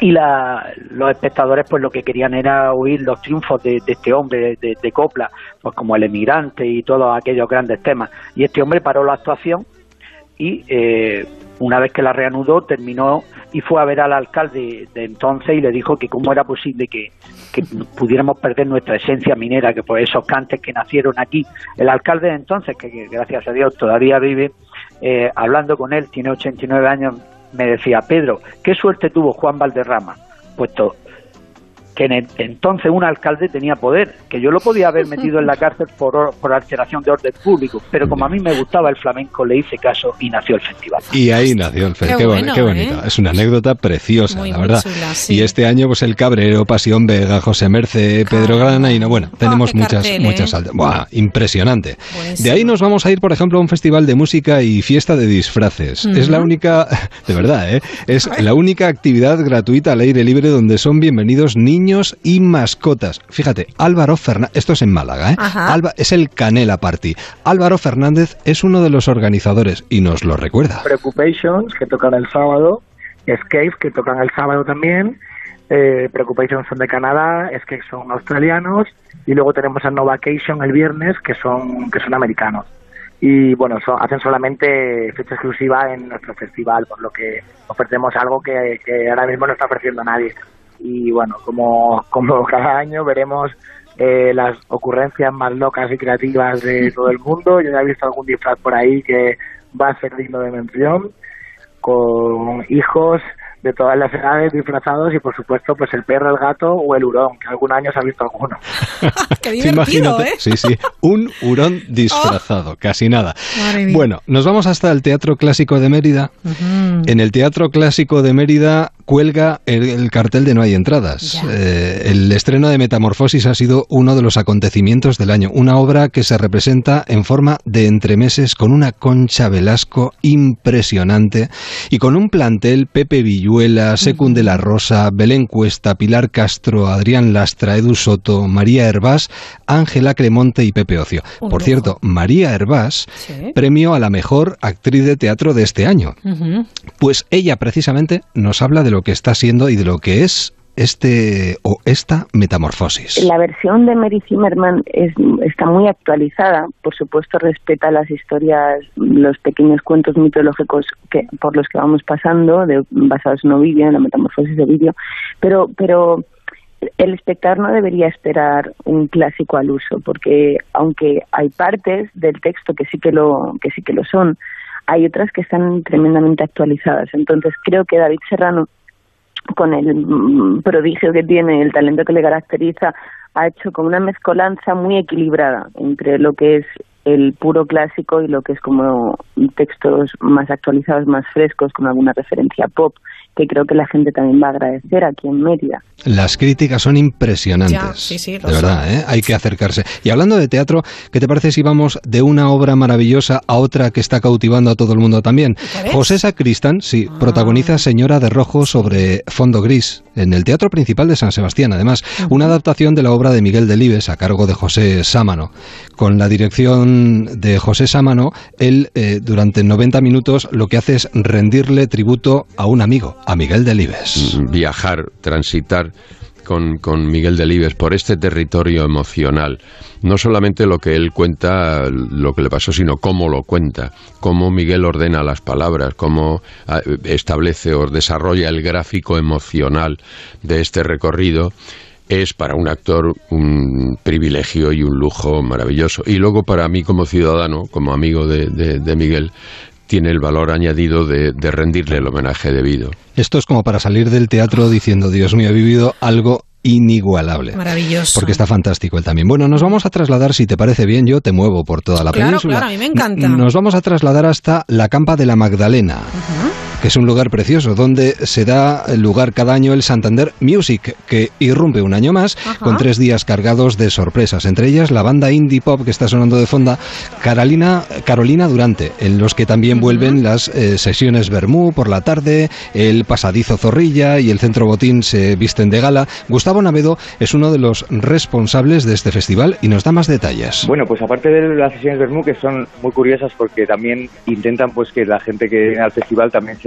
y los espectadores pues lo que querían era oír los triunfos de, este hombre de, copla pues como el emigrante y todos aquellos grandes temas. Y este hombre paró la actuación y eh, una vez que la reanudó terminó y fue a ver al alcalde de entonces y le dijo que cómo era posible que, pudiéramos perder nuestra esencia minera que por esos cantes que nacieron aquí. El alcalde de entonces que, gracias a Dios todavía vive eh, hablando con él tiene 89 años me decía, Pedro, ¿qué suerte tuvo Juan Valderrama? Puesto que en entonces un alcalde tenía poder, que yo lo podía haber metido en la cárcel por, por alteración de orden público, pero como a mí me gustaba el flamenco, le hice caso y nació el festival. Y ahí nació el festival, qué, bueno, qué, bonito. ¿eh? Es una anécdota preciosa, la verdad. Y este año, pues el Cabrero, Pasión Vega, José Merce, Pedro Grana, y no, bueno, oh, tenemos muchas, cartel, muchas ¿eh? impresionante. De ahí nos vamos a ir, por ejemplo, a un festival de música y fiesta de disfraces. Es la única, de verdad, ¿eh? es la única actividad gratuita al aire libre donde son bienvenidos niños niños y mascotas. Fíjate, Álvaro Fernández, esto es en Málaga, ¿eh? Alba, es el Canela Party. Álvaro Fernández es uno de los organizadores y nos lo recuerda. Preoccupations, que tocan el sábado, Escape, que tocan el sábado también, eh, Preoccupations son de Canadá, Escape son australianos, y luego tenemos a Novacation el viernes, que son, que son americanos. y bueno, hacen solamente fecha exclusiva en nuestro festival, por lo que ofrecemos algo que, ahora mismo no está ofreciendo nadie. Y bueno, como, como cada año veremos eh, las ocurrencias más locas y creativas de todo el mundo. Yo ya he visto algún disfraz por ahí que va a ser digno de mención, con hijos de todas las edades disfrazados y por supuesto pues el perro, el gato o el hurón, que algún año se ha visto alguno. Qué divertido, ¿eh? Sí, sí, un hurón disfrazado, casi nada. Bueno, nos vamos hasta el Teatro Clásico de Mérida. En el Teatro Clásico de Mérida cuelga el, cartel de No hay entradas. Eh, el estreno de Metamorfosis ha sido uno de los acontecimientos del año, una obra que se representa en forma de entremeses con una Concha Velasco impresionante y con un plantel Pepe Villuela, Secund de la Rosa, Belén Cuesta, Pilar Castro, Adrián Lastra, Edu Soto, María Hervás, Ángela Cremonte y Pepe Ocio. Por cierto, María Hervás premio a la mejor actriz de teatro de este año. Pues ella precisamente nos habla de lo que está siendo y de lo que es este o esta metamorfosis. La versión de Mary Zimmerman es, está muy actualizada, por supuesto respeta las historias, los pequeños cuentos mitológicos que por los que vamos pasando, de, basados en Ovidio, en la metamorfosis de Ovidio, pero pero el espectador no debería esperar un clásico al uso, porque aunque hay partes del texto que sí que lo que sí que lo son, hay otras que están tremendamente actualizadas. Entonces creo que David Serrano con el mm, prodigio que tiene, el talento que le caracteriza, ha hecho como una mezcolanza muy equilibrada entre lo que es el puro clásico y lo que es como textos más actualizados, más frescos, con alguna referencia pop que creo que la gente también va a agradecer aquí en Mérida. Las críticas son impresionantes. de verdad, ¿eh? hay que acercarse. Y hablando de teatro, ¿qué te parece si vamos de una obra maravillosa a otra que está cautivando a todo el mundo también? José Sacristán, sí, ah. protagoniza Señora de Rojo sobre fondo gris en el Teatro Principal de San Sebastián, además, una adaptación de la obra de Miguel Delibes a cargo de José Sámano. Con la dirección de José Sámano, él eh, durante 90 minutos lo que hace es rendirle tributo a un amigo, a Miguel Delibes. Mm, viajar, transitar con, con, Miguel Delibes por este territorio emocional. No solamente lo que él cuenta, lo que le pasó, sino cómo lo cuenta, cómo Miguel ordena las palabras, cómo ah, establece o desarrolla el gráfico emocional de este recorrido es para un actor un privilegio y un lujo maravilloso. Y luego para mí como ciudadano, como amigo de, de Miguel, tiene el valor añadido de, rendirle el homenaje debido. Esto es como para salir del teatro diciendo, Dios mío, he vivido algo inigualable. Maravilloso. Porque está fantástico él también. Bueno, nos vamos a trasladar, si te parece bien, yo te muevo por toda la claro, península. Claro, a mí me encanta. Nos vamos a trasladar hasta la Campa de la Magdalena que es un lugar precioso, donde se da lugar cada año el Santander Music, que irrumpe un año más con tres días cargados de sorpresas, entre ellas la banda indie pop que está sonando de fondo, Carolina, Carolina Durante, en los que también vuelven las eh, sesiones Bermú por la tarde, el pasadizo Zorrilla y el Centro Botín se visten de gala. Gustavo Navedo es uno de los responsables de este festival y nos da más detalles. Bueno, pues aparte de las sesiones Bermú, que son muy curiosas porque también intentan pues que la gente que viene al festival también se,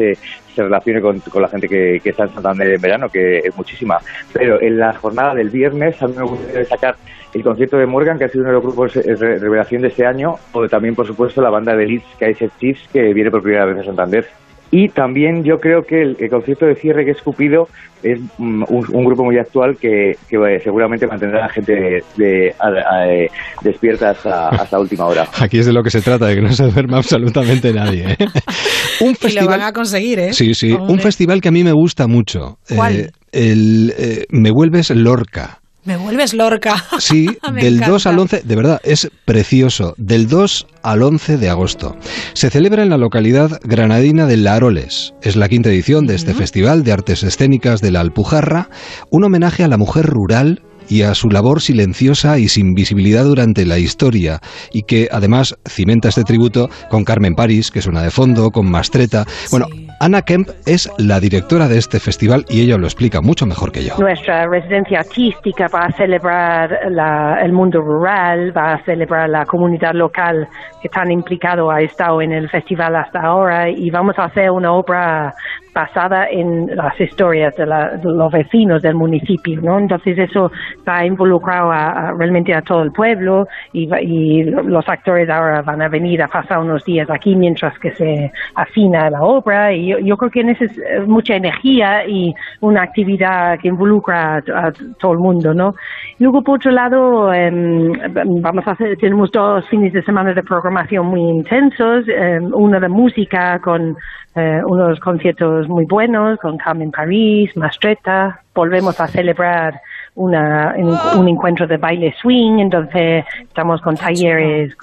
relacione con, la gente que, está en Santander en verano, que es muchísima. Pero en la jornada del viernes a mí me gustaría destacar el concierto de Morgan, que ha sido uno de los grupos de revelación de este año, o también, por supuesto, la banda de Leeds, Kaiser Chiefs, que viene por primera vez a Santander. Y también yo creo que el, concierto de cierre que es Cupido es mm, un, grupo muy actual que, eh, seguramente mantendrá a la gente de, despierta hasta, última hora. Aquí es de lo que se trata, de que no se duerma absolutamente nadie. ¿eh? un festival, y lo van a conseguir, ¿eh? Sí, sí. Un festival que a mí me gusta mucho. ¿Cuál? el, me vuelves Lorca. Me vuelves Lorca. Sí, del 2 al 11, de verdad, es precioso. Del 2 al 11 de agosto. Se celebra en la localidad granadina de Laroles. Es la quinta edición de este Festival de Artes Escénicas de la Alpujarra, un homenaje a la mujer rural y a su labor silenciosa y sin visibilidad durante la historia, y que además cimenta este tributo con Carmen París, que suena de fondo, con Mastreta. Bueno, Ana Kemp es la directora de este festival y ella lo explica mucho mejor que yo. Nuestra residencia artística va a celebrar el mundo rural, va a celebrar la comunidad local que tan implicado ha estado en el festival hasta ahora y vamos a hacer una obra basada en las historias de, los vecinos del municipio, ¿no? Entonces eso va involucrado a, realmente a todo el pueblo y, y, los actores ahora van a venir a pasar unos días aquí mientras que se afina la obra y yo, creo que necesita mucha energía y una actividad que involucra a, todo el mundo, ¿no? Luego por otro lado em, vamos a hacer, tenemos dos fines de semana de programación muy intensos, em, uno de música con eh, unos conciertos muy buenos con Carmen París, Mastretta. Volvemos a celebrar una, un, encuentro de baile swing, entonces estamos con talleres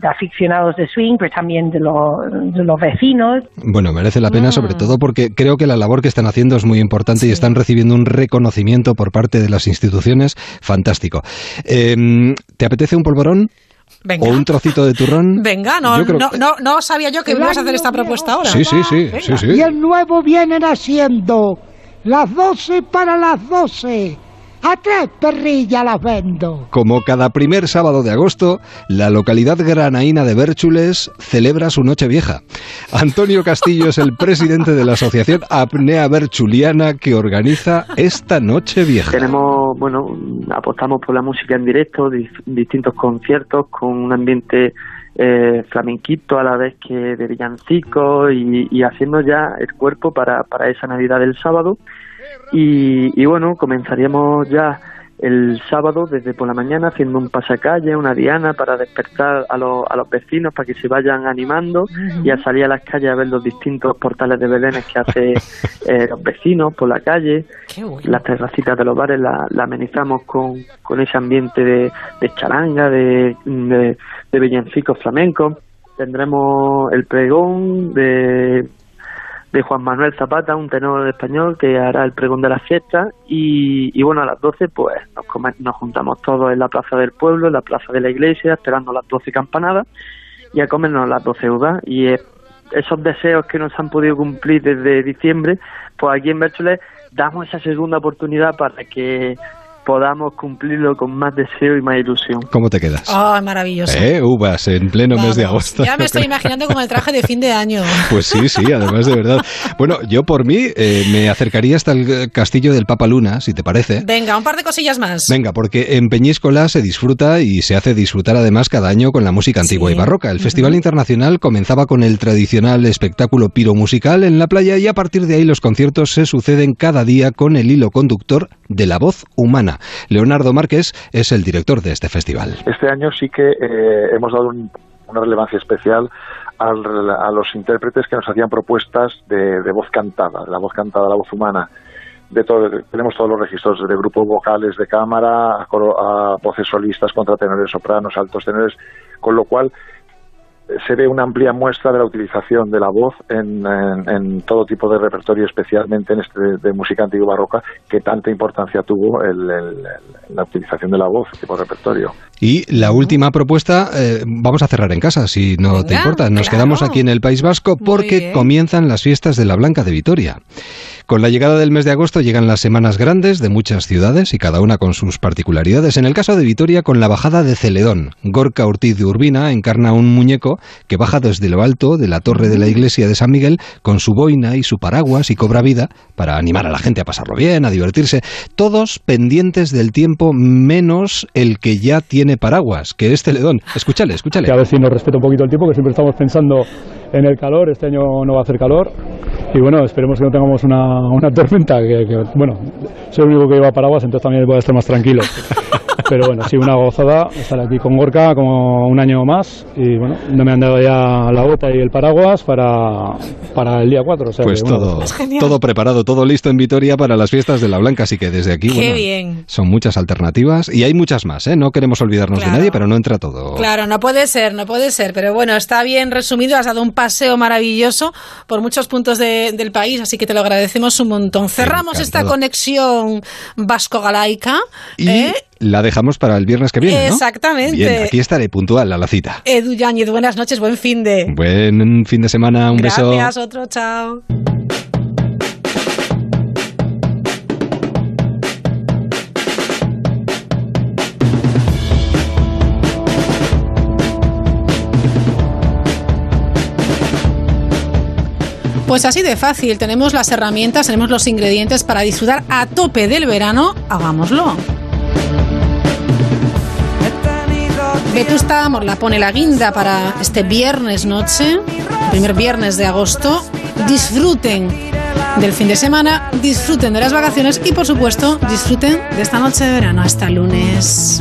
de aficionados de swing, pero también de, de los vecinos. Bueno, merece la pena sobre mm. todo porque creo que la labor que están haciendo es muy importante y están recibiendo un reconocimiento por parte de las instituciones fantástico. Em, ¿Te apetece un polvorón? Venga. o un trocito de turrón. Venga, no, no, no, no, sabía yo que ibas a hacer esta propuesta ahora. Sí, sí, sí, sí, sí. Y el nuevo vienen haciendo las doce para las doce. A tres perrillas las vendo. Como cada primer sábado de agosto, la localidad granaína de Bérchules celebra su noche vieja. Antonio Castillo es el presidente de la asociación Apnea Berchuliana que organiza esta noche vieja. Tenemos, bueno, apostamos por la música en directo, distintos conciertos con un ambiente eh, flamenquito a la vez que de villancicos y, y haciendo ya el cuerpo para, para esa Navidad del sábado y, bueno, comenzaríamos ya el sábado desde por la mañana haciendo un pasacalle, una diana para despertar a, los, a los vecinos para que se vayan animando y a salir a las calles a ver los distintos portales de Belén que hace eh, los vecinos por la calle. Las terracitas de los bares la, amenizamos con, con ese ambiente de, de charanga, de, de, de villancicos flamencos. Tendremos el pregón de de Juan Manuel Zapata, un tenor español que hará el pregón de la fiesta. Y, bueno, a las 12 pues nos, nos juntamos todos en la plaza del pueblo, en la plaza de la iglesia, esperando las 12 campanadas y a comernos las 12 uvas. Y esos deseos que nos han podido cumplir desde diciembre, pues aquí en Bercholet damos esa segunda oportunidad para que podamos cumplirlo con más deseo y más ilusión. ¿Cómo te quedas? Oh, maravilloso. ¿Eh? Uvas en pleno mes de agosto. Ya me estoy imaginando como el traje de fin de año. Pues sí, sí, además de verdad. Bueno, yo por mí eh, me acercaría hasta el castillo del Papa Luna, si te parece. Venga, un par de cosillas más. Venga, porque en Peñíscola se disfruta y se hace disfrutar además cada año con la música antigua y barroca. El Festival Internacional comenzaba con el tradicional espectáculo piro musical en la playa y a partir de ahí los conciertos se suceden cada día con el hilo conductor de la voz humana. Leonardo Márquez es el director de este festival. Este año sí que eh, hemos dado una relevancia especial a los intérpretes que nos hacían propuestas de, voz cantada, la voz cantada, la voz humana. De todo, tenemos todos los registros de grupos vocales de cámara, a, a voces solistas, contratenores, sopranos, altos tenores, con lo cual se ve una amplia muestra de la utilización de la voz en, en, todo tipo de repertorio, especialmente en este de, música antigua barroca, que tanta importancia tuvo el, la utilización de la voz tipo repertorio. Y la última propuesta, eh, vamos a cerrar en casa, si no te importa. Nos quedamos aquí en el País Vasco porque comienzan las fiestas de la Blanca de Vitoria. Con la llegada del mes de agosto llegan las semanas grandes de muchas ciudades y cada una con sus particularidades. En el caso de Vitoria, con la bajada de Celedón, Gorka Ortiz de Urbina encarna un muñeco que baja desde lo alto de la torre de la iglesia de San Miguel con su boina y su paraguas y cobra vida para animar a la gente a pasarlo bien, a divertirse. Todos pendientes del tiempo menos el que ya tiene paraguas, que es Celedón. Escúchale, escúchale. A ver si nos respeta un poquito el tiempo, que siempre estamos pensando en el calor. Este año no va a hacer calor. Y bueno, esperemos que no tengamos una, tormenta. Que, que, bueno, soy el único que lleva paraguas, entonces también voy a estar más tranquilo. Pero bueno, sí, una gozada estar aquí con Gorka como un año más y bueno, no me han dado ya la bota y el paraguas para, para el día 4. pues todo, todo preparado, todo listo en Vitoria para las fiestas de la Blanca, así que desde aquí bueno, son muchas alternativas y hay muchas más, ¿eh? No queremos olvidarnos de nadie, pero no entra todo. Claro, no puede ser, no puede ser, pero bueno, está bien resumido, has dado un paseo maravilloso por muchos puntos del país, así que te lo agradecemos un montón. Cerramos esta conexión vasco-galaica. Y ¿eh? La dejamos para el viernes que viene. Exactamente. Bien, aquí estaré puntual a la cita. Edu Yáñez, buenas noches, buen fin de. Buen fin de semana, un beso. Gracias, otro, chao. Pues así de fácil, tenemos las herramientas, tenemos los ingredientes para disfrutar a tope del verano, hagámoslo. Vetusta Morla pone la guinda para este viernes noche, primer viernes de agosto. Disfruten del fin de semana, disfruten de las vacaciones y, por supuesto, disfruten de esta noche de verano hasta lunes.